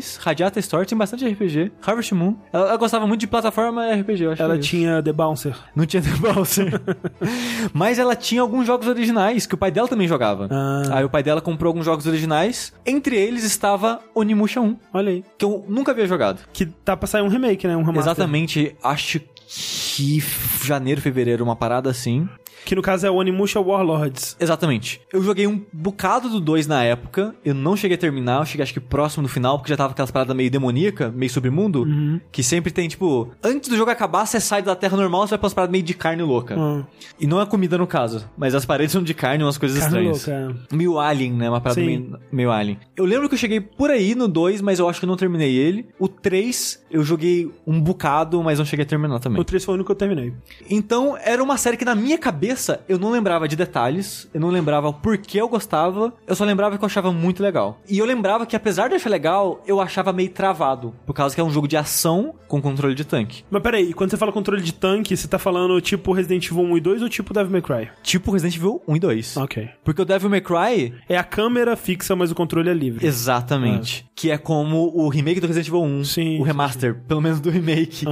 PS2, Radiata Store, tem bastante RPG, Harvest Moon. Ela, ela gostava muito de plataforma e RPG, eu acho. Ela que é isso. tinha The Bouncer. Não tinha The Bowser. Mas ela tinha alguns jogos originais que o pai dela também jogava. Ah. Aí o pai dela comprou alguns jogos originais. Entre eles estava Onimusha 1, Olha aí. que eu nunca havia jogado. Que tá pra sair um remake, né? Um remaster. Exatamente, acho que janeiro, fevereiro, uma parada assim. Que no caso é o Onimusha Warlords. Exatamente. Eu joguei um bocado do 2 na época. Eu não cheguei a terminar, eu cheguei acho que próximo do final, porque já tava aquelas paradas meio demoníaca, meio submundo. Que sempre tem, tipo, antes do jogo acabar, você sai da terra normal, você vai pra umas paradas meio de carne louca. Ah, E não é comida no caso, mas as paredes são de carne, umas coisas carne estranhas. louca. Meio alien, né? Uma parada meio, meio alien. Eu lembro que eu cheguei por aí no 2, mas eu acho que eu não terminei ele. O 3, eu joguei um bocado, mas não cheguei a terminar também. O 3 foi o único que eu terminei. Então, era uma série que na minha cabeça eu não lembrava de detalhes, eu não lembrava o porquê eu gostava, eu só lembrava que eu achava muito legal. E eu lembrava que apesar de achar legal, eu achava meio travado, por causa que é um jogo de ação com controle de tanque. Mas peraí, quando você fala controle de tanque, você tá falando tipo Resident Evil 1 e 2 ou tipo Devil May Cry? Tipo Resident Evil 1 e 2. Ok. Porque o Devil May Cry, É a câmera fixa, mas o controle é livre. exatamente, que é como o remake do Resident Evil 1, Sim, o sim, remaster, pelo menos do remake.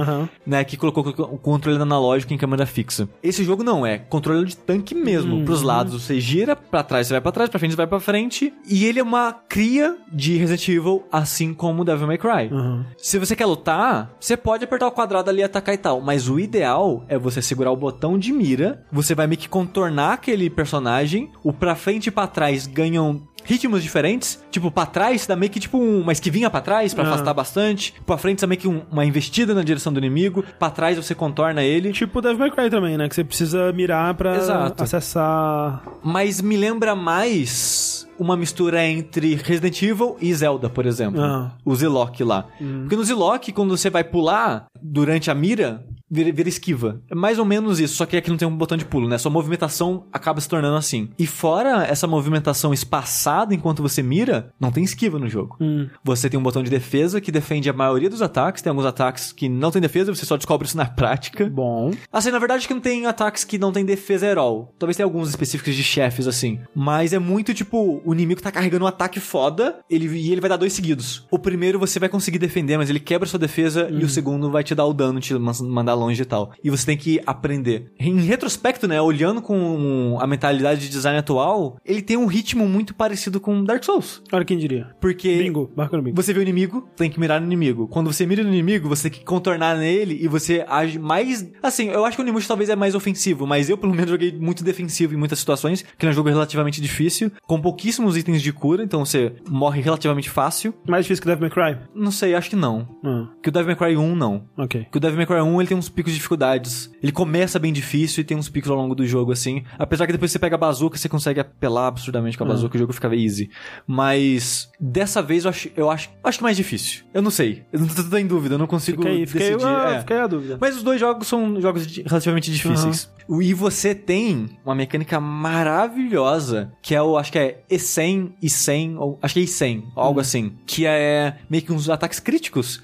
Né, que colocou o controle analógico em câmera fixa. Esse jogo não é controle de tanque mesmo. Uhum. Pros lados você gira, pra trás você vai pra trás, pra frente você vai pra frente. E ele é uma cria de Resident Evil, assim como o Devil May Cry. Aham. Se você quer lutar, você pode apertar o quadrado ali e atacar e tal. Mas o ideal é você segurar o botão de mira. Você vai meio que contornar aquele personagem. O pra frente e pra trás ganham ritmos diferentes. Tipo, pra trás dá meio que tipo um- uma esquivinha pra trás pra Ah. afastar bastante. Pra frente dá meio que um- uma investida na direção do inimigo. Pra trás você contorna ele. Tipo Devil May Cry também, né? Que você precisa mirar pra Exato. acessar... Mas me lembra mais uma mistura entre Resident Evil e Zelda, por exemplo. Ah. O Zilok lá. Porque no Zilok, quando você vai pular durante a mira, vira, vira esquiva. É mais ou menos isso, só que aqui não tem um botão de pulo, né? Sua movimentação acaba se tornando assim. E fora essa movimentação espaçada enquanto você mira, não tem esquiva no jogo. Hum. Você tem um botão de defesa que defende a maioria dos ataques, tem alguns ataques que não tem defesa, você só descobre isso na prática. Bom. Assim, na verdade, que não tem ataques que não tem defesa at all. Talvez tenha alguns específicos de chefes, assim. Mas é muito tipo, o inimigo tá carregando um ataque foda ele, e ele vai dar dois seguidos. O primeiro você vai conseguir defender, mas ele quebra sua defesa e o segundo vai te dar o dano, te man- mandar longe e tal. E você tem que aprender. Em retrospecto, né, olhando com a mentalidade de design atual, ele tem um ritmo muito parecido com Dark Souls. Olha quem diria. Porque Bingo, marca no bingo. você vê o inimigo, tem que mirar no inimigo. Quando você mira no inimigo, você tem que contornar nele e você age mais. Assim, eu acho que o Onimusha talvez é mais ofensivo, mas eu, pelo menos, joguei muito defensivo em muitas situações, que é um jogo relativamente difícil, com pouquíssimos itens de cura, então você morre relativamente fácil. Mais difícil que Devil May Cry? Não sei, acho que não. Ah, Que o Devil May Cry 1, não. ok. Que o Devil May Cry 1 ele tem uns picos de dificuldades. Ele começa bem difícil e tem uns picos ao longo do jogo, assim. Apesar que depois você pega a bazuca, você consegue apelar absurdamente com a bazuca e o jogo fica easy. Mas dessa vez eu acho, eu acho, acho que mais difícil. Eu não sei. Eu não tô, tô em dúvida, eu não consigo aí, decidir. ah, É. aí a dúvida. Mas os dois jogos são jogos relativamente difíceis. E você tem uma mecânica maravilhosa, que é o, acho que é E100 e 100, ou acho que é E100, algo assim, que é meio que uns ataques críticos,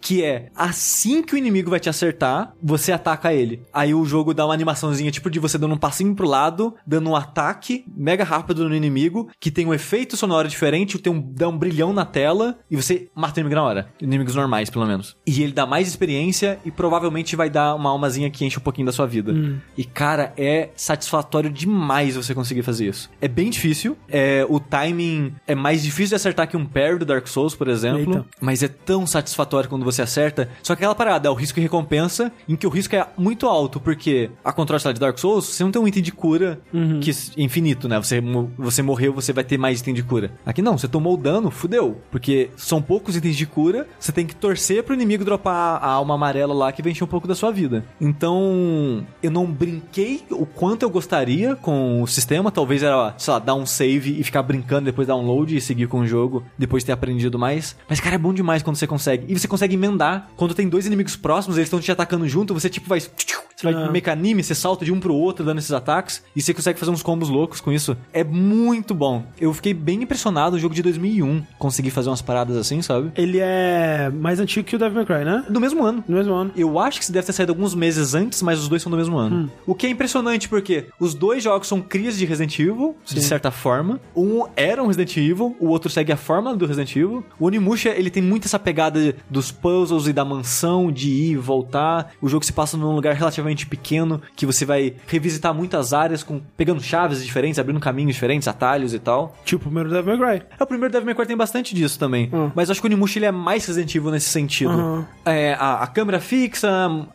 que é assim que o inimigo vai te acertar, você ataca ele. Aí o jogo dá uma animaçãozinha, tipo de você dando um passinho pro lado, dando um ataque mega rápido no inimigo, que tem um efeito sonoro diferente, tem um, dá um brilhão na tela, e você mata o inimigo na hora. Inimigos normais, pelo menos. E ele dá mais experiência e provavelmente vai dar uma almazinha que enche um pouquinho da sua vida. E, cara, é satisfatório demais você conseguir fazer isso. É bem difícil. É, o timing é mais difícil de acertar que um parry do Dark Souls, por exemplo. Eita. Mas é tão satisfatório quando você acerta. Só que aquela parada é o risco e recompensa, em que o risco é muito alto, porque a contraste lá de Dark Souls, você não tem um item de cura que é infinito, né? Você, você morreu, você vai ter mais item de cura. Aqui não, você tomou o dano, fudeu. Porque são poucos itens de cura, você tem que torcer pro inimigo dropar a alma amarela lá que vem encher um pouco da sua vida. Então, eu não brinquei o quanto eu gostaria com o sistema. Talvez era, sei lá, dar um save e ficar brincando, depois dar um load e seguir com o jogo, depois de ter aprendido mais. Mas, cara, é bom demais quando você consegue. E você consegue emendar. Quando tem dois inimigos próximos, eles estão te atacando junto, você tipo vai. Você vai Ah. meio que anime, você salta de um pro outro dando esses ataques. E você consegue fazer uns combos loucos com isso. É muito bom. Eu fiquei bem impressionado no jogo de 2001. Consegui fazer umas paradas assim, sabe? Ele é mais antigo que o Devil May Cry, né? Do mesmo ano. No mesmo ano. Eu acho que deve ter saído alguns meses antes, mas os dois são do mesmo ano. O que é impressionante porque os dois jogos são crias de Resident Evil, de certa forma. Um era um Resident Evil, o outro segue a forma do Resident Evil. O Onimusha, ele tem muito essa pegada dos puzzles e da mansão, de ir e voltar. O jogo se passa num lugar relativamente pequeno, que você vai revisitar muitas áreas, com pegando chaves diferentes, abrindo caminhos diferentes, atalhos e tal. Tipo o primeiro Devil May Cry. É, o primeiro Devil May Cry tem bastante disso também. Hum. Mas acho que o Onimusha ele é mais Resident Evil nesse sentido. Aham. É, a, a câmera fixa,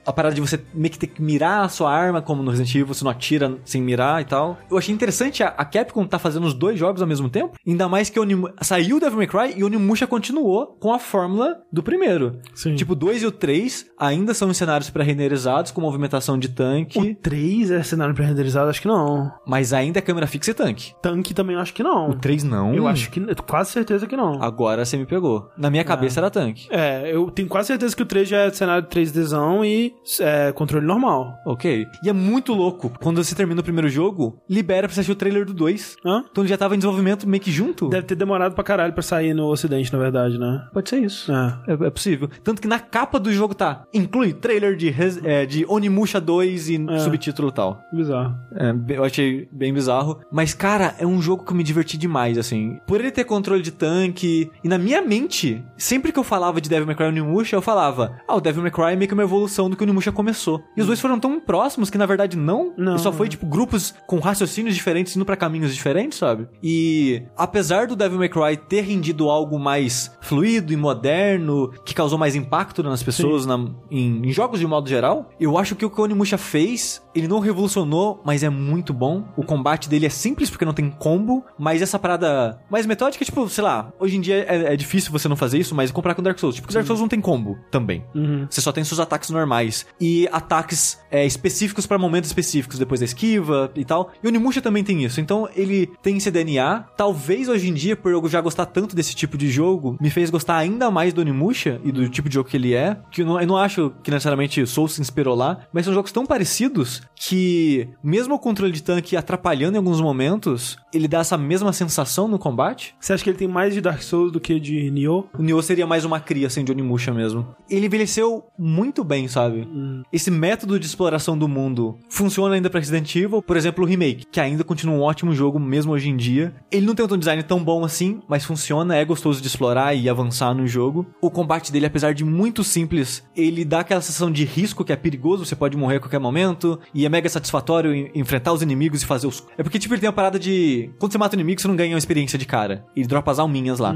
a parada de você meio que ter que mirar a sua arma, como no Resident Evil, você não atira sem mirar e tal. Eu achei interessante a, a Capcom tá fazendo os dois jogos ao mesmo tempo. Ainda mais que o Onimu- saiu o Devil May Cry e o Onimusha continuou com a fórmula do primeiro. Sim. Tipo, o 2 e o 3 ainda são em cenários pré-renderizados, com movimentação de O tanque, 3 é cenário pré-renderizado? Acho que não. mas ainda é câmera fixa e tanque. Tanque também acho que não. O 3 não. Eu acho que. Quase certeza que não. Agora você me pegou. Na minha cabeça era tanque. É, eu tenho quase certeza que o 3 já é cenário 3Dzão e é, controle normal. Ok. E é muito louco. Quando você termina o primeiro jogo, libera pra você assistir o trailer do 2. Hã? Então ele já tava em desenvolvimento meio que junto. Deve ter demorado pra caralho pra sair no ocidente, na verdade, né? Pode ser isso. É. É, é possível. Tanto que na capa do jogo tá. Inclui trailer de, Res- é, de Onimusha 2 e É. subtítulo tal. Bizarro. É, eu achei bem bizarro. Mas, cara, é um jogo que eu me diverti demais, assim. Por ele ter controle de tanque. E na minha mente, sempre que eu falava de Devil May Cry e Onimusha, eu falava: Ah, o Devil May Cry é meio que uma evolução do que o Onimusha começou. E os dois foram tão próximos que, na verdade, não. Não, e só foi, é. tipo, grupos com raciocínios diferentes indo pra caminhos diferentes, sabe? E apesar do Devil May Cry ter rendido algo mais fluido e moderno, que causou mais impacto nas pessoas na- em, em jogos de modo geral, eu acho que o, que o Onimusha fez, ele não revolucionou, mas é muito bom. O combate dele é simples porque não tem combo, mas essa parada mais metódica, tipo, sei lá, hoje em dia é, é difícil você não fazer isso, mas comprar com Dark Souls. Tipo, Dark Souls não tem combo também. Uhum. Você só tem seus ataques normais e ataques é, específicos pra momentos específicos, depois da esquiva e tal. E o Onimusha também tem isso. Então ele tem esse DNA. Talvez hoje em dia, por eu já gostar tanto desse tipo de jogo, me fez gostar ainda mais do Onimusha e do tipo de jogo que ele é. Que eu não, eu não acho que necessariamente Souls se inspirou lá, mas são jogos tão parecidos que, mesmo o controle de tanque atrapalhando em alguns momentos, ele dá essa mesma sensação no combate. Você acha que ele tem mais de Dark Souls do que de Nioh? O Nioh seria mais uma cria, assim, de Onimusha mesmo. Ele envelheceu muito bem, sabe? Esse método de exploração do mundo funciona ainda pra Resident Evil. Por exemplo, o Remake, que ainda continua um ótimo jogo mesmo hoje em dia. Ele não tem um design tão bom assim, mas funciona, é gostoso de explorar e avançar no jogo. O combate dele, apesar de muito simples, ele dá aquela sensação de risco que é perigoso, você pode morrer a qualquer momento, e é mega satisfatório enfrentar os inimigos e fazer os... É porque, tipo, ele tem uma parada de... Quando você mata o inimigo, você não ganha uma experiência de cara. Ele dropa as alminhas lá.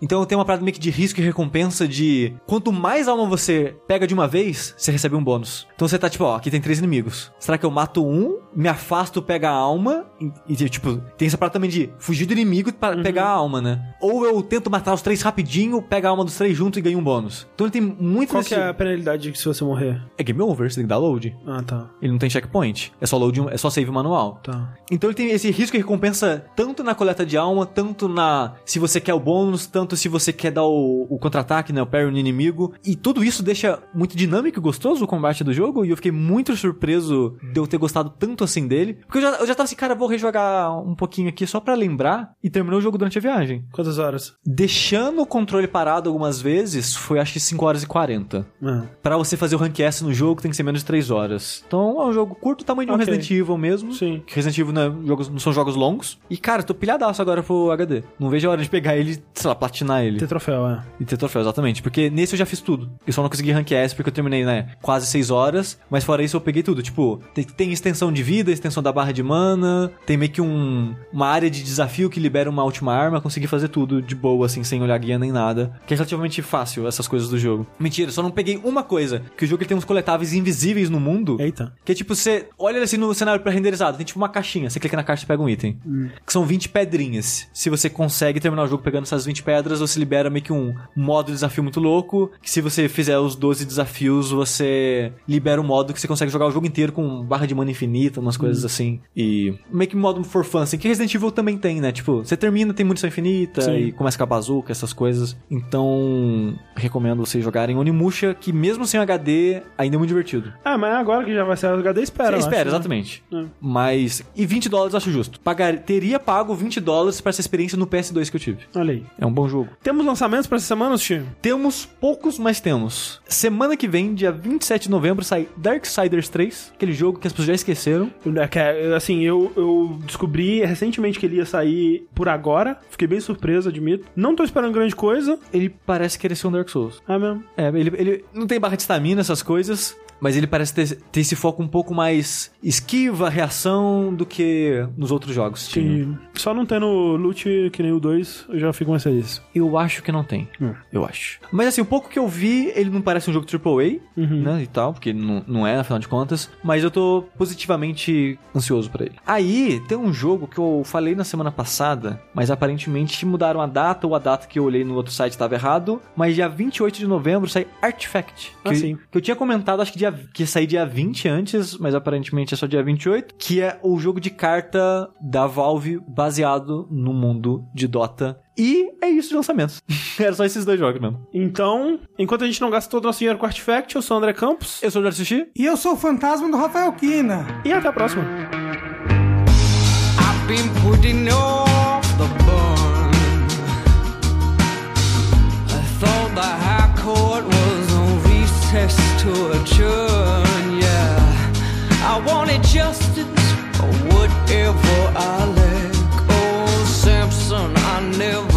Então tem uma parada meio que de risco e recompensa de... Quanto mais alma você pega de uma vez, você recebe um bônus. Então você tá tipo, ó, aqui tem três inimigos. Será que eu mato um, me afasto, pega a alma, e, e, tipo, tem essa parada também de fugir do inimigo para pegar a alma, né? Ou eu tento matar os três rapidinho, pega a alma dos três juntos e ganho um bônus. Então ele tem muito Qual desse- que é a penalidade se você morrer? É game over, você tem que dar load. Ah, tá. Ele não tem checkpoint. É só load, é só save manual. Tá. Então ele tem esse risco e recompensa tanto na coleta de alma, tanto na se você quer o bônus, tanto se você quer dar o, o contra-ataque, né, o parry no inimigo. E tudo isso deixa muito dinâmico e gostoso o combate do jogo. E eu fiquei muito surpreso de eu ter gostado tanto assim dele. Porque eu já, eu já tava assim, cara, vou rejogar um pouquinho aqui só pra lembrar. E terminou o jogo durante a viagem. Quantas horas? Deixando o controle parado algumas vezes, foi acho que 5 horas e 40. Ah. Pra você fazer o rank S no jogo, tem que ser menos de 3 horas. Então é um jogo curto, tamanho de um Ok. Resident Evil mesmo. Sim. Resident Evil não, é jogos, não são jogos longos. E, cara, tô pilhadaço agora pro HD. Não vejo a hora de pegar ele, sei lá, platinar ele. Ter troféu, é. E ter troféu, exatamente. Porque nesse eu já fiz tudo. Eu só não consegui rank S porque eu terminei, né, quase 6 horas. Mas fora isso eu peguei tudo. Tipo, tem, tem extensão de vida, extensão da barra de mana. Tem meio que um, uma área de desafio que libera uma última arma. Consegui fazer tudo de boa, assim, sem olhar guia nem nada. Que é relativamente fácil essas coisas do jogo. Mentira, só não peguei uma coisa. Que o jogo ele tem uns coletáveis invisíveis no mundo. Eita. Que é tipo, você olha assim no cenário pré-renderizado, tem tipo uma caixinha, você clica na caixa e pega um item. Que são 20 pedrinhas. Se você consegue terminar o jogo pegando essas 20 pedras, você libera meio que um modo de desafio muito louco. Que se você fizer os 12 desafios, você libera um modo que você consegue jogar o jogo inteiro com barra de mana infinita, umas coisas assim. E meio que modo for fun, assim, que Resident Evil também tem, né? Tipo, você termina, tem munição infinita Sim. e começa com a bazuca, essas coisas. Então, recomendo vocês jogarem Onimusha, que mesmo sem HD, ainda é muito divertido. Ah, mas agora que já vai ser HD, espera. Você espera, acho, né? exatamente. Hum. Mas. E 20 dólares eu acho justo. Pagar, teria pago 20 dólares pra essa experiência no PS2 que eu tive. Olha aí. É um bom jogo. Temos lançamentos pra essa semana, Steve? Temos poucos, mas temos. Semana que vem, dia 27 de novembro, sai Darksiders 3, aquele jogo que as pessoas já esqueceram. É que, é, Assim, eu, eu descobri recentemente que ele ia sair por agora. Fiquei bem surpreso, admito. Não tô esperando grande coisa. Ele parece querer ser um Dark Souls. É mesmo. É, ele, ele não tem barra de estamina, essas coisas. Mas ele parece ter, ter esse foco um pouco mais esquiva, reação, do que nos outros jogos. tinha. Que só não tendo loot que nem o 2, eu já fico mais feliz. Eu acho que não tem. Hum. Eu acho. Mas assim, o pouco que eu vi, ele não parece um jogo AAA, Uhum. né? E tal, porque não, não é, afinal de contas. Mas eu tô positivamente ansioso pra ele. Aí, tem um jogo que eu falei na semana passada, mas aparentemente mudaram a data, ou a data que eu olhei no outro site estava errado. Mas dia 28 de novembro sai Artifact. Ah, que, sim. que eu tinha comentado, acho que, dia, que ia sair dia 20 antes, mas aparentemente é só dia 28. Que é o jogo de carta da Valve baseado no mundo de Dota. E é isso de lançamentos. Era só esses dois jogos mesmo. Então, enquanto a gente não gasta todo o nosso dinheiro com Artifact, eu sou o André Campos. Eu sou o Jorge Sushi. E eu sou o fantasma do Rafael Kina. E até a próxima. I've been putting off the burn. I thought the high court recess to adjourn. Yeah, I wanted justice or whatever I lack. Oh, Simpson, I never